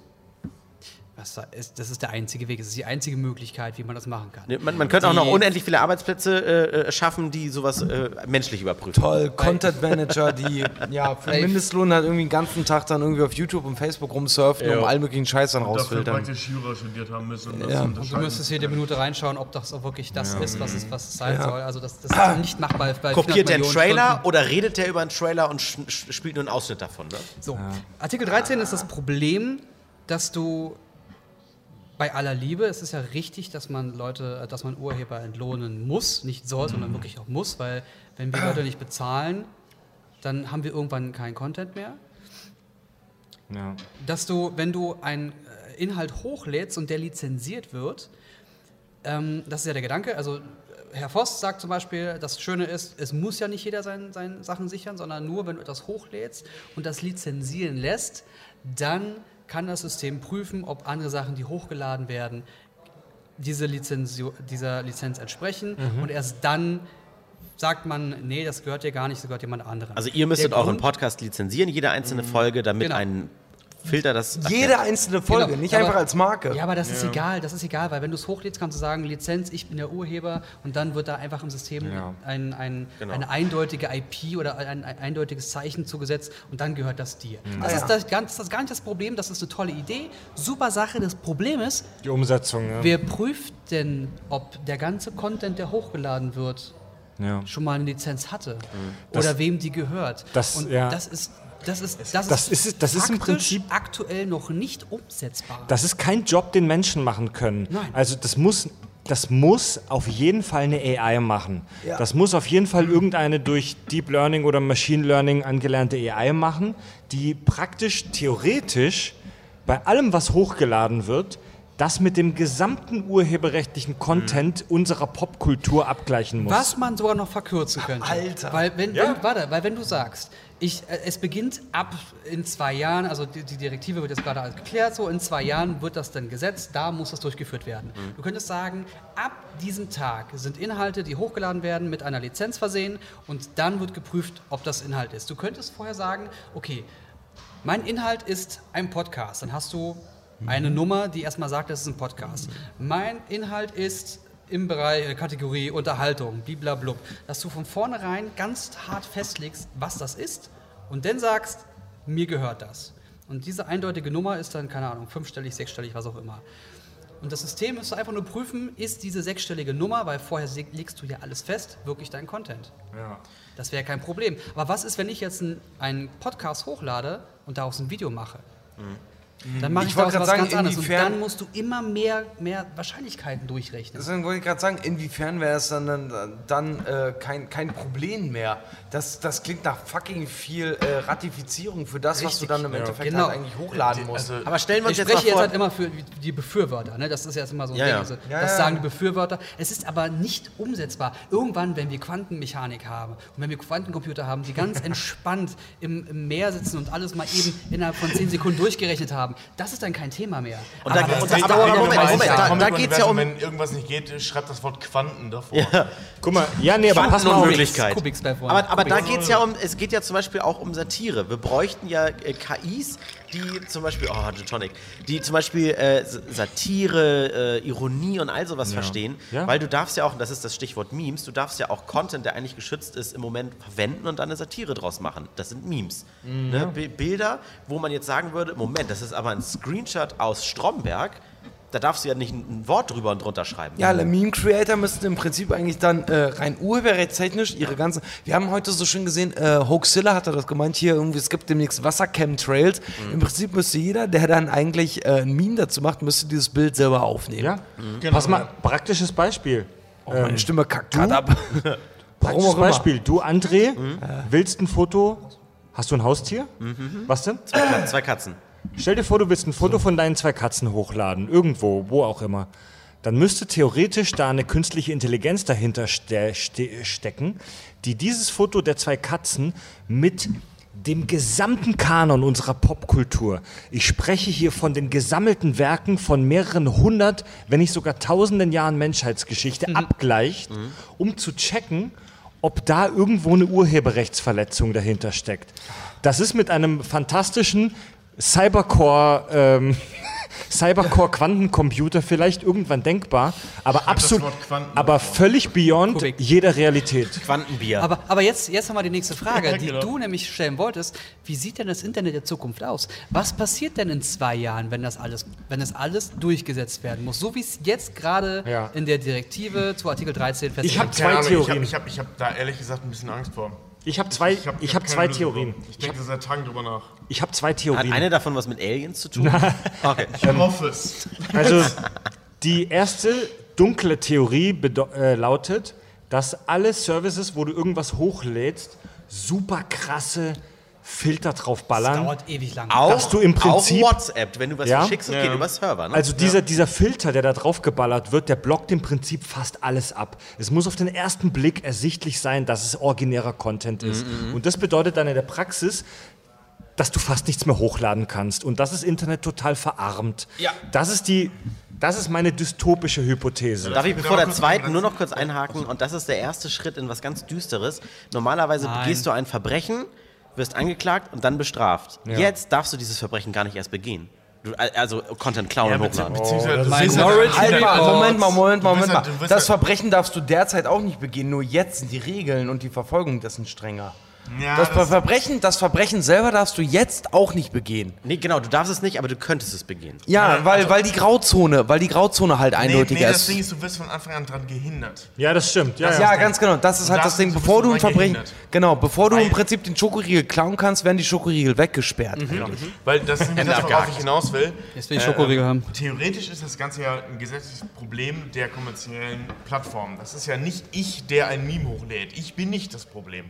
Was da ist, das ist der einzige Weg. Es ist die einzige Möglichkeit, wie man das machen kann. Ne, Man, man könnte auch noch Die- unendlich viele Arbeitsplätze äh, äh, schaffen, die sowas äh, menschlich überprüfen. Toll, Content Manager, die ja für. Mindestlohn halt irgendwie den ganzen Tag dann irgendwie auf YouTube und Facebook rumsurfen, um all möglichen Scheiß dann Dafür rausfiltern. praktisch Jura studiert haben müssen. Um das Ja. Und du müsstest jede Minute reinschauen, ob das auch wirklich das ist, was es, was es sein soll. Also das, das ist nicht machbar. Bei Kopiert der 400 einen Trailer Stunden. oder redet der über einen Trailer und spielt nur einen Ausschnitt davon? Ne? So, Artikel 13 ist das Problem, dass du bei aller Liebe, es ist ja richtig, dass man Leute, äh, dass man Urheber entlohnen muss, nicht soll, sondern wirklich auch muss, weil wenn wir Leute nicht bezahlen, dann haben wir irgendwann keinen Content mehr. Ja. Dass du, wenn du einen äh, Inhalt hochlädst und der lizenziert wird, ähm, das ist ja der Gedanke, also äh, Herr Voss sagt zum Beispiel, das Schöne ist, es muss ja nicht jeder seine sein Sachen sichern, sondern nur, wenn du etwas hochlädst und das lizenzieren lässt, dann kann das System prüfen, ob andere Sachen, die hochgeladen werden, diese Lizenzio dieser Lizenz entsprechen und erst dann sagt man, nee, das gehört dir gar nicht, das gehört jemand anderem. Also ihr müsstet euren Podcast lizenzieren, jede einzelne Folge, damit Genau. ein Filter das. Jede einzelne Folge, Genau, nicht aber- einfach als Marke. Ja, aber das ist egal, das ist egal, weil wenn du es hochlädst, kannst du sagen, Lizenz, ich bin der Urheber und dann wird da einfach im System Ja. ein, ein, Genau. eine eindeutige IP oder ein, ein eindeutiges Zeichen zugesetzt und dann gehört das dir. Mhm. Das, Ah, ist ja. das, ganz, das ist gar nicht das Problem, das ist eine tolle Idee, super Sache. Das Problem ist, Die Umsetzung, ja. wer prüft denn, ob der ganze Content, der hochgeladen wird, ja. schon mal eine Lizenz hatte Das- oder wem die gehört. das- und ja. das ist das ist, das Das ist- das ist im Prinzip- aktuell noch nicht umsetzbar. Das ist kein Job, den Menschen machen können. Nein. Also das muss, das muss auf jeden Fall eine AI machen. Ja. Das muss auf jeden Fall irgendeine durch Deep Learning oder Machine Learning angelernte AI machen, die praktisch theoretisch bei allem, was hochgeladen wird, das mit dem gesamten urheberrechtlichen Content unserer Popkultur abgleichen muss. Was man sogar noch verkürzen könnte. Alter. Weil wenn, Ja. wenn, warte, weil wenn du sagst, ich, äh, es beginnt ab in zwei Jahren, also die, die Direktive wird jetzt gerade geklärt, so in zwei Jahren wird das dann gesetzt, da muss das durchgeführt werden. Mhm. Du könntest sagen, ab diesem Tag sind Inhalte, die hochgeladen werden, mit einer Lizenz versehen und dann wird geprüft, ob das Inhalt ist. Du könntest vorher sagen, okay, mein Inhalt ist ein Podcast. Dann hast du eine Nummer, die erstmal sagt, das ist ein Podcast. Mein Inhalt ist im Bereich äh, Kategorie Unterhaltung, bliblablub, dass du von vornherein ganz hart festlegst, was das ist und dann sagst, mir gehört das. Und diese eindeutige Nummer ist dann, keine Ahnung, fünfstellig, sechsstellig, was auch immer. Und das System müsste einfach nur prüfen, ist diese sechsstellige Nummer, weil vorher legst du ja alles fest, wirklich dein Content. Das wäre kein Problem. Aber was ist, wenn ich jetzt einen- einen Podcast hochlade und daraus ein Video mache? Dann mache Ich ich, wollte daraus was sagen, ganz anderes. Und inwiefern- dann musst du immer mehr, mehr Wahrscheinlichkeiten durchrechnen. Deswegen wollte ich gerade sagen, inwiefern wäre es dann, dann, dann äh, kein, kein Problem mehr. Das, das klingt nach fucking viel äh, Ratifizierung für das, was du Richtig. dann im Endeffekt Genau. halt eigentlich hochladen musst. Also, Aber stellen wir uns Ich jetzt spreche mal jetzt vor. halt immer für die Befürworter, ne? das ist jetzt immer so ein Ja, Ding. ja. Also, Ja, das ja. sagen die Befürworter. Es ist aber nicht umsetzbar. Irgendwann, wenn wir Quantenmechanik haben und wenn wir Quantencomputer haben, die ganz entspannt im, im Meer sitzen und alles mal eben innerhalb von 10 Sekunden durchgerechnet haben, das ist dann kein Thema mehr. Und da- und da- aber ja Moment, noch 30 Moment, Jahre. da- da geht's ja um- Wenn irgendwas nicht geht, schreibt das Wort Quanten davor. Guck mal, ja, nee, aber pass mal auf. Quantenunmöglichkeit. Kubiks bei vorne. Aber, aber da geht es ja um, es geht ja zum Beispiel auch um Satire. Wir bräuchten ja äh, KIs, die zum Beispiel, oh, Gin Tonic, die zum Beispiel äh, Satire, äh, Ironie und all sowas verstehen. Ja. Weil du darfst ja auch, und das ist das Stichwort Memes, du darfst ja auch Content, der eigentlich geschützt ist, im Moment verwenden und dann eine Satire draus machen. Das sind Memes. Ne? Bi- Bilder, wo man jetzt sagen würde, Moment, das ist aber ein Screenshot aus Stromberg. Da darfst du ja nicht ein Wort drüber und drunter schreiben. Ja, alle Meme-Creator müssten im Prinzip eigentlich dann äh, rein urheberrechtstechnisch ihre ganze. Wir haben heute so schön gesehen, äh, Hoaxilla hat das gemeint, hier irgendwie, es gibt demnächst Wassercam-Trails. Im Prinzip müsste jeder, der dann eigentlich äh, ein Meme dazu macht, müsste dieses Bild selber aufnehmen. Ja? Pass mal, praktisches Beispiel. Oh, meine Stimme kackt gerade ab. Warum Praktisches. Beispiel. Du, André, willst ein Foto. Hast du ein Haustier? Was denn? Zwei, Kat- zwei Katzen. Stell dir vor, du willst ein Foto von deinen zwei Katzen hochladen, irgendwo, wo auch immer. Dann müsste theoretisch da eine künstliche Intelligenz dahinter ste ste stecken, die dieses Foto der zwei Katzen mit dem gesamten Kanon unserer Popkultur. Ich spreche hier von den gesammelten Werken von mehreren hundert, wenn nicht sogar tausenden Jahren Menschheitsgeschichte abgleicht, um zu checken, ob da irgendwo eine Urheberrechtsverletzung dahinter steckt. Das ist mit einem fantastischen Cybercore, ähm, Cybercore-Quantencomputer vielleicht irgendwann denkbar, aber absolut, aber völlig beyond Kubik. jeder Realität. Quantenbier. Aber, aber jetzt, jetzt haben wir die nächste Frage, die genau. du nämlich stellen wolltest. Wie sieht denn das Internet der Zukunft aus? Was passiert denn in zwei Jahren, wenn das alles, wenn das alles durchgesetzt werden muss? So wie es jetzt gerade Ja. in der Direktive zu Artikel 13 Ich festgelegt hab ist. zwei Keine Ahnung, Ich Theorien. habe ich hab, ich hab da ehrlich gesagt ein bisschen Angst vor. Ich habe zwei, ich hab hab keine zwei Theorien. drauf. Ich denke seit Tagen drüber nach. Ich habe zwei Hat Theorien. eine davon was mit Aliens zu tun? Okay. Ich hoffe es. Also die erste dunkle Theorie äh, lautet, dass alle Services, wo du irgendwas hochlädst, super krasse Filter drauf ballern. Dauert ewig lang. Auch, Dass du im Prinzip- auch WhatsApp, wenn du was Ja? verschickst, das geht über Server. Ne? Also dieser, dieser Filter, der da drauf geballert wird, der blockt im Prinzip fast alles ab. Es muss auf den ersten Blick ersichtlich sein, dass es originärer Content ist. Und das bedeutet dann in der Praxis, dass du fast nichts mehr hochladen kannst und das Internet total verarmt. Ja. Das ist die, das ist meine dystopische Hypothese. Darf ich bevor der zweiten nur noch kurz einhaken? Und das ist der erste Schritt in was ganz Düsteres. Normalerweise Nein. begehst du ein Verbrechen, wirst angeklagt und dann bestraft. Jetzt darfst du dieses Verbrechen gar nicht erst begehen. Du, also Content klauen Ja, und hochladen. beziehungsweise Minority ja- Halt mal, Report. Moment mal, Moment mal, Moment ja- mal. Das ja- Verbrechen darfst du derzeit auch nicht begehen, nur jetzt sind die Regeln und die Verfolgung dessen strenger. Ja, Das, das- Verbrechen, das Verbrechen selber darfst du jetzt auch nicht begehen. Nee, genau, du darfst es nicht, aber du könntest es begehen. Ja, Ja, weil, also- weil die Grauzone, weil die Grauzone halt Nee, eindeutiger nee, das ist. Ding ist, du wirst von Anfang an dran gehindert. Ja, das stimmt. Ja, ja, ganz genau. Das ist halt das Ding. du Bevor du ein Verbrechen, gehindert. genau, bevor du Weil- im Prinzip den Schokoriegel klauen kannst, werden die Schokoriegel weggesperrt. Genau. Weil das ist das, worauf ich hinaus will. Jetzt will ich Schokoriegel haben. Theoretisch ist das Ganze ja ein gesetzliches Problem der kommerziellen Plattformen. Das ist ja nicht ich, der ein Meme hochlädt. Ich bin nicht das Problem.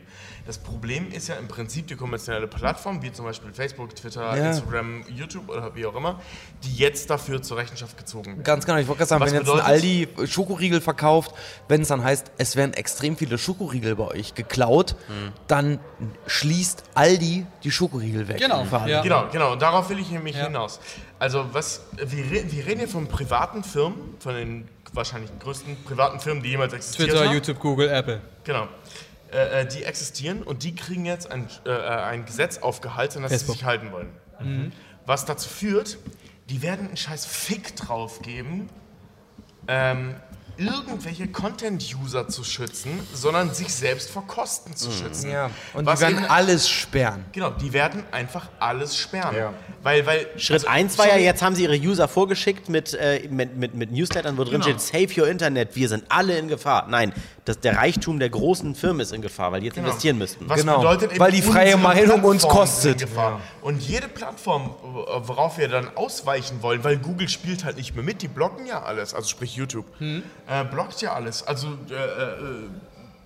Das Problem ist ja im Prinzip die kommerzielle Plattform, wie zum Beispiel Facebook, Twitter, Ja. Instagram, YouTube oder wie auch immer, die jetzt dafür zur Rechenschaft gezogen werden. Ganz genau, ich wollte gerade sagen, Was wenn jetzt ein Aldi Schokoriegel verkauft, wenn es dann heißt, es werden extrem viele Schokoriegel bei euch geklaut, dann schließt Aldi die Schokoriegel weg. Genau, ja. Genau, genau. Und darauf will ich nämlich Ja. hinaus. Also was, wir, wir reden hier von privaten Firmen, von den wahrscheinlich größten privaten Firmen, die jemals existiert Twitter, haben. YouTube, Google, Apple. Genau. Äh, äh, die existieren und die kriegen jetzt ein, äh, ein Gesetz aufgehalten, das Facebook. sie sich halten wollen. Mhm. Was dazu führt, die werden einen scheiß Fick drauf geben, ähm, irgendwelche Content-User zu schützen, sondern sich selbst vor Kosten zu schützen. Ja, und Was die werden eben- alles sperren. Genau, die werden einfach alles sperren. Ja. Weil, weil, Schritt also, 1 war ja, jetzt haben sie ihre User vorgeschickt mit, äh, mit, mit, mit Newslettern, wo drin Genau. steht, Save your Internet, wir sind alle in Gefahr. Nein, das, der Reichtum der großen Firmen ist in Gefahr, weil die jetzt Genau. investieren müssten. Was Genau, bedeutet eben, weil die freie Meinung uns kostet. Gefahr. Und jede Plattform, worauf wir dann ausweichen wollen, weil Google spielt halt nicht mehr mit, die blocken ja alles, also sprich YouTube, Hm. Äh, blockt ja alles. Also äh, äh,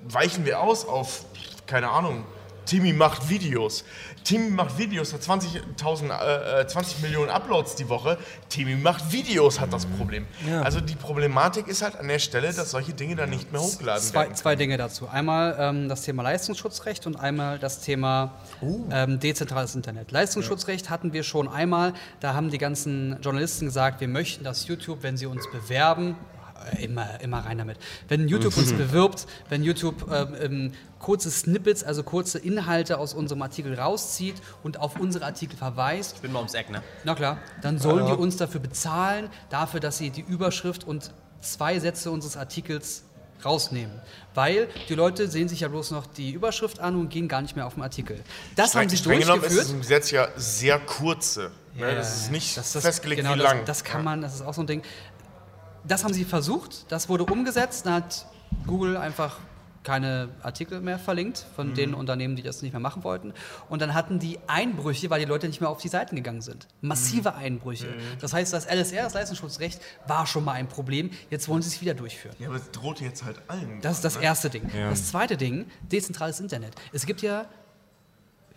weichen wir aus auf, keine Ahnung, Timmy macht Videos. Timmy macht Videos, hat 20.000, äh, äh, 20 Millionen Uploads die Woche. Timmy macht Videos, hat das Problem. Also die Problematik ist halt an der Stelle, dass solche Dinge dann nicht mehr hochgeladen Zwei, werden. zwei Dinge dazu. Einmal ähm, das Thema Leistungsschutzrecht und einmal das Thema ähm, dezentrales Internet. Leistungsschutzrecht hatten wir schon einmal. Da haben die ganzen Journalisten gesagt, wir möchten, dass YouTube, wenn sie uns bewerben, äh, immer, immer rein damit. Wenn YouTube uns bewirbt, wenn YouTube ähm, ähm, kurze Snippets, also kurze Inhalte aus unserem Artikel rauszieht und auf unsere Artikel verweist, bin mal ums Eck, ne? na klar, dann sollen die uns dafür bezahlen, dafür, dass sie die Überschrift und zwei Sätze unseres Artikels rausnehmen. Weil die Leute sehen sich ja bloß noch die Überschrift an und gehen gar nicht mehr auf den Artikel. Das haben sie Streng genommen ist es durchgeführt. im Gesetz ja sehr kurze. Ne? Das ist nicht Das- das- festgelegt, genau, wie das, lang. Das kann man, das ist auch so ein Ding. Das haben sie versucht, das wurde umgesetzt, dann hat Google einfach keine Artikel mehr verlinkt von Mhm. den Unternehmen, die das nicht mehr machen wollten. Und dann hatten die Einbrüche, weil die Leute nicht mehr auf die Seiten gegangen sind. Massive Mhm. Einbrüche. Das heißt, das LSR, das Leistungsschutzrecht, war schon mal ein Problem. Jetzt wollen sie es wieder durchführen. Ja, aber es droht jetzt halt allen. Das ist das ne? erste Ding. Das zweite Ding, dezentrales Internet. Es gibt ja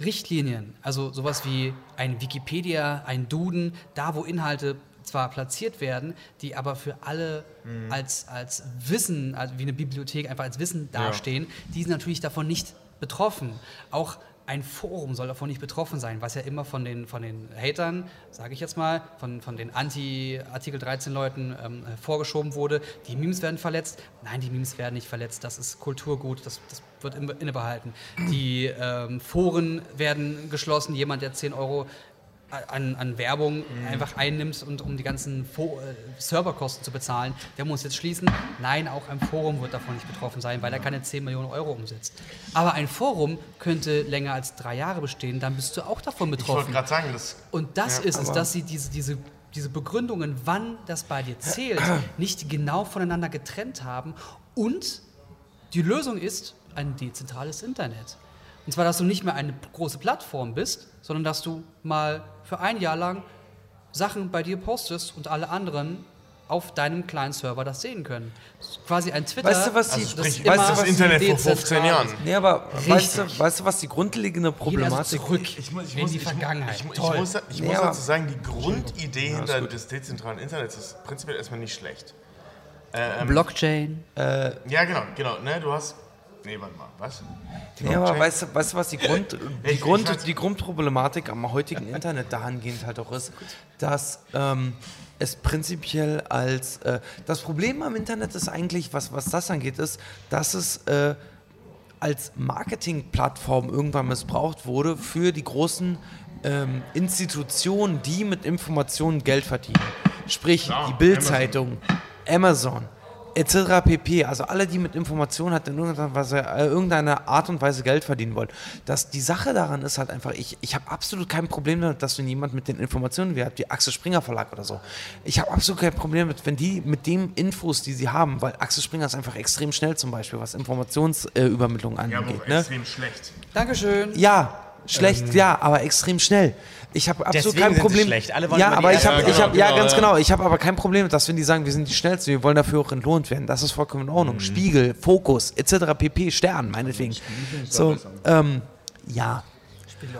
Richtlinien, also sowas wie ein Wikipedia, ein Duden, da wo Inhalte zwar platziert werden, die aber für alle als, als Wissen, also wie eine Bibliothek einfach als Wissen dastehen, die sind natürlich davon nicht betroffen. Auch ein Forum soll davon nicht betroffen sein, was ja immer von den, von den Hatern, sage ich jetzt mal, von, von den Anti-Artikel 13-Leuten ähm, vorgeschoben wurde. Die Memes werden verletzt. Nein, die Memes werden nicht verletzt. Das ist Kulturgut, das, das wird innebehalten. Die ähm, Foren werden geschlossen. Jemand, der 10 Euro an, an Werbung einfach einnimmt und um die ganzen Fo äh, Serverkosten zu bezahlen, der muss jetzt schließen. Nein, auch ein Forum wird davon nicht betroffen sein, weil er keine 10 Millionen Euro umsetzt. Aber ein Forum könnte länger als drei Jahre bestehen, dann bist du auch davon Ich wollte betroffen. gerade sagen, das Und das ist es, dass sie diese, diese, diese Begründungen, wann das bei dir zählt, nicht genau voneinander getrennt haben. Und die Lösung ist ein dezentrales Internet. Und zwar, dass du nicht mehr eine große Plattform bist, sondern dass du mal für ein Jahr lang Sachen bei dir postest und alle anderen auf deinem kleinen Server das sehen können. Das ist quasi ein Twitter. Weißt du, was die- also das sprich, immer weißt du, das Internet vor 15 dezentral Jahren. ist. Nee, aber weißt Richtig. du, weißt du, was die grundlegende Problematik zurück Ich muss, ich in die ich Vergangenheit. Ich, ich Toll. muss, ich Nee, muss dazu sagen, die Grundidee hinter des dezentralen Internets ist prinzipiell erstmal nicht schlecht. Blockchain. Ja, genau, genau. Ne, du hast. Nee, warte mal, was? Ja, aber weißt du, weißt was die, Grund, die, Ich- Grund, ich die Grundproblematik am heutigen Internet dahingehend halt auch ist, dass ähm, es prinzipiell als. Äh, das Problem am Internet ist eigentlich, was, was das angeht, ist, dass es äh, als Marketingplattform irgendwann missbraucht wurde für die großen ähm, Institutionen, die mit Informationen Geld verdienen. Sprich, die Bild-Zeitung, Amazon, etc. pp. Also alle, die mit Informationen halt in irgendeiner, Weise, äh, irgendeiner Art und Weise Geld verdienen wollen. Das, die Sache daran ist halt einfach, ich, ich habe absolut kein Problem damit, dass wenn jemand mit den Informationen wie hat, wie Axel Springer Verlag oder so, ich habe absolut kein Problem damit, wenn die mit den Infos, die sie haben, weil Axel Springer ist einfach extrem schnell zum Beispiel, was Informationsübermittlung äh, Ja, aber angeht. ne? extrem schlecht. Dankeschön. Ja, schlecht, ja, aber extrem schnell. Ich habe absolut kein Problem. schlecht. Alle wollen ja, aber ich habe, ich habe, ja, genau, ganz ja. genau. Ich habe aber kein Problem dass wenn die sagen, wir sind die schnellsten, wir wollen dafür auch entlohnt werden. Das ist vollkommen in Ordnung. Spiegel, Fokus, etc. pp. Stern, meinetwegen. So, ähm, ja.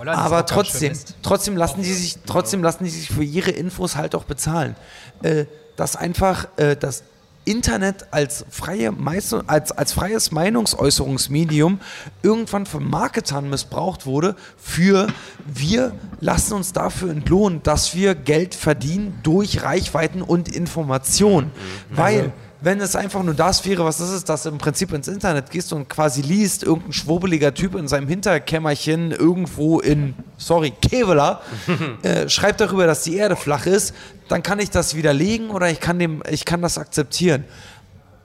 Aber trotzdem, trotzdem lassen die sich, trotzdem lassen die sich für ihre Infos halt auch bezahlen. Äh, dass einfach äh, das Internet als, freie Meister, als, als freies Meinungsäußerungsmedium irgendwann von Marketern missbraucht wurde für wir lassen uns dafür entlohnen, dass wir Geld verdienen durch Reichweiten und Information. Weil wenn es einfach nur das wäre, was das ist, dass du im Prinzip ins Internet gehst und quasi liest, irgendein schwurbeliger Typ in seinem Hinterkämmerchen irgendwo in, sorry, Kevela, äh, schreibt darüber, dass die Erde flach ist, dann kann ich das widerlegen oder ich kann, dem, ich kann das akzeptieren.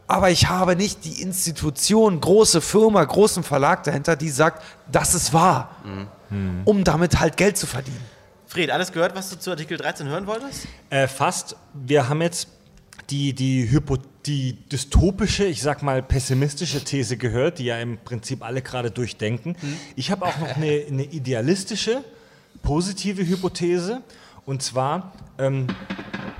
Aber ich habe nicht die Institution, große Firma, großen Verlag dahinter, die sagt, das ist wahr, um damit halt Geld zu verdienen. Fred, alles gehört, was du zu Artikel 13 hören wolltest? Äh, fast. Wir haben jetzt die, die, Hypo, die dystopische, ich sag mal pessimistische These gehört, die ja im Prinzip alle gerade durchdenken. Ich habe auch noch eine, eine idealistische, positive Hypothese. Und zwar, ähm,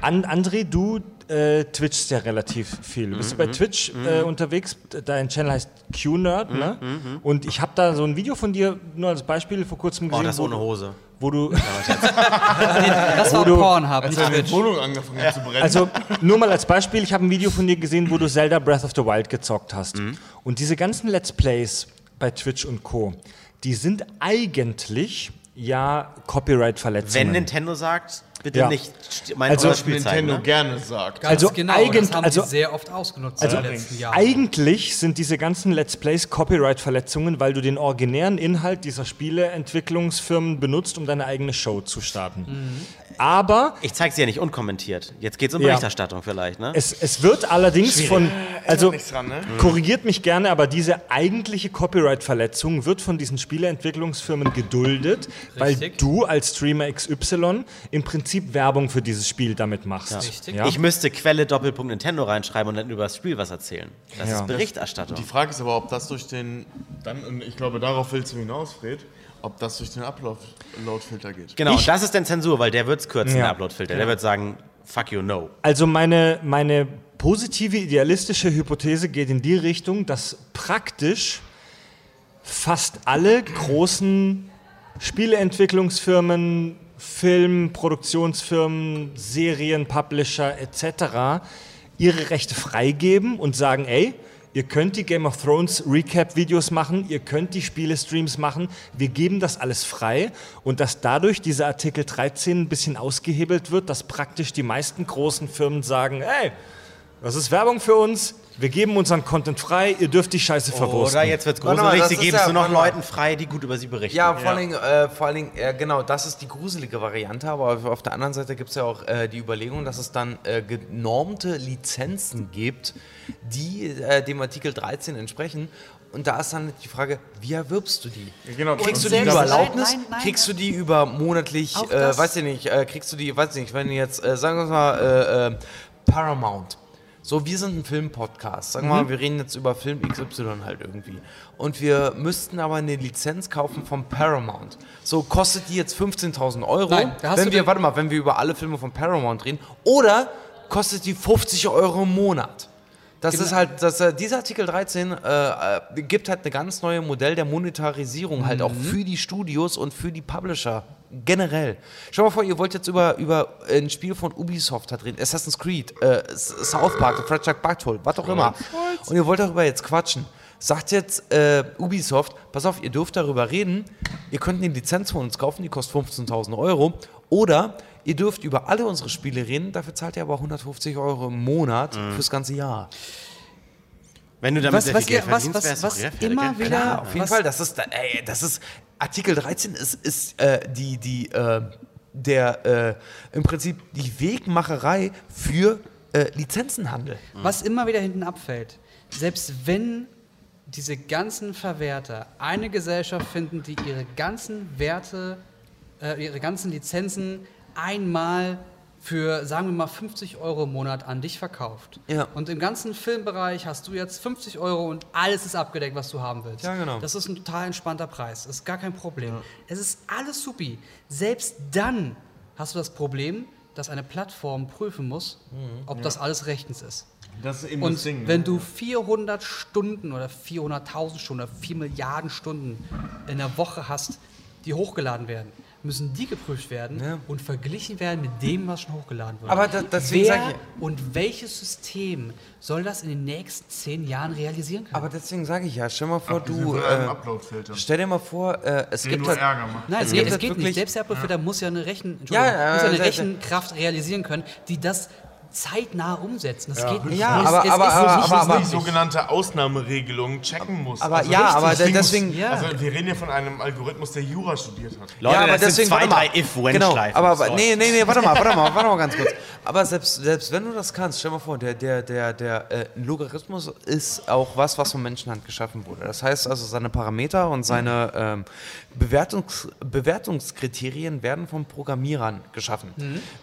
An André, du äh, twitchst ja relativ viel. Du bist bei Twitch äh, unterwegs, dein Channel heißt Q-Nerd, ne? Und ich habe da so ein Video von dir, nur als Beispiel, vor kurzem Oh, gesehen, das wo, ohne Hose. wo du Das war du- Pornhub, nicht Twitch. Wohnung angefangen hat zu brennen. Also nur mal als Beispiel, ich habe ein Video von dir gesehen, wo du Zelda Breath of the Wild gezockt hast. Mhm. Und diese ganzen Let's Plays bei Twitch und Co., die sind eigentlich ja Copyright-Verletzungen. Wenn Nintendo sagt, bitte Ja. nicht st- mein Also zeigen. Nintendo Ne? gerne sagt. Ganz Also genau, eigent- das haben also- sehr oft ausgenutzt Also in den letzten Jahren. eigentlich sind diese ganzen Let's Plays Copyright-Verletzungen, weil du den originären Inhalt dieser Spieleentwicklungsfirmen benutzt, um deine eigene Show zu starten. Mhm. Aber Ich zeige sie ja nicht unkommentiert. Jetzt geht es um Ja. Berichterstattung vielleicht, ne? Es, es wird allerdings von, also nichts dran, ne? korrigiert mich gerne, aber diese eigentliche Copyright-Verletzung wird von diesen Spieleentwicklungsfirmen geduldet, weil Richtig. du als Streamer XY im Prinzip Werbung für dieses Spiel damit machst. Richtig. Ja? Ich müsste Quelle Doppelpunkt Nintendo reinschreiben und dann über das Spiel was erzählen. Das Ja. ist Berichterstattung. Die Frage ist aber, ob das durch den, dann, und ich glaube, darauf willst du hinaus, Fred, ob das durch den Upload-Filter geht. Genau, Ich- das ist dann Zensur, weil der wird es kürzen, Ja. der Upload-Filter. Der wird sagen, fuck you, no. Also meine, meine positive, idealistische Hypothese geht in die Richtung, dass praktisch fast alle großen Spieleentwicklungsfirmen, Filmproduktionsfirmen, Serien, Publisher etc. ihre Rechte freigeben und sagen, ey, ihr könnt die Game of Thrones Recap-Videos machen, ihr könnt die Spielestreams machen, wir geben das alles frei und dass dadurch dieser Artikel 13 ein bisschen ausgehebelt wird, dass praktisch die meisten großen Firmen sagen, ey, das ist Werbung für uns, wir geben unseren Content frei, ihr dürft die Scheiße verwursten. Oder jetzt wird gruselig, sie geben ja- es nur noch. Leuten frei, die gut über sie berichten. Ja, vor allen Dingen, äh, vor allen Dingen äh, genau, das ist die gruselige Variante, aber auf, der anderen Seite gibt es ja auch äh, die Überlegung, dass es dann äh, genormte Lizenzen gibt, die äh, dem Artikel 13 entsprechen. Und da ist dann die Frage, wie erwirbst du die? genau, Kriegst du die über Erlaubnis? Nein, nein, nein. Kriegst du die über monatlich, äh, weiß ich nicht, äh, kriegst du die, weiß ich nicht, wenn du jetzt, äh, sagen wir mal, äh, äh, Paramount. So, wir sind ein Filmpodcast. Sagen wir mal, wir reden jetzt über Film XY halt irgendwie. Und wir müssten aber eine Lizenz kaufen vom Paramount. So, kostet die jetzt 15.000 Euro? Nein, da hast wenn du wir, warte mal, wenn wir über alle Filme von Paramount reden. Oder kostet die 50 Euro im Monat? Das ist halt, das, äh, dieser Artikel 13 äh, äh, gibt halt ein ganz neues Modell der Monetarisierung halt auch für die Studios und für die Publisher generell. Schau mal vor, ihr wollt jetzt über, über ein Spiel von Ubisoft halt reden, Assassin's Creed, äh, South Park, The Fred Jack Butthole, was auch immer. Und ihr wollt darüber jetzt quatschen. Sagt jetzt äh, Ubisoft, pass auf, ihr dürft darüber reden, ihr könnt eine Lizenz von uns kaufen, die kostet 15.000 Euro. Oder ihr dürft über alle unsere Spiele reden, dafür zahlt ihr aber 150 Euro im Monat fürs ganze Jahr. Wenn du damit Was, sehr was, viel Geld was, verdienst, was, was immer wieder. Ja, auf jeden was, Fall. Das ist, da- ey, das ist Artikel 13 ist, ist äh, die, die, äh, der äh, im Prinzip die Wegmacherei für äh, Lizenzenhandel. Was immer wieder hinten abfällt, selbst wenn diese ganzen Verwerter eine Gesellschaft finden, die ihre ganzen Werte, äh, ihre ganzen Lizenzen einmal für, sagen wir mal, 50 Euro im Monat an dich verkauft. Ja. Und im ganzen Filmbereich hast du jetzt 50 Euro und alles ist abgedeckt, was du haben willst. Ja, genau. Das ist ein total entspannter Preis. Das ist gar kein Problem. Es ist alles supi. Selbst dann hast du das Problem, dass eine Plattform prüfen muss, ob das alles rechtens ist. Das ist eben Und das Ding. wenn ne? du 400 Stunden oder 400.000 Stunden oder 4 Milliarden Stunden in der Woche hast, die hochgeladen werden, müssen die geprüft werden Ja. und verglichen werden mit dem, was schon hochgeladen wird. Aber da- deswegen Wer sag ich- und welches System soll das in den nächsten 10 Jahren realisieren können? Aber deswegen sage ich ja, stell mal vor, Abgesehen du. Äh, Upload-Filter. stell dir mal vor, äh, es Den gibt nur halt, Ärger macht. Nein, es gibt geht, es geht nicht. Selbst der Upload-Filter muss ja eine, Rechen, Ja, muss ja eine Rechenkraft realisieren können, die das zeitnah umsetzen. Das geht nicht. Ja, es, aber- es aber- ist aber- nicht aber- aber die sogenannte Ausnahmeregelung checken muss. Aber Also ja, richtig, aber deswegen- Muss, Ja. Also wir reden hier von einem Algorithmus, der Jura studiert hat. Leute, ja, aber das deswegen, sind zwei, drei If-When-Schleifen. Genau, aber Sorry. nee, nee, nee, warte mal, warte mal, warte mal ganz kurz. Aber selbst, selbst wenn du das kannst, stell mal vor, der, der, der, der äh, Logarithmus ist auch was, was von Menschenhand geschaffen wurde. Das heißt also, seine Parameter und seine ähm, Bewertungs Bewertungskriterien werden von Programmierern geschaffen.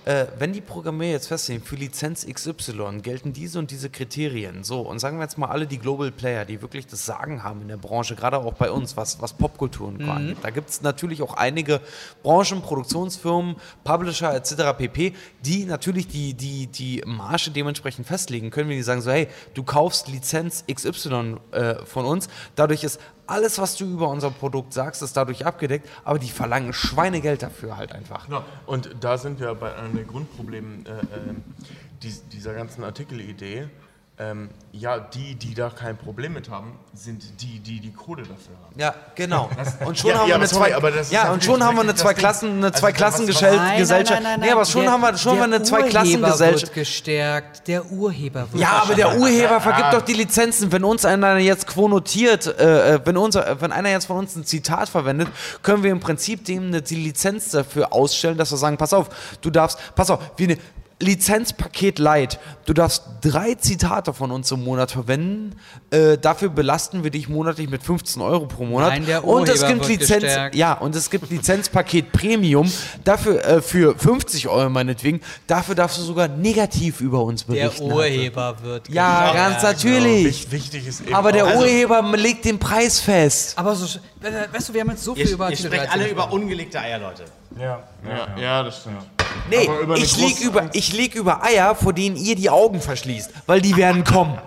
Äh, wenn die Programmierer jetzt festlegen, für Lizenz XY gelten diese und diese Kriterien, so, und sagen wir jetzt mal alle die Global Player, die wirklich das Sagen haben in der Branche, gerade auch bei uns, was, was Popkultur und Co. angeht. Da gibt es natürlich auch einige Branchen, Produktionsfirmen, Publisher etc. pp., die natürlich die, die, die Marge dementsprechend festlegen können, wenn die sagen so, hey, du kaufst Lizenz XY äh, von uns, dadurch ist alles, was du über unser Produkt sagst, ist dadurch abgedeckt, aber die verlangen Schweinegeld dafür halt einfach. Genau. Und da sind wir bei einem der Grundprobleme äh, äh, dies, dieser ganzen Artikelidee. Ähm, ja, die, die da kein Problem mit haben, sind die, die die Kohle dafür haben. Ja, genau. Und schon Ja, haben ja, wir eine sorry, zwei, aber das ist ja, und schon wirklich haben wir eine zwei. Klassen, eine Also zwei was- Klassen was- Gesellschaft. Nee, aber schon der, haben wir schon wir eine zwei Urheber Klassen Gesellschaft. wird gestärkt. Der Urheber wird Ja, aber der Urheber vergibt doch die Lizenzen. Wenn uns einer jetzt quonotiert, äh, äh, wenn, unser, äh, wenn einer jetzt von uns ein Zitat verwendet, können wir im Prinzip dem eine, die Lizenz dafür ausstellen, dass wir sagen, pass auf, du darfst, pass auf, wie eine Lizenzpaket Light. Du darfst drei Zitate von uns im Monat verwenden. Äh, dafür belasten wir dich monatlich mit 15 Euro pro Monat. Nein, der und es gibt Lizenz, gestärkt. ja, und es gibt Lizenzpaket Premium. Dafür äh, für 50 Euro meinetwegen. Dafür darfst du sogar negativ über uns Der berichten. Urheber wird Ja, gestärkt. ganz natürlich. Wich- Wichtig ist eben Aber der auch- Urheber legt den Preis fest. Aber so, weißt du, wir haben jetzt so viel Ihr, über ihr sprecht 13 alle über ungelegte Eier, Leute. Ja, ja, ja, das stimmt. Nee, ich lieg große- über, ich lieg über Eier, vor denen ihr die Augen verschließt, weil die werden kommen.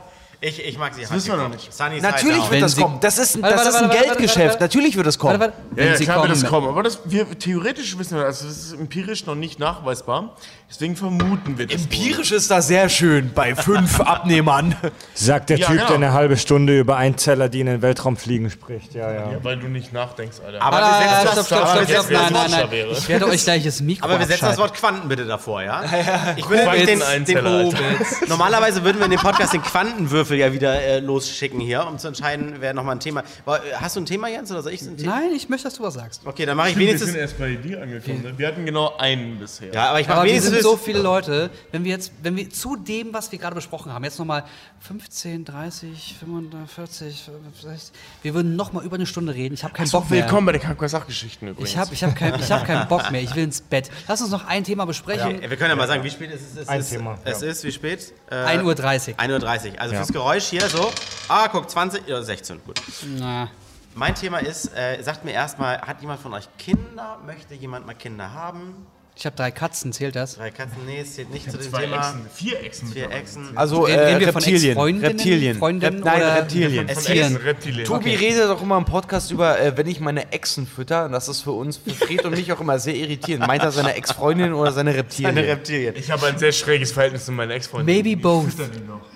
Ich, ich mag sie. Das wissen wir noch nicht. Sunny Natürlich wird das kommen. Das ist, ein- Warte, das warte, ist ein warte, warte, Geldgeschäft. warte, warte. Natürlich wird das kommen. Warte, warte. Ja, Wenn ja sie klar wird das kommen, kommen, aber das, wir, theoretisch wissen wir, also das ist empirisch noch nicht nachweisbar. Deswegen vermuten wir das. Empirisch ist das sehr schön bei fünf Abnehmern. Sagt der Ja, Typ, genau. der eine halbe Stunde über Einzeller, die in den Weltraum fliegen, spricht. Ja, ja. Wohl. Ja, weil du nicht nachdenkst, Alter. Aber Ah, wir setzen stopp, das, stopp, aber stopp, wir stopp, setzen nein, das nein, Wort- nein. wäre. Ich werde euch gleich das Mikro Aber wir setzen das. Wort Quanten bitte davor, ja? Ich würde nämlich den, den Einzeller, Alter. Normalerweise würden wir in dem Podcast den Quantenwürfel ja wieder äh, losschicken hier, um zu entscheiden, wer nochmal ein Thema. Aber, äh, Hast du ein Thema, Jens, oder soll ich ein Thema? Nein, ich möchte, dass du was sagst. Okay, dann mache ich wir wenigstens. sind erst bei dir angekommen. Wir hatten genau einen bisher. Ja, aber ich mache wir wenigstens. So viele Leute, wenn wir jetzt, wenn wir zu dem, was wir gerade besprochen haben, jetzt nochmal 15, 30, 45, 50, wir würden nochmal über eine Stunde reden. Ich habe keinen Bock mehr. Willkommen bei den Kankoi-Sachgeschichten übrigens. Ich habe ich hab kein, ich hab keinen Bock mehr. Ich will ins Bett. Lass uns noch ein Thema besprechen. Ja, wir können ja mal sagen, wie spät ist es? Es Ein ist, Thema, Es ja. ist, wie spät? Äh, 1.30 Uhr. 1.30 Uhr. Also fürs Geräusch hier so. Ah, guck, 20 oder 16. Gut. Na, Mein Thema ist, äh, sagt mir erstmal, hat jemand von euch Kinder? Möchte jemand mal Kinder haben? Ich habe drei Katzen, zählt das? Drei Katzen? Nee, es zählt nicht zu dem Zwei Thema. Echsen, vier Echsen. Vier. Echsen. Also äh, reden wir von Reptilien. Ex-Freundinnen, Reptilien. Freundinnen Rep- nein, oder- Reptilien. Es Von Echsen, Tieren. Reptilien. Tobi redet doch immer im Podcast über, äh, wenn ich meine Echsen fütter. Und das ist für uns, für Fred und mich auch immer sehr irritierend. Meint er seine Ex-Freundin oder seine Reptilien? Eine Reptilien. Ich habe ein sehr schräges Verhältnis zu meinen Ex-Freunden. Maybe both.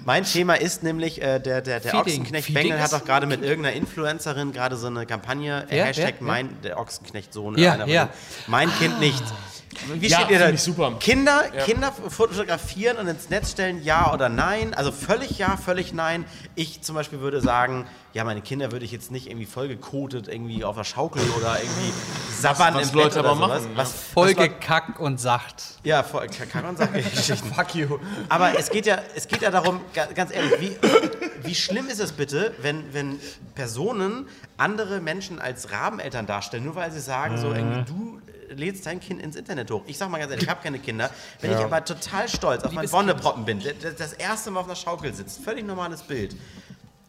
Mein Thema ist nämlich, äh, der, der, der Feeding. Ochsenknecht Feeding Bengel hat doch gerade mit irgendeiner Influencerin gerade so eine Kampagne, äh, Wer? Hashtag Wer? mein, der Ochsenknecht-Sohn. Ja, einer von ja. denen. Mein Kind nicht. Wie Ja, steht ihr da? super. Kinder, Kinder fotografieren und ins Netz stellen, ja oder nein? Also völlig ja, völlig nein. Ich zum Beispiel würde sagen, ja, meine Kinder würde ich jetzt nicht irgendwie vollgekotet irgendwie auf der Schaukel oder irgendwie sabbern was im Bett Leute oder aber sowas. machen, Was, Voll was Leute- gekackt und sacht. Ja, voll, man sagen, Geschichten. Fuck you. Aber es geht ja, es geht ja darum, ga- ganz ehrlich, wie, wie schlimm ist es bitte, wenn, wenn Personen andere Menschen als Rabeneltern darstellen, nur weil sie sagen, so irgendwie, du lädst dein Kind ins Internet hoch. Ich sag mal ganz ehrlich, ich habe keine Kinder. Wenn ich aber total stolz auf meinen Liebes Wonneproppen bin, das erste Mal auf einer Schaukel sitzt, völlig normales Bild.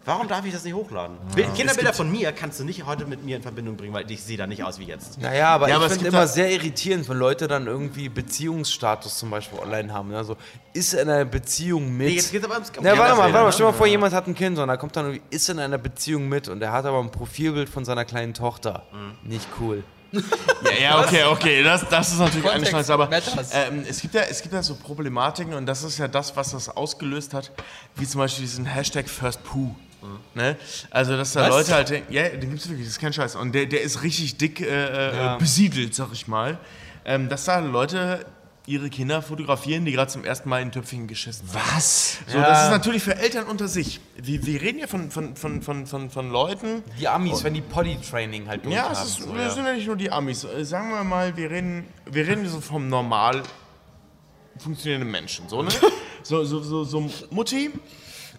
Warum darf ich das nicht hochladen? Bild, Kinderbilder von mir kannst du nicht heute mit mir in Verbindung bringen, weil ich sehe da nicht aus wie jetzt. Naja, aber Ja, aber ich finde immer sehr irritierend, wenn Leute dann irgendwie Beziehungsstatus zum Beispiel online haben. Also ist er in einer Beziehung mit. Nee, jetzt geht's aber ums- um Ja, warte mal, warte mal, stell mal vor, jemand hat ein Kind und da kommt dann irgendwie, ist in einer Beziehung mit und er hat aber ein Profilbild von seiner kleinen Tochter. Mhm. Nicht cool. Ja, ja, okay, okay, das, das ist natürlich eine Scheiße, aber ähm, es, gibt ja, es gibt ja so Problematiken und das ist ja das, was das ausgelöst hat, wie zum Beispiel diesen Hashtag FirstPoo. Ne? Also, dass da Leute halt denken, ja, den gibt es wirklich, das ist kein Scheiß. Und der, der ist richtig dick äh, äh, besiedelt, sag ich mal. Ähm, dass da Leute ihre Kinder fotografieren, die gerade zum ersten Mal in Töpfchen geschissen haben. Was? So, das ist natürlich für Eltern unter sich. Wir, wir reden ja von, von, von, von, von, von Leuten, Die Amis, wenn die Potty-Training halt durch ja, haben. es ist, so, das ja. sind ja nicht nur die Amis. Äh, Sagen wir mal, wir reden, wir reden so vom normal funktionierenden Menschen. So, ne? so, so, so, so Mutti,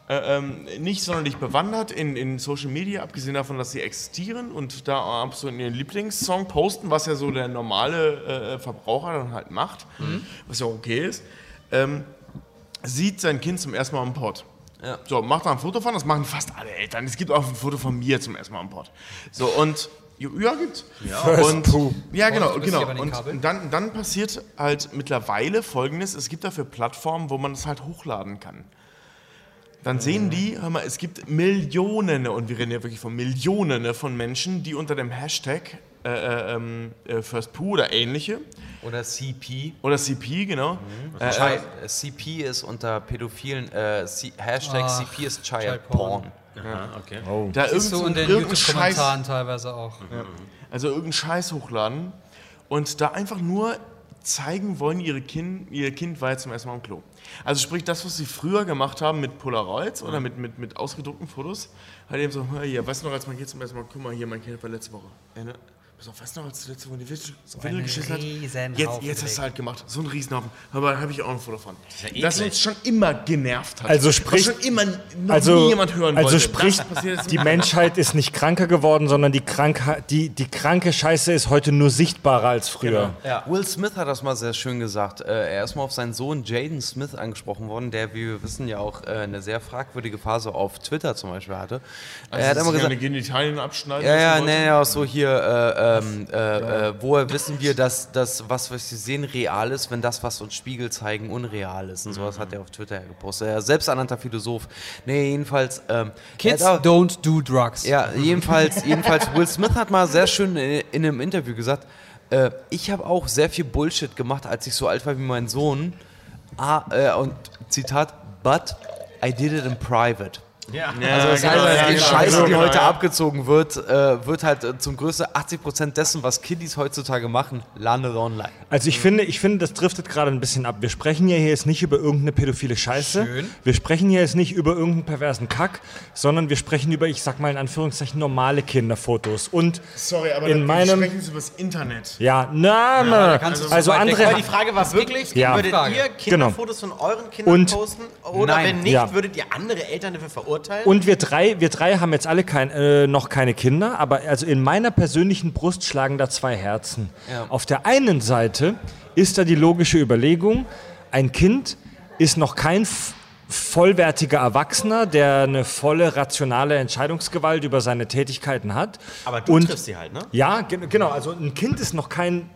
äh, ähm, nicht sonderlich bewandert in, in Social Media, abgesehen davon, dass sie existieren und da absolut ihren Lieblingssong posten, was ja so der normale äh, Verbraucher dann halt macht, was ja okay ist, ähm, sieht sein Kind zum ersten Mal am Pott. Ja. So, macht da ein Foto von, das machen fast alle Eltern. Es gibt auch ein Foto von mir zum ersten Mal am Pott. So, und ja, gibt's. Ja, und, ja genau, genau. Und dann, dann passiert halt mittlerweile folgendes: Es gibt dafür Plattformen, wo man das halt hochladen kann. Dann sehen die, hör mal, es gibt Millionen, und wir reden ja wirklich von Millionen von Menschen, die unter dem Hashtag äh, äh, ähm, äh, FirstPoo oder ähnliche Oder CP. oder CP, genau, äh, Child, äh, CP ist unter pädophilen, äh, C, Hashtag Ach, CP ist Child, Child Porn. Porn. da Ist so in den irgendein Scheiß YouTube-Kommentaren teilweise auch. Also irgendeinen Scheiß hochladen und da einfach nur zeigen wollen, ihre kind, ihr Kind war jetzt zum ersten Mal am Klo. Also sprich, das, was sie früher gemacht haben mit Polaroids oder mit, mit, mit ausgedruckten Fotos, halt eben so, "Hör hier, weißt du noch, als mein Kind zum ersten Mal, guck mal hier, mein Kind war letzte Woche. Ja, auf, weißt du noch, als du letzte Woche die Windel Windel geschissen hat? riesen Jetzt, jetzt hast du halt gemacht, so einen Riesenhaufen. Aber da habe ich auch ein Foto von. ja Das uns schon immer genervt hat. Also sprich- schon immer noch nie Also, jemand hören also wollte. sprich, Das die Menschheit ist nicht kranker geworden, sondern die, die, die kranke Scheiße ist heute nur sichtbarer als früher. Genau. Will Smith hat das mal sehr schön gesagt. Äh, er ist mal auf seinen Sohn Jaden Smith angesprochen worden, der, wie wir wissen, ja auch äh, eine sehr fragwürdige Phase auf Twitter zum Beispiel hatte. Also er hat immer gesagt, eine Genitalien abschneiden Ja, ja, nee, ja, so hier, äh, ähm, äh, äh, woher wissen wir, dass das, was wir sehen, real ist, wenn das, was uns Spiegel zeigen, unreal ist? Und sowas hat er auf Twitter ja gepostet. Er ist selbsternannter Philosoph. Nee, jedenfalls. Ähm, Kids auch- don't do drugs. ja, jedenfalls, jedenfalls, Will Smith hat mal sehr schön in, in einem Interview gesagt, äh, ich habe auch sehr viel Bullshit gemacht, als ich so alt war wie mein Sohn. Ah, äh, und Zitat, but I did it in private. Ja. Also das genau, heißt, ja, die genau, Scheiße, genau, die genau, heute ja. abgezogen wird, äh, wird halt äh, zum größten 80% dessen, was Kiddies heutzutage machen, landet online. Also ich finde, ich finde, das driftet gerade ein bisschen ab. Wir sprechen ja hier jetzt nicht über irgendeine pädophile Scheiße. Wir sprechen hier jetzt nicht über irgendeinen perversen Kack, sondern wir sprechen über, ich sag mal in Anführungszeichen, normale Kinderfotos. Und Sorry, aber in meinem, sprechen Sie über das Internet. ja, na, na, du also so weit weg- andere, Aber die Frage war wirklich, Ja. würdet Frage. ihr Kinderfotos von euren Kindern Und- posten? Oder Nein. wenn nicht, Ja. würdet ihr andere Eltern dafür verurteilen? Und wir drei, wir drei haben jetzt alle kein, äh, noch keine Kinder, aber also in meiner persönlichen Brust schlagen da zwei Herzen. Ja. Auf der einen Seite ist da die logische Überlegung, ein Kind ist noch kein vollwertiger Erwachsener, der eine volle rationale Entscheidungsgewalt über seine Tätigkeiten hat. Aber du Und- triffst sie halt, ne? Ja, gen- genau. Also ein Kind ist noch kein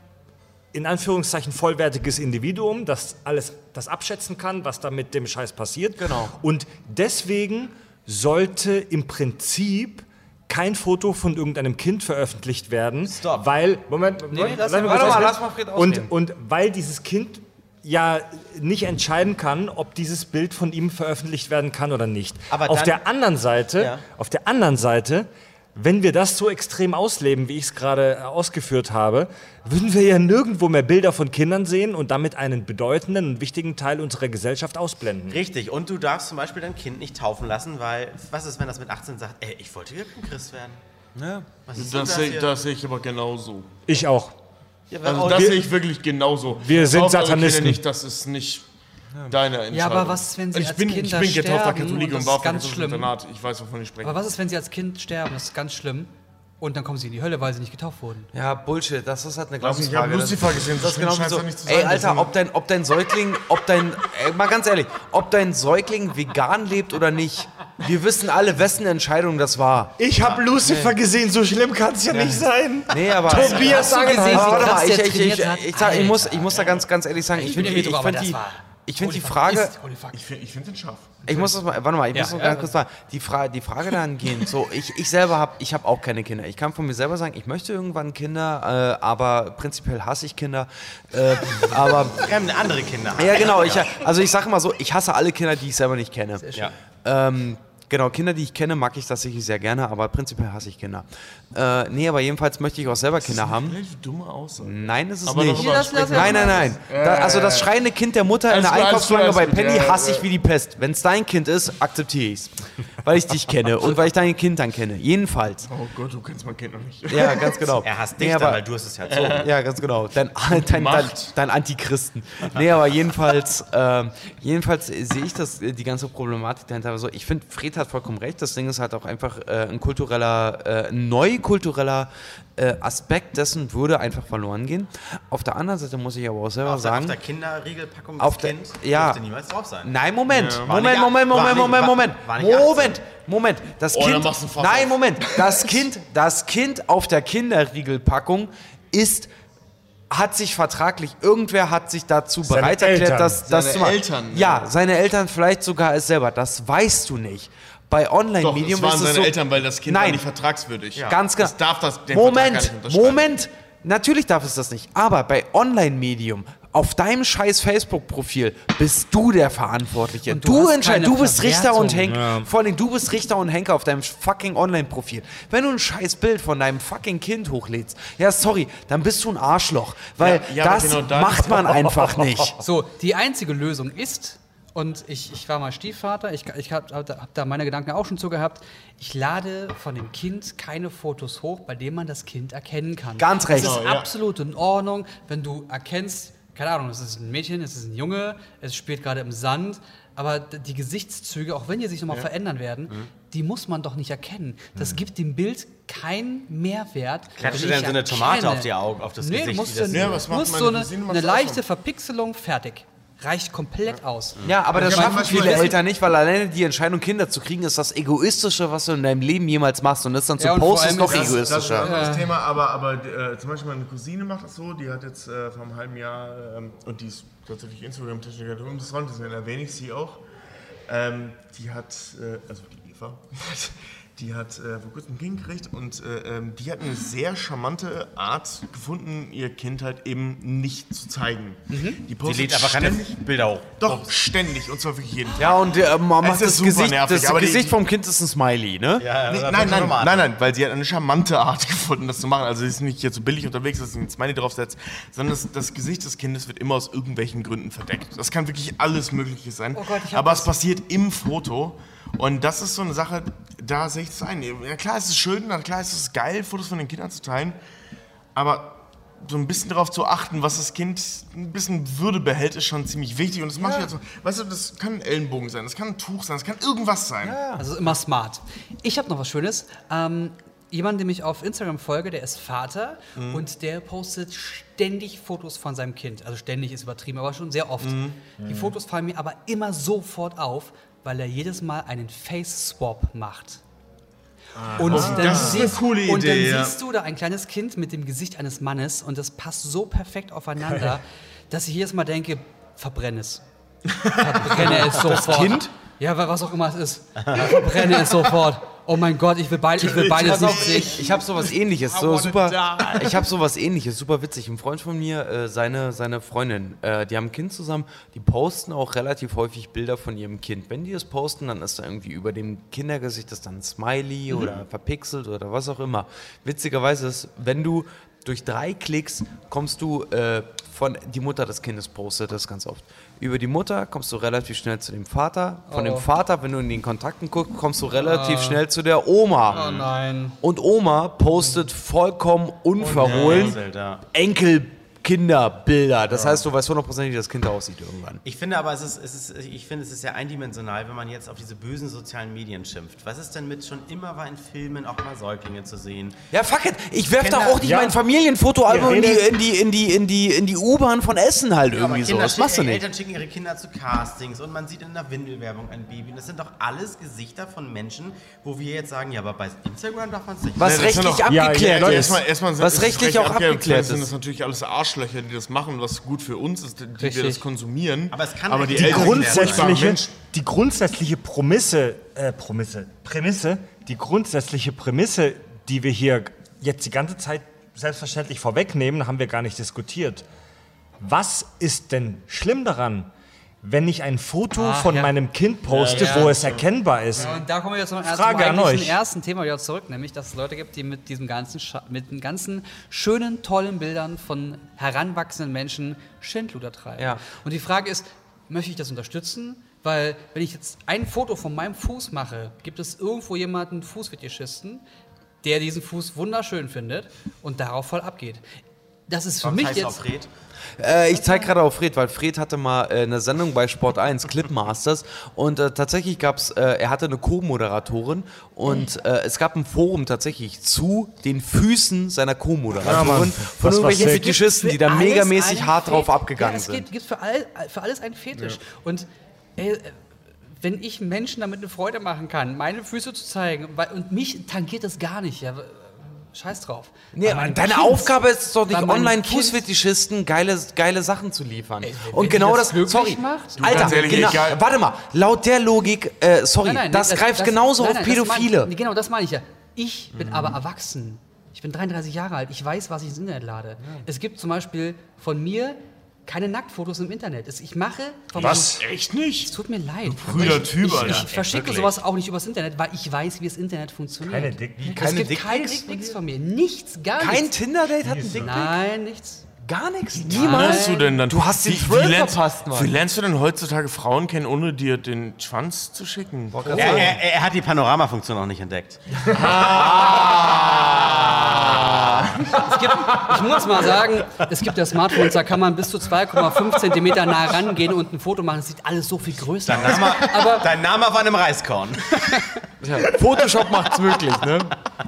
in Anführungszeichen vollwertiges Individuum, das alles das abschätzen kann, was da mit dem Scheiß passiert. Genau. Und deswegen sollte im Prinzip kein Foto von irgendeinem Kind veröffentlicht werden, Stop. weil Moment, lass mal, lass mal Fred und weil dieses Kind ja nicht entscheiden kann, ob dieses Bild von ihm veröffentlicht werden kann oder nicht. Aber auf der anderen Seite, Ja. auf der anderen Seite wenn wir das so extrem ausleben, wie ich es gerade äh, ausgeführt habe, würden wir ja nirgendwo mehr Bilder von Kindern sehen und damit einen bedeutenden und wichtigen Teil unserer Gesellschaft ausblenden. Richtig, und du darfst zum Beispiel dein Kind nicht taufen lassen, weil was ist, wenn das mit 18 sagt, ey, ich wollte Christ werden? Ja. Was ist denn Das sehe das sehe ich aber genauso. Ich auch. Ja, Also das wir- sehe ich wirklich genauso. wir sind Satanisten. Nicht, das ist nicht deine Entscheidung. Ja, aber was, wenn sie ich als bin, Kinder Ich bin getaufter sterben Katholik und und das war ist ganz schlimm. Internat. Ich weiß, wovon ich spreche. Aber was ist, wenn sie als Kind sterben? Das ist ganz schlimm. Und dann kommen sie in die Hölle, weil sie nicht getauft wurden. Ja, Bullshit, das ist halt eine nicht, ich habe Glaubensfrage. Das- Lucifer gesehen, Das ist genau scheint so. nicht zu Ey, sein, Alter, deswegen- ob dein, ob dein Säugling, ob dein, ey, mal ganz ehrlich, ob dein Säugling vegan lebt oder nicht, wir wissen alle, wessen Entscheidung das war. Ich habe Lucifer gesehen, so schlimm kann es ja, nicht sein. Nee, aber. Tobias Hast du gesehen, wie krass ich, ich, ich, trainiert hat? ich, sag, ich, muss, Alter. ich muss da ganz, ganz ehrlich sagen, ich, Ich bin finde die, ich aber find das die, war- ich find die Frage, ist-. Ich finde ich find den scharf. ich muss das mal, warte mal, ich Ja, muss noch ja, ganz kurz sagen, die, Fra die Frage dahingehend, so, ich, ich selber habe, ich habe auch keine Kinder. Ich kann von mir selber sagen, ich möchte irgendwann Kinder, äh, aber prinzipiell hasse ich Kinder. Äh, aber andere Kinder. Ja, genau. Ich, also ich sage mal so, ich hasse alle Kinder, die ich selber nicht kenne. Ja. Ähm, genau, Kinder, die ich kenne, mag ich tatsächlich sehr gerne, aber prinzipiell hasse ich Kinder. Äh, nee, aber jedenfalls möchte ich auch selber Kinder haben. Relativ dumme Aussage. Nein, ist es Aber nicht. sprechen Nein, nein, nein. Da, also das schreiende Kind der Mutter in der Einkaufsschlange bei. Penny Ja, hasse ich wie die Pest. Wenn es dein Kind ist, akzeptiere ich es. Weil ich dich kenne und weil ich dein Kind dann kenne. Jedenfalls. Oh Gott, du kennst mein Kind noch nicht. Ja, ganz genau. Er hasst dich Nee, dann, aber- weil du hast es ja erzogen. ja, ganz genau. Dein, dein, dein, dein Antichristen. Nee, aber jedenfalls, ähm, jedenfalls äh, sehe ich das, äh, die ganze Problematik dahinter. Also ich finde, Fred hat vollkommen recht. Das Ding ist halt auch einfach äh, ein kultureller, äh, neukultureller äh, Aspekt dessen würde einfach verloren gehen. Auf der anderen Seite muss ich aber auch selber Auf der, sagen. auf der Kinderriegelpackung Auf des der- Kind ja. dürfte niemals drauf sein. Nein, Moment, War Moment, Moment, Moment, Moment, Moment, nicht Moment, Moment. Das Oh, Kind, nein, auf. Moment. Das Kind, das Kind auf der Kinderriegelpackung ist hat sich vertraglich, irgendwer hat sich dazu Seine bereit erklärt, Eltern. das, das Seine zu machen. Eltern, Ja, ja. seine Eltern vielleicht sogar es selber. Das weißt du nicht. Bei Doch, Online-Medium es waren ist es seine so, Eltern, weil das Kind Nein. war nicht vertragswürdig. Ganz genau. Das darf das, den Moment. Moment. Natürlich darf es das nicht. Aber bei Online-Medium, auf deinem scheiß Facebook-Profil, bist du der Verantwortliche. Und du Du, entscheidest, du bist Richter und. Henker. Vor allem, du bist Richter und Henker auf deinem fucking Online-Profil. Wenn du ein scheiß Bild von deinem fucking Kind hochlädst, ja, sorry, dann bist du ein Arschloch. Weil Ja, ja, das genau das- macht man einfach nicht. So, die einzige Lösung ist, und ich, ich war mal Stiefvater, ich, ich habe hab da meine Gedanken auch schon zu gehabt, ich lade von dem Kind keine Fotos hoch, bei denen man das Kind erkennen kann. Ganz recht. Es ist ja. absolut in Ordnung, wenn du erkennst, keine Ahnung, es ist ein Mädchen, es ist ein Junge, es spielt gerade im Sand, aber die Gesichtszüge, auch wenn die sich nochmal verändern werden, Mhm. die muss man doch nicht erkennen. Das gibt dem Bild keinen Mehrwert. Klatscht ich dann so eine Tomate auf die Augen, auf das nee, Gesicht, Musst wie das- du, Ja, was macht musst meine so eine, eine leichte. Verpixelung, fertig. Reicht komplett aus. Ja, aber das schaffen manchmal viele Eltern nicht, weil alleine die Entscheidung, Kinder zu kriegen, ist das Egoistische, was du in deinem Leben jemals machst. Und das dann zu Ja, und posten, ist noch Das das- ist ein egoistischer. anderes Thema, aber, aber äh, zum Beispiel meine Cousine macht das so, die hat jetzt äh, vor einem halben Jahr, ähm, und die ist tatsächlich Instagram-Technikerin, das Rand, deswegen erwähne ich sie auch. Ähm, die hat, äh, also die Eva, die hat äh, vor kurzem ein Kind gekriegt und äh, ähm, die hat eine sehr charmante Art gefunden, ihr Kind halt eben nicht zu zeigen. Die Die postet lädt aber keine ständig, Bilder hoch. doch ständig, und zwar wirklich jeden Tag. Ja, und äh, man macht das super Gesicht, nervig, das aber die- Gesicht vom Kind ist ein Smiley, ne? Ja, Nee, nein, nein, nein, nein, weil sie hat eine charmante Art gefunden, das zu machen. Also sie ist nicht hier so billig unterwegs, dass sie ein Smiley draufsetzt, sondern das, das Gesicht des Kindes wird immer aus irgendwelchen Gründen verdeckt. Das kann wirklich alles Mögliche sein. Oh Gott, aber es passiert im Foto. Und das ist so eine Sache, da sehe ich es ein. Ja, klar ist es schön, na klar ist es geil, Fotos von den Kindern zu teilen, aber so ein bisschen darauf zu achten, was das Kind ein bisschen Würde behält, ist schon ziemlich wichtig. Und das mache ich jetzt so. Weißt du, das kann ein Ellenbogen sein, das kann ein Tuch sein, das kann irgendwas sein. Also immer smart. Ich habe noch was Schönes. Ähm, jemand, dem ich auf Instagram folge, der ist Vater und der postet ständig Fotos von seinem Kind. Also ständig ist übertrieben, aber schon sehr oft. Die Fotos fallen mir aber immer sofort auf, weil er jedes Mal einen Face-Swap macht. Und dann, das ist eine siehst, coole und dann Idee, ja. siehst du da ein kleines Kind mit dem Gesicht eines Mannes und das passt so perfekt aufeinander, dass ich jedes Mal denke, verbrenne es. Verbrenne es sofort. Kind? Ja, wa- was auch immer es ist. Verbrenne es sofort. Oh mein Gott, ich will, beid, ich will beides Pass nicht sehen. ich, ich habe sowas ähnliches, so super. Ich habe sowas ähnliches, super witzig. Ein Freund von mir, äh, seine, seine Freundin, äh, die haben ein Kind zusammen, die posten auch relativ häufig Bilder von ihrem Kind. Wenn die es posten, dann ist da irgendwie über dem Kindergesicht das dann ein Smiley oder verpixelt oder was auch immer. Witzigerweise ist, wenn du durch drei Klicks kommst du äh, von die Mutter des Kindes postet das ganz oft. Über die Mutter kommst du relativ schnell zu dem Vater. Von Oh. dem Vater, wenn du in den Kontakten guckst, kommst du relativ schnell zu der Oma. Oh nein. Und Oma postet vollkommen unverhohlen Zelda. Enkelkinderbilder. Das heißt, du weißt hundertprozentig, wie das Kind aussieht irgendwann. Ich finde aber, es ist, es ist, ich finde, es ist sehr eindimensional, wenn man jetzt auf diese bösen sozialen Medien schimpft. Was ist denn mit schon immer war in Filmen auch mal Säuglinge zu sehen? Ja, fuck it. Ich werf Kinder- doch auch nicht Ja. mein Familienfotoalbum in die, in die, in die, in die, in die U-Bahn von Essen halt irgendwie so. Kinder Das machst du nicht. Eltern schicken ihre Kinder zu Castings und man sieht in der Windelwerbung ein Baby. Und das sind doch alles Gesichter von Menschen, wo wir jetzt sagen, ja, aber bei Instagram darf man es nicht. Was sind rechtlich Ja, abgeklärt ja, ist. Sind- was rechtlich auch abgeklärt. sind ist. das natürlich alles Arschlöcher, die das machen, was gut für uns ist, die wir Richtig. das konsumieren. Aber es kann aber echt die die grundsätzliche, die grundsätzliche Prämisse, äh, Prämisse, Prämisse, die grundsätzliche Prämisse, die wir hier jetzt die ganze Zeit selbstverständlich vorwegnehmen, haben wir gar nicht diskutiert. Was ist denn schlimm daran, wenn ich ein Foto Ah, von ja. meinem Kind poste, wo es erkennbar ist? Und da kommen wir jetzt zum ersten, Frage an euch. ersten Thema wieder zurück, nämlich dass es Leute gibt, die mit diesem ganzen, mit den ganzen schönen, tollen Bildern von heranwachsenden Menschen Schindluder treiben. Ja. Und die Frage ist, möchte ich das unterstützen? Weil wenn ich jetzt ein Foto von meinem Fuß mache, gibt es irgendwo jemanden, Fußfetischisten, der diesen Fuß wunderschön findet und darauf voll abgeht. Das ist für Was mich jetzt. Äh, ich zeige gerade auf Fred, weil Fred hatte mal äh, eine Sendung bei Sport 1, Clipmasters, und äh, tatsächlich gab es, äh, er hatte eine Co-Moderatorin und äh, es gab ein Forum tatsächlich zu den Füßen seiner Co-Moderatorin Ja, von irgendwelchen. Fetischisten, die da megamäßig hart drauf abgegangen ja, es sind. Gibt, gibt für, all, für alles einen Fetisch. Und ey, äh, wenn ich Menschen damit eine Freude machen kann, meine Füße zu zeigen, weil, und mich tangiert das gar nicht, ja, scheiß drauf. Nee, aber deine Kind- Aufgabe ist es doch nicht, bei meinem online Kind- Fußfetischisten geile, geile Sachen zu liefern. Ey, Und genau das das, sorry, macht? Du, Alter, ehrlich, genau, egal. warte mal, laut der Logik, äh, sorry, Nein, nein, das, nee, greift genauso nein, auf nein, das Pädophile. Mein, genau, das meine ich ja. Ich bin aber erwachsen. Ich bin 33 Jahre alt. Ich weiß, was ich ins Internet lade. Es gibt zum Beispiel von mir keine Nacktfotos im Internet. Es- Ich mache von Was? Echt Es nicht? tut mir leid. prüder ich, Typ, ich, Alter. ich verschicke Wirklich. sowas auch nicht übers Internet, weil ich weiß, wie das Internet funktioniert. Keine Dickpics? Es Keine gibt keine Dickpics von mir. Nichts, gar Kein nichts. Tinder-Date hat einen Dickpick? Nein, nichts. Gar nichts? Wie Niemals? lernst du denn dann? Du hast den Thrill wie lernst, verpasst, Mann. Wie lernst du denn heutzutage Frauen kennen, ohne dir den Schwanz zu schicken? Er, er, er hat die Panoramafunktion noch nicht entdeckt. Es gibt, ich muss mal sagen, es gibt ja Smartphones, da kann man bis zu 2,5 Zentimeter nah rangehen und ein Foto machen. Es sieht alles so viel größer aus. Name, dein Name auf einem Reiskorn. Photoshop macht's möglich, ne?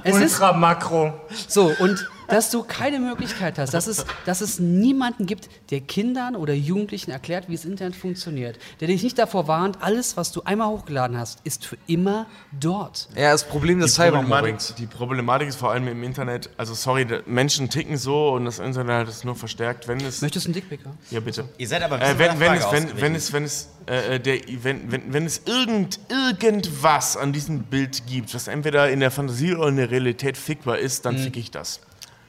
Es ist Ultra Makro. so, und dass du keine Möglichkeit hast, dass es, dass es niemanden gibt, der Kindern oder Jugendlichen erklärt, wie das Internet funktioniert. Der dich nicht davor warnt, alles, was du einmal hochgeladen hast, ist für immer dort. Ja, das Problem des Cybermobbings. die Problematik ist vor allem im Internet, also sorry, Menschen ticken so und das Internet hat es nur verstärkt, wenn es... Möchtest du einen Dickpick? Ja? Bitte. Ihr seid aber Äh, wenn, wenn, es, wenn, wenn es, wenn es, äh, der, wenn, wenn, wenn es irgend, irgendwas an diesem Bild gibt, was entweder in der Fantasie oder in der Realität fickbar ist, Mhm. dann fick ich das.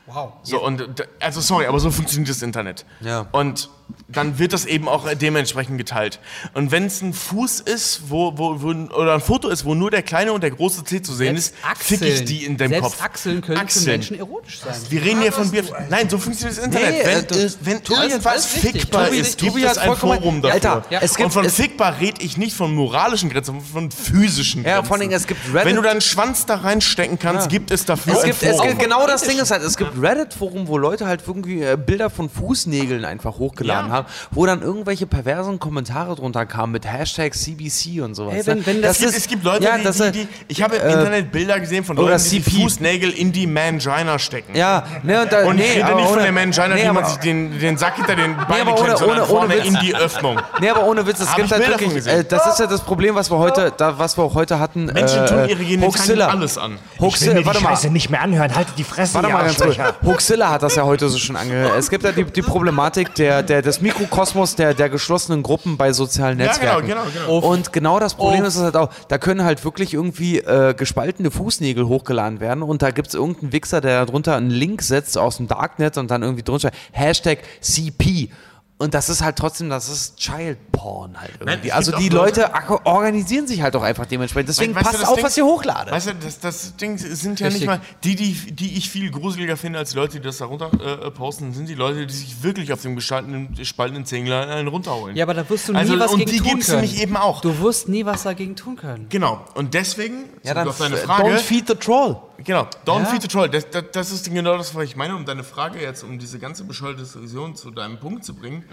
Wow. So, und, also sorry, aber so funktioniert das Internet. Ja. Und dann wird das eben auch dementsprechend geteilt. Und wenn es ein Fuß ist, wo, wo, wo, oder ein Foto ist, wo nur der kleine und der große C zu sehen ist, fick ich die in deinem selbst Kopf. Achseln können Achseln. für Menschen erotisch sein. Wir reden hier von Bier. Nein, so funktioniert das Internet. Nee, wenn äh, das- es- wenn Tobi, irgendwas fickbar Tobi, ist, gibt es ein Forum dafür. Alter, Ja. es gibt- und von es- fickbar rede ich nicht von moralischen Grenzen, sondern von physischen Grenzen. Ja, vor allem, es gibt Reddit- Wenn du deinen Schwanz da reinstecken kannst, gibt es dafür Es ein gibt, es Forum. gibt genau das Ding ist halt, es gibt Reddit-Foren, wo Leute halt irgendwie äh, Bilder von Fußnägeln einfach hochgeladen Ja. haben, wo dann irgendwelche perversen Kommentare drunter kamen mit Hashtag CBC und sowas. Ey, wenn- ne? wenn das- Es gibt, es gibt Leute, ja, die, das, die, äh, die, ich habe im äh, Internet Bilder gesehen von Leuten, die die. Fußnägel in die Mangina stecken. Ja, ne, und, da, Und nee, ich rede aber nicht von ohne- der Mangina, nee, wie man sich den, den Sack hinter den Beinen ohne- klemmt, sondern ohne- ohne vorne Witz. in die Öffnung. Nee, aber ohne Witz, es gibt halt wirklich, äh, das ist ja das Problem, was wir heute, da, was wir auch heute hatten. Menschen äh, tun ihre Genitalien alles an. Hoaxilla, die warte mal. Scheiße nicht mehr anhören. Haltet die Fresse, Warte mal ganz kurz. Hoaxilla hat das ja heute so schon angehört. Es gibt ja die, die Problematik der, der das Mikrokosmos der, der geschlossenen Gruppen bei sozialen Ja, genau, Netzwerken. genau, genau. Und genau das Problem ist es halt auch, da können halt wirklich irgendwie äh, gespaltene Fußnägel hochgeladen werden und da gibt es irgendeinen Wichser, der darunter einen Link setzt aus dem Darknet und dann irgendwie drunter Hashtag CP. Und das ist halt trotzdem, das ist Child Porn halt irgendwie. gibt also die Leute- Leute organisieren sich halt auch einfach dementsprechend. Deswegen Weißt du, passt das auf, Ding- was ihr hochladet. Weißt du, das, das Ding sind ja Richtig. nicht mal die, die, die ich viel gruseliger finde als die Leute, die das da runter äh, posten, sind die Leute, die sich wirklich auf dem gespaltenen, gespaltenen Zängler einen runterholen. Ja, aber da wirst du nie Also, was und gegen die tun gibt's können. nämlich eben auch. Du wirst nie was dagegen tun können. Genau. Und deswegen, ja, dann auf deine Frage, don't feed the troll. Genau, don't Ja. feed the troll. Das, das, das ist genau das, was ich meine, um deine Frage jetzt, um diese ganze bescheuerte Diskussion zu deinem Punkt zu bringen.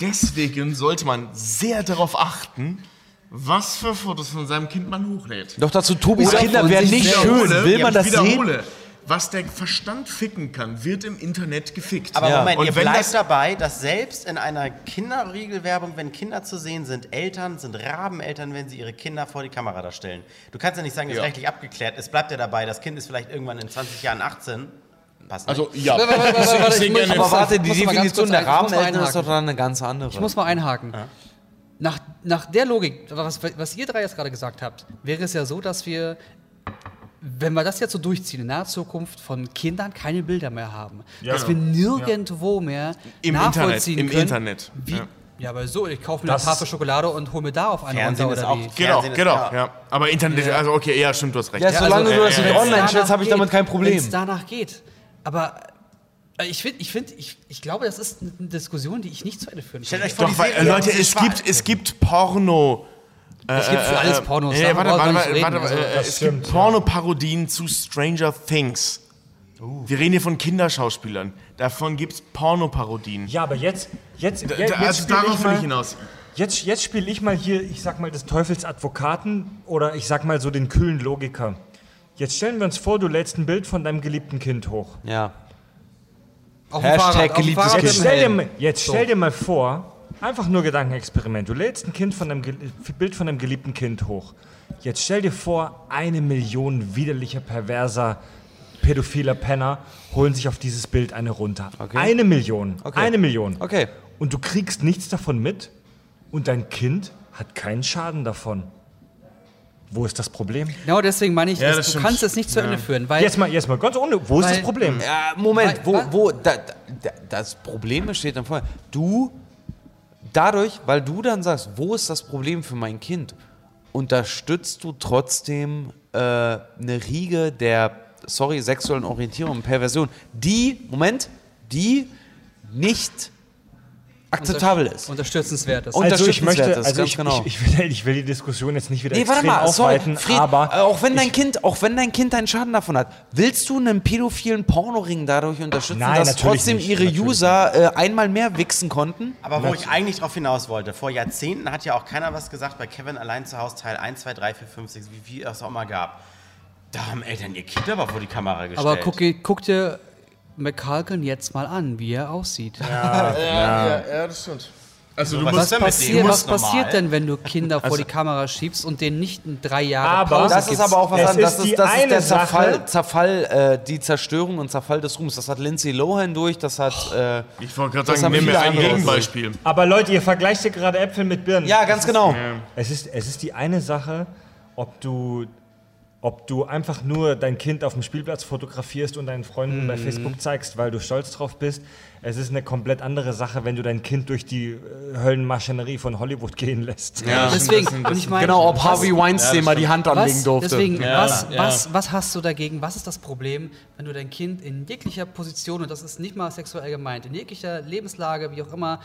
Deswegen sollte man sehr darauf achten, was für Fotos von seinem Kind man hochlädt. Doch dazu, Tobis Oder Kinder wären nicht schön. Will man das sehen? Was der Verstand ficken kann, wird im Internet gefickt. Aber Ja. Moment, Und ihr wenn bleibt das- dabei, dass selbst in einer Kinderriegelwerbung, wenn Kinder zu sehen sind, Eltern sind Rabeneltern, wenn sie ihre Kinder vor die Kamera da stellen. Du kannst ja nicht sagen, das ist Ja. rechtlich abgeklärt. Es bleibt ja dabei, das Kind ist vielleicht irgendwann in 20 Jahren 18. Passt nicht. Also, ja. Warte, warte, warte, Aber warte, die Definition der Rahmeneltern ist einhaken. doch dann eine ganz andere. Ich muss mal einhaken. Nach, nach der Logik, was, was ihr drei jetzt gerade gesagt habt, wäre es ja so, dass wir, wenn wir das jetzt so durchziehen, in naher Zukunft von Kindern keine Bilder mehr haben. dass wir nirgendwo mehr Im nachvollziehen Internet, im können. Internet, Wie, ja. ja. aber so, ich kaufe mir Das- eine Tafel Schokolade und hole mir da auf einen Fernsehen runter oder auch- wie. Genau, Fernsehen ist genau, klar. ja. Aber Internet, also okay, ja, stimmt, du hast recht. Ja, solange also, du das äh, nicht äh, online stellst, habe ich damit kein Problem. wenn's danach geht. Aber äh, ich finde, ich, find, ich, ich glaube, das ist eine Diskussion, die ich nicht zu Ende führen Stellt kann. euch vor, Doch, die weil, äh, Leute, es gibt, es gibt Porno. Es gibt für alles Pornos. Darüber warte, warte, warte, reden. warte, Also, äh, es stimmt, gibt Pornoparodien zu Stranger Things. Wir reden hier von Kinderschauspielern. Davon gibt es Pornoparodien. Ja, aber jetzt, jetzt, Da- jetzt, da- also darauf ich will mal, ich hinaus. Jetzt, jetzt spiele ich mal hier, ich sag mal, des Teufels Advokaten oder ich sag mal so den kühlen Logiker. Jetzt stellen wir uns vor, du lädst ein Bild von deinem geliebten Kind hoch. Ja. auf Hashtag Fahrrad, geliebtes Kind. Jetzt stell, dir, jetzt stell dir mal vor, einfach nur Gedankenexperiment. Du lädst ein Kind von deinem, Ge- Bild von deinem geliebten Kind hoch. Jetzt stell dir vor, eine Million widerlicher, perverser, pädophiler Penner holen sich auf dieses Bild eine runter. Eine Million. Eine Million. Okay. Und du kriegst nichts davon mit und dein Kind hat keinen Schaden davon. Wo ist das Problem? Genau deswegen meine ich, Ja, es- das du stimmt. kannst es nicht zu Ende führen, weil Jetzt mal, jetzt mal ganz ohne. Wo ist Weil- das Problem? Ja, Moment, Weil- wo, wo, da, da, das Problem besteht dann vorher. Du, dadurch, weil du dann sagst, wo ist das Problem für mein Kind, unterstützt du trotzdem äh, eine Riege der, sorry, sexuellen Orientierung und Perversion, die, Moment, die nicht akzeptabel ist. unterstützenswert ist. Und- Also ich möchte, also ich, genau. ich, ich, will, ich will die Diskussion jetzt nicht wieder Nee, warte extrem mal, sorry, aufweiten, Fred, aber äh, auch wenn dein Kind, auch wenn dein Kind einen Schaden davon hat, willst du einen pädophilen Pornoring dadurch unterstützen, Nein, dass trotzdem nicht, ihre User äh, einmal mehr wichsen konnten? Aber wo ich eigentlich drauf hinaus wollte, vor Jahrzehnten hat ja auch keiner was gesagt bei Kevin allein zu Hause Teil 1, 2, 3, 4, 5, 6, wie viel es auch mal gab. Da haben Eltern ihr Kind aber vor die Kamera gestellt. Aber guck, guck dir McCulkin jetzt mal an, wie er aussieht. Ja, ja, ja, das stimmt. Also, du was musst ist denn mit Passier, denen? was passiert normal. denn, wenn du Kinder vor die Kamera schiebst und denen nicht in drei Jahre Aber- Pause Das ist gibst? aber auch was Es anderes. ist Das ist, das ist eine der Zerfall, Sache- Zerfall äh, die Zerstörung und Zerfall des Ruhms. Das hat Lindsay Lohan durch, das hat. Äh, Ich wollte gerade Das sagen, viele mir ein Gegenbeispiel. Aber Leute, ihr vergleicht hier gerade Äpfel mit Birnen. ja, ganz genau. Es ist, es ist die eine Sache, ob du, ob du einfach nur dein Kind auf dem Spielplatz fotografierst und deinen Freunden bei Facebook zeigst, weil du stolz drauf bist. Es ist eine komplett andere Sache, wenn du dein Kind durch die äh, Höllenmaschinerie von Hollywood gehen lässt. Ja, Deswegen, und ich meine, Genau, ob Harvey Weinstein mal die Hand anlegen was, durfte. Deswegen, Ja, was, ja. Was, was hast du dagegen? Was ist das Problem, wenn du dein Kind in jeglicher Position, und das ist nicht mal sexuell gemeint, in jeglicher Lebenslage, wie auch immer,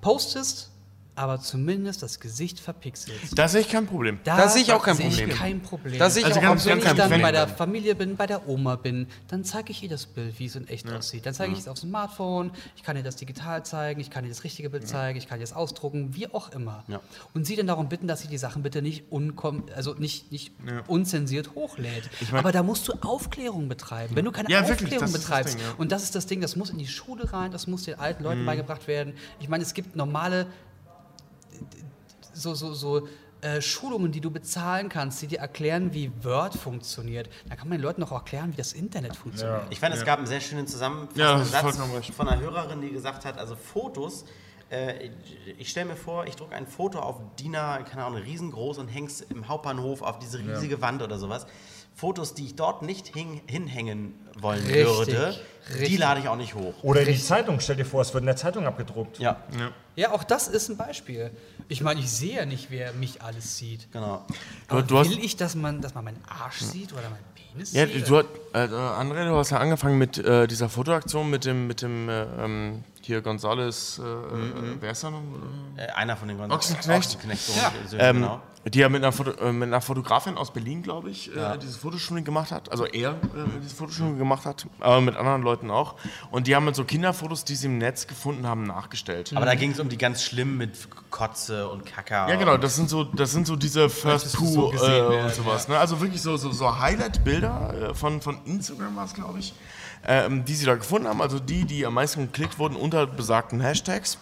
postest, aber zumindest das Gesicht verpixelst? Da sehe ich kein Problem. Da sehe ich auch kein sehe Problem. Ich kein Problem. Da sehe ich Also auch ganz- wenn ich dann Problem. bei der Familie bin, bei der Oma bin, dann zeige ich ihr das Bild, wie es in echt aussieht. Dann zeige ich es auf dem Smartphone, ich kann ihr das digital zeigen, ich kann ihr das richtige Bild zeigen, ich kann ihr das ausdrucken, wie auch immer. Und sie dann darum bitten, dass sie die Sachen bitte nicht, unkom also nicht, nicht unzensiert hochlädt. Aber da musst du Aufklärung betreiben. Wenn du keine Ja, wirklich, Aufklärung das betreibst, Ding, ja. und das ist das Ding, das muss in die Schule rein, das muss den alten Leuten beigebracht werden. Ich meine, es gibt normale so, so, so äh, Schulungen, die du bezahlen kannst, die dir erklären, wie Word funktioniert. Da kann man den Leuten auch erklären, wie das Internet funktioniert. Ich fand, es gab einen sehr schönen Ja, zusammenfassenden Satz recht. von einer Hörerin, die gesagt hat, also Fotos Äh, ich stelle mir vor, ich drucke ein Foto auf DIN A, keine Ahnung, riesengroß und häng's im Hauptbahnhof auf diese riesige Wand oder sowas. Fotos, die ich dort nicht hing, hinhängen wollen Richtig, würde, die richtig. lade ich auch nicht hoch. Oder in die Zeitung. Stell dir vor, es wird in der Zeitung abgedruckt. Ja, Ja, auch das ist ein Beispiel. Ich meine, ich sehe ja nicht, wer mich alles sieht. genau. Aber du hast- will ich, dass man, dass man meinen Arsch sieht oder meinen Penis Ja, sieht? du, hast- äh, André, du hast ja angefangen mit äh, dieser Fotoaktion mit dem, mit dem äh, ähm, hier Gonzales, äh, äh, wer ist er noch? Äh, einer von den ganzen Ochsenknecht. Ochsenknecht Ja. Ähm, genau. Die ja mit einer, Foto, äh, mit einer Fotografin aus Berlin, glaube ich, äh, dieses Fotoshooting gemacht hat. Also er äh, dieses Fotoshooting gemacht hat, aber mit anderen Leuten auch. Und die haben mit so Kinderfotos, die sie im Netz gefunden haben, nachgestellt. Aber da ging es um die ganz schlimmen mit Kotze und Kaka. Ja, genau, das sind so, das sind so diese First Poo so gesehen äh, und sowas. Ne? Also wirklich so, so, so Highlight-Bilder äh, von, von Instagram war es, glaube ich, ähm, die sie da gefunden haben. Also die, die am meisten geklickt wurden unter besagten Hashtags.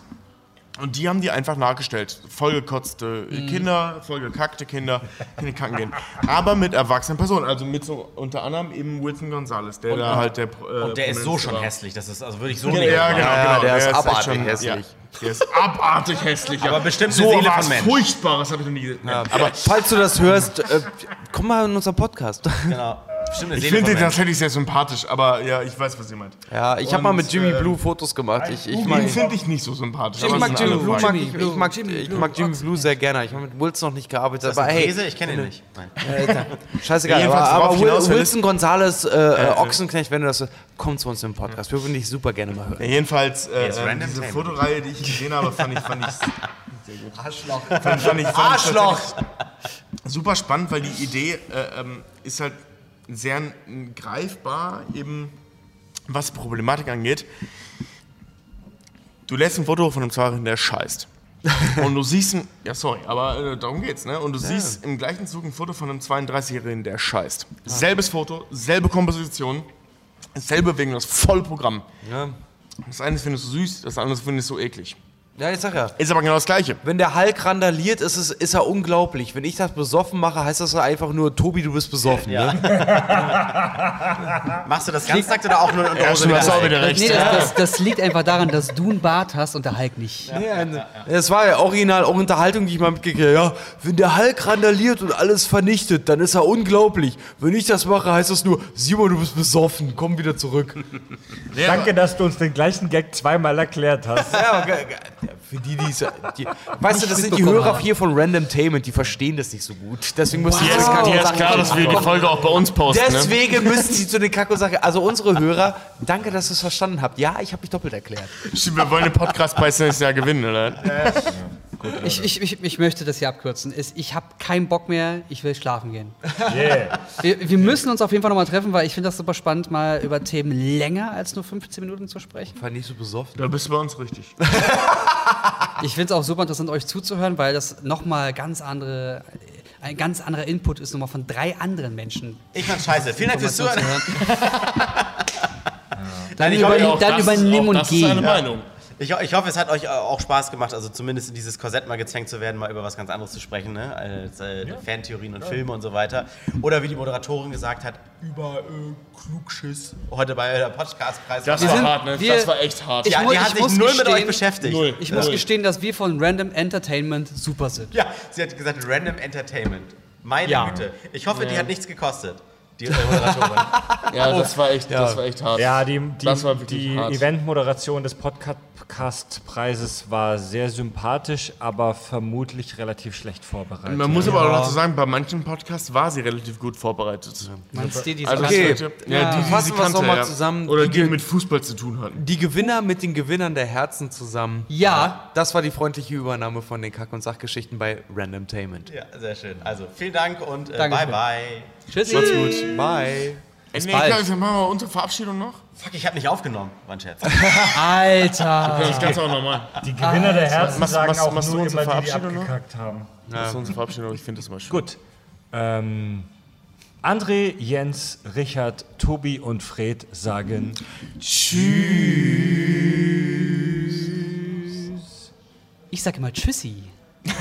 Und die haben die einfach nachgestellt. Vollgekotzte Mhm. Kinder, vollgekackte Kinder, Kinder kacken gehen. Aber mit erwachsenen Personen. Also mit so unter anderem eben Wilson Gonzalez, der da halt der. Äh, Und der ist so schon war. hässlich. Das ist, also würde ich so Ja, nicht ja, machen. genau, Ja, genau. der ist echt abartig schon- hässlich. Ja, der ist abartig hässlich. Aber bestimmt so Seele von was. Furchtbares habe ich noch nie gesehen. Aber falls du das hörst, äh, komm mal in unseren Podcast. Genau. Bestimmt eine Ich finde von das Mensch. hätte ich sehr sympathisch, aber ja, ich weiß, was ihr meint. Ja, ich habe mal mit Jimmy äh, Blue Fotos gemacht. Ich, ich, Ich mag, ihn finde ich nicht so sympathisch. ich aber mag Jimmy Blue, mag ich, ich mag, ich mag Jimmy Blue sehr gerne. Ich habe mit Wilson noch nicht gearbeitet, aber hey, Käse? Ich kenne ihn nicht. Nein. scheißegal. Aber, Jedenfalls, aber will, Wilson Gonzalez, äh, äh, Ochsenknecht, wenn du das, komm zu uns im Podcast. Wir würden dich super gerne mal hören. Ja, jedenfalls, äh, äh, Random diese. Fotoreihe, die ich gesehen habe, fand ich, fand ich sehr gut. Arschloch. Fand, fand ich, fand Arschloch! Ich tatsächlich super spannend, weil die Idee äh, ähm, ist halt sehr greifbar, eben was Problematik angeht. Du lässt ein Foto von einem Zweijährigen, der scheißt. Und du siehst ein, ja sorry, aber äh, darum geht's, ne? Und du siehst im gleichen Zug ein Foto von einem 32-Jährigen, der scheißt. Selbes Foto, selbe Komposition, selbe Bewegung, das volle Programm. Ja, Das eine findest du süß, das andere findest du eklig. Ja ich sag ja. Ist aber genau das Gleiche. Wenn der Hulk randaliert, ist, es, ist er unglaublich. Wenn ich das besoffen mache, heißt das einfach nur, Tobi, du bist besoffen. Ja. Ne? Machst du das ganztagt oder auch nur in der Hose? du hast auch wieder recht. Nee, das, das, das liegt einfach daran, dass du einen Bart hast und der Hulk nicht. Es war ja original auch Unterhaltung, die ich mal mitgekriegt habe. Ja, wenn der Hulk randaliert und alles vernichtet, dann ist er unglaublich. Wenn ich das mache, heißt das nur, Simon, du bist besoffen, komm wieder zurück. Danke, dass du uns den gleichen Gag zweimal erklärt hast. Ja, ge- für die, die, die Weißt du, das sind die Hörer hier von Random Tainment, die verstehen das nicht so gut. Deswegen müssen sie Dir zu ist, klar, dass wir die Folge auch bei uns posten. Ne? Deswegen müssen sie zu den Kack und Sache. Also unsere Hörer, danke, dass ihr es verstanden habt. Ja, ich habe mich doppelt erklärt. Wir wollen den Podcastpreis nächstes Jahr gewinnen, oder? Ich, ich, ich, ich möchte das hier abkürzen. Ich habe keinen Bock mehr, ich will schlafen gehen. Yeah. Wir, wir müssen uns auf jeden Fall nochmal treffen, weil ich finde das super spannend, mal über Themen länger als nur 15 Minuten zu sprechen. War nicht so besoffen. Da bist du bei uns richtig. Ich finde es auch super interessant, euch zuzuhören, weil das nochmal ganz andere, ein ganz anderer Input ist, nochmal von drei anderen Menschen. Ich fand's scheiße. Vielen Dank fürs Zuhören. Dann, ich dann übernimm und das ist eine geh. Meinung. Ich, ich hoffe, es hat euch äh, auch Spaß gemacht, also zumindest in dieses Korsett mal gezwängt zu werden, mal über was ganz anderes zu sprechen, ne? als äh, Fantheorien und Filme und so weiter. Oder wie die Moderatorin gesagt hat, über äh, Klugschiss. Heute bei der Podcastpreis. Das war sind- hart, ne? wir- das war echt hart. Ich ja, die hat ich sich null mit gestehen- euch beschäftigt. Null. Ich muss gestehen, dass wir von Random Entertainment super sind. Ja, sie hat gesagt Random Entertainment. Meine Ja. Güte. Ich hoffe, die hat nichts gekostet. Die Moderatorin. ja, das war echt, das war echt hart. Ja, die, die, Das war wirklich die hart. Eventmoderation des Podcast-Preises war sehr sympathisch, aber vermutlich relativ schlecht vorbereitet. Man muss aber auch dazu sagen, bei manchen Podcasts war sie relativ gut vorbereitet. Meinst du, die Also Okay. Ja, die, die Fassen sie wir's kannte, noch mal ja. zusammen. Oder Die die mit Fußball zu tun hatten. Die Gewinner mit den Gewinnern der Herzen zusammen. Ja, Das war die freundliche Übernahme von den Kack- und Sachgeschichten bei Random Tainment. ja, sehr schön. Also, vielen Dank und äh, bye bye. Tschüssi. Macht's gut. Bye. Bis nee, bald. klar, machen wir unsere Verabschiedung noch. Fuck, ich hab nicht aufgenommen. War ein Scherz. Alter. Das Ganze auch nochmal. Die Gewinner der Herzen Machst- sagen machst- auch machst du nur unsere immer die, die Verabschiedung noch? abgekackt haben. Das ist unsere Verabschiedung, ich finde das mal schön. Gut. Ähm, André, Jens, Richard, Tobi und Fred sagen Ich sage immer Tschüssi.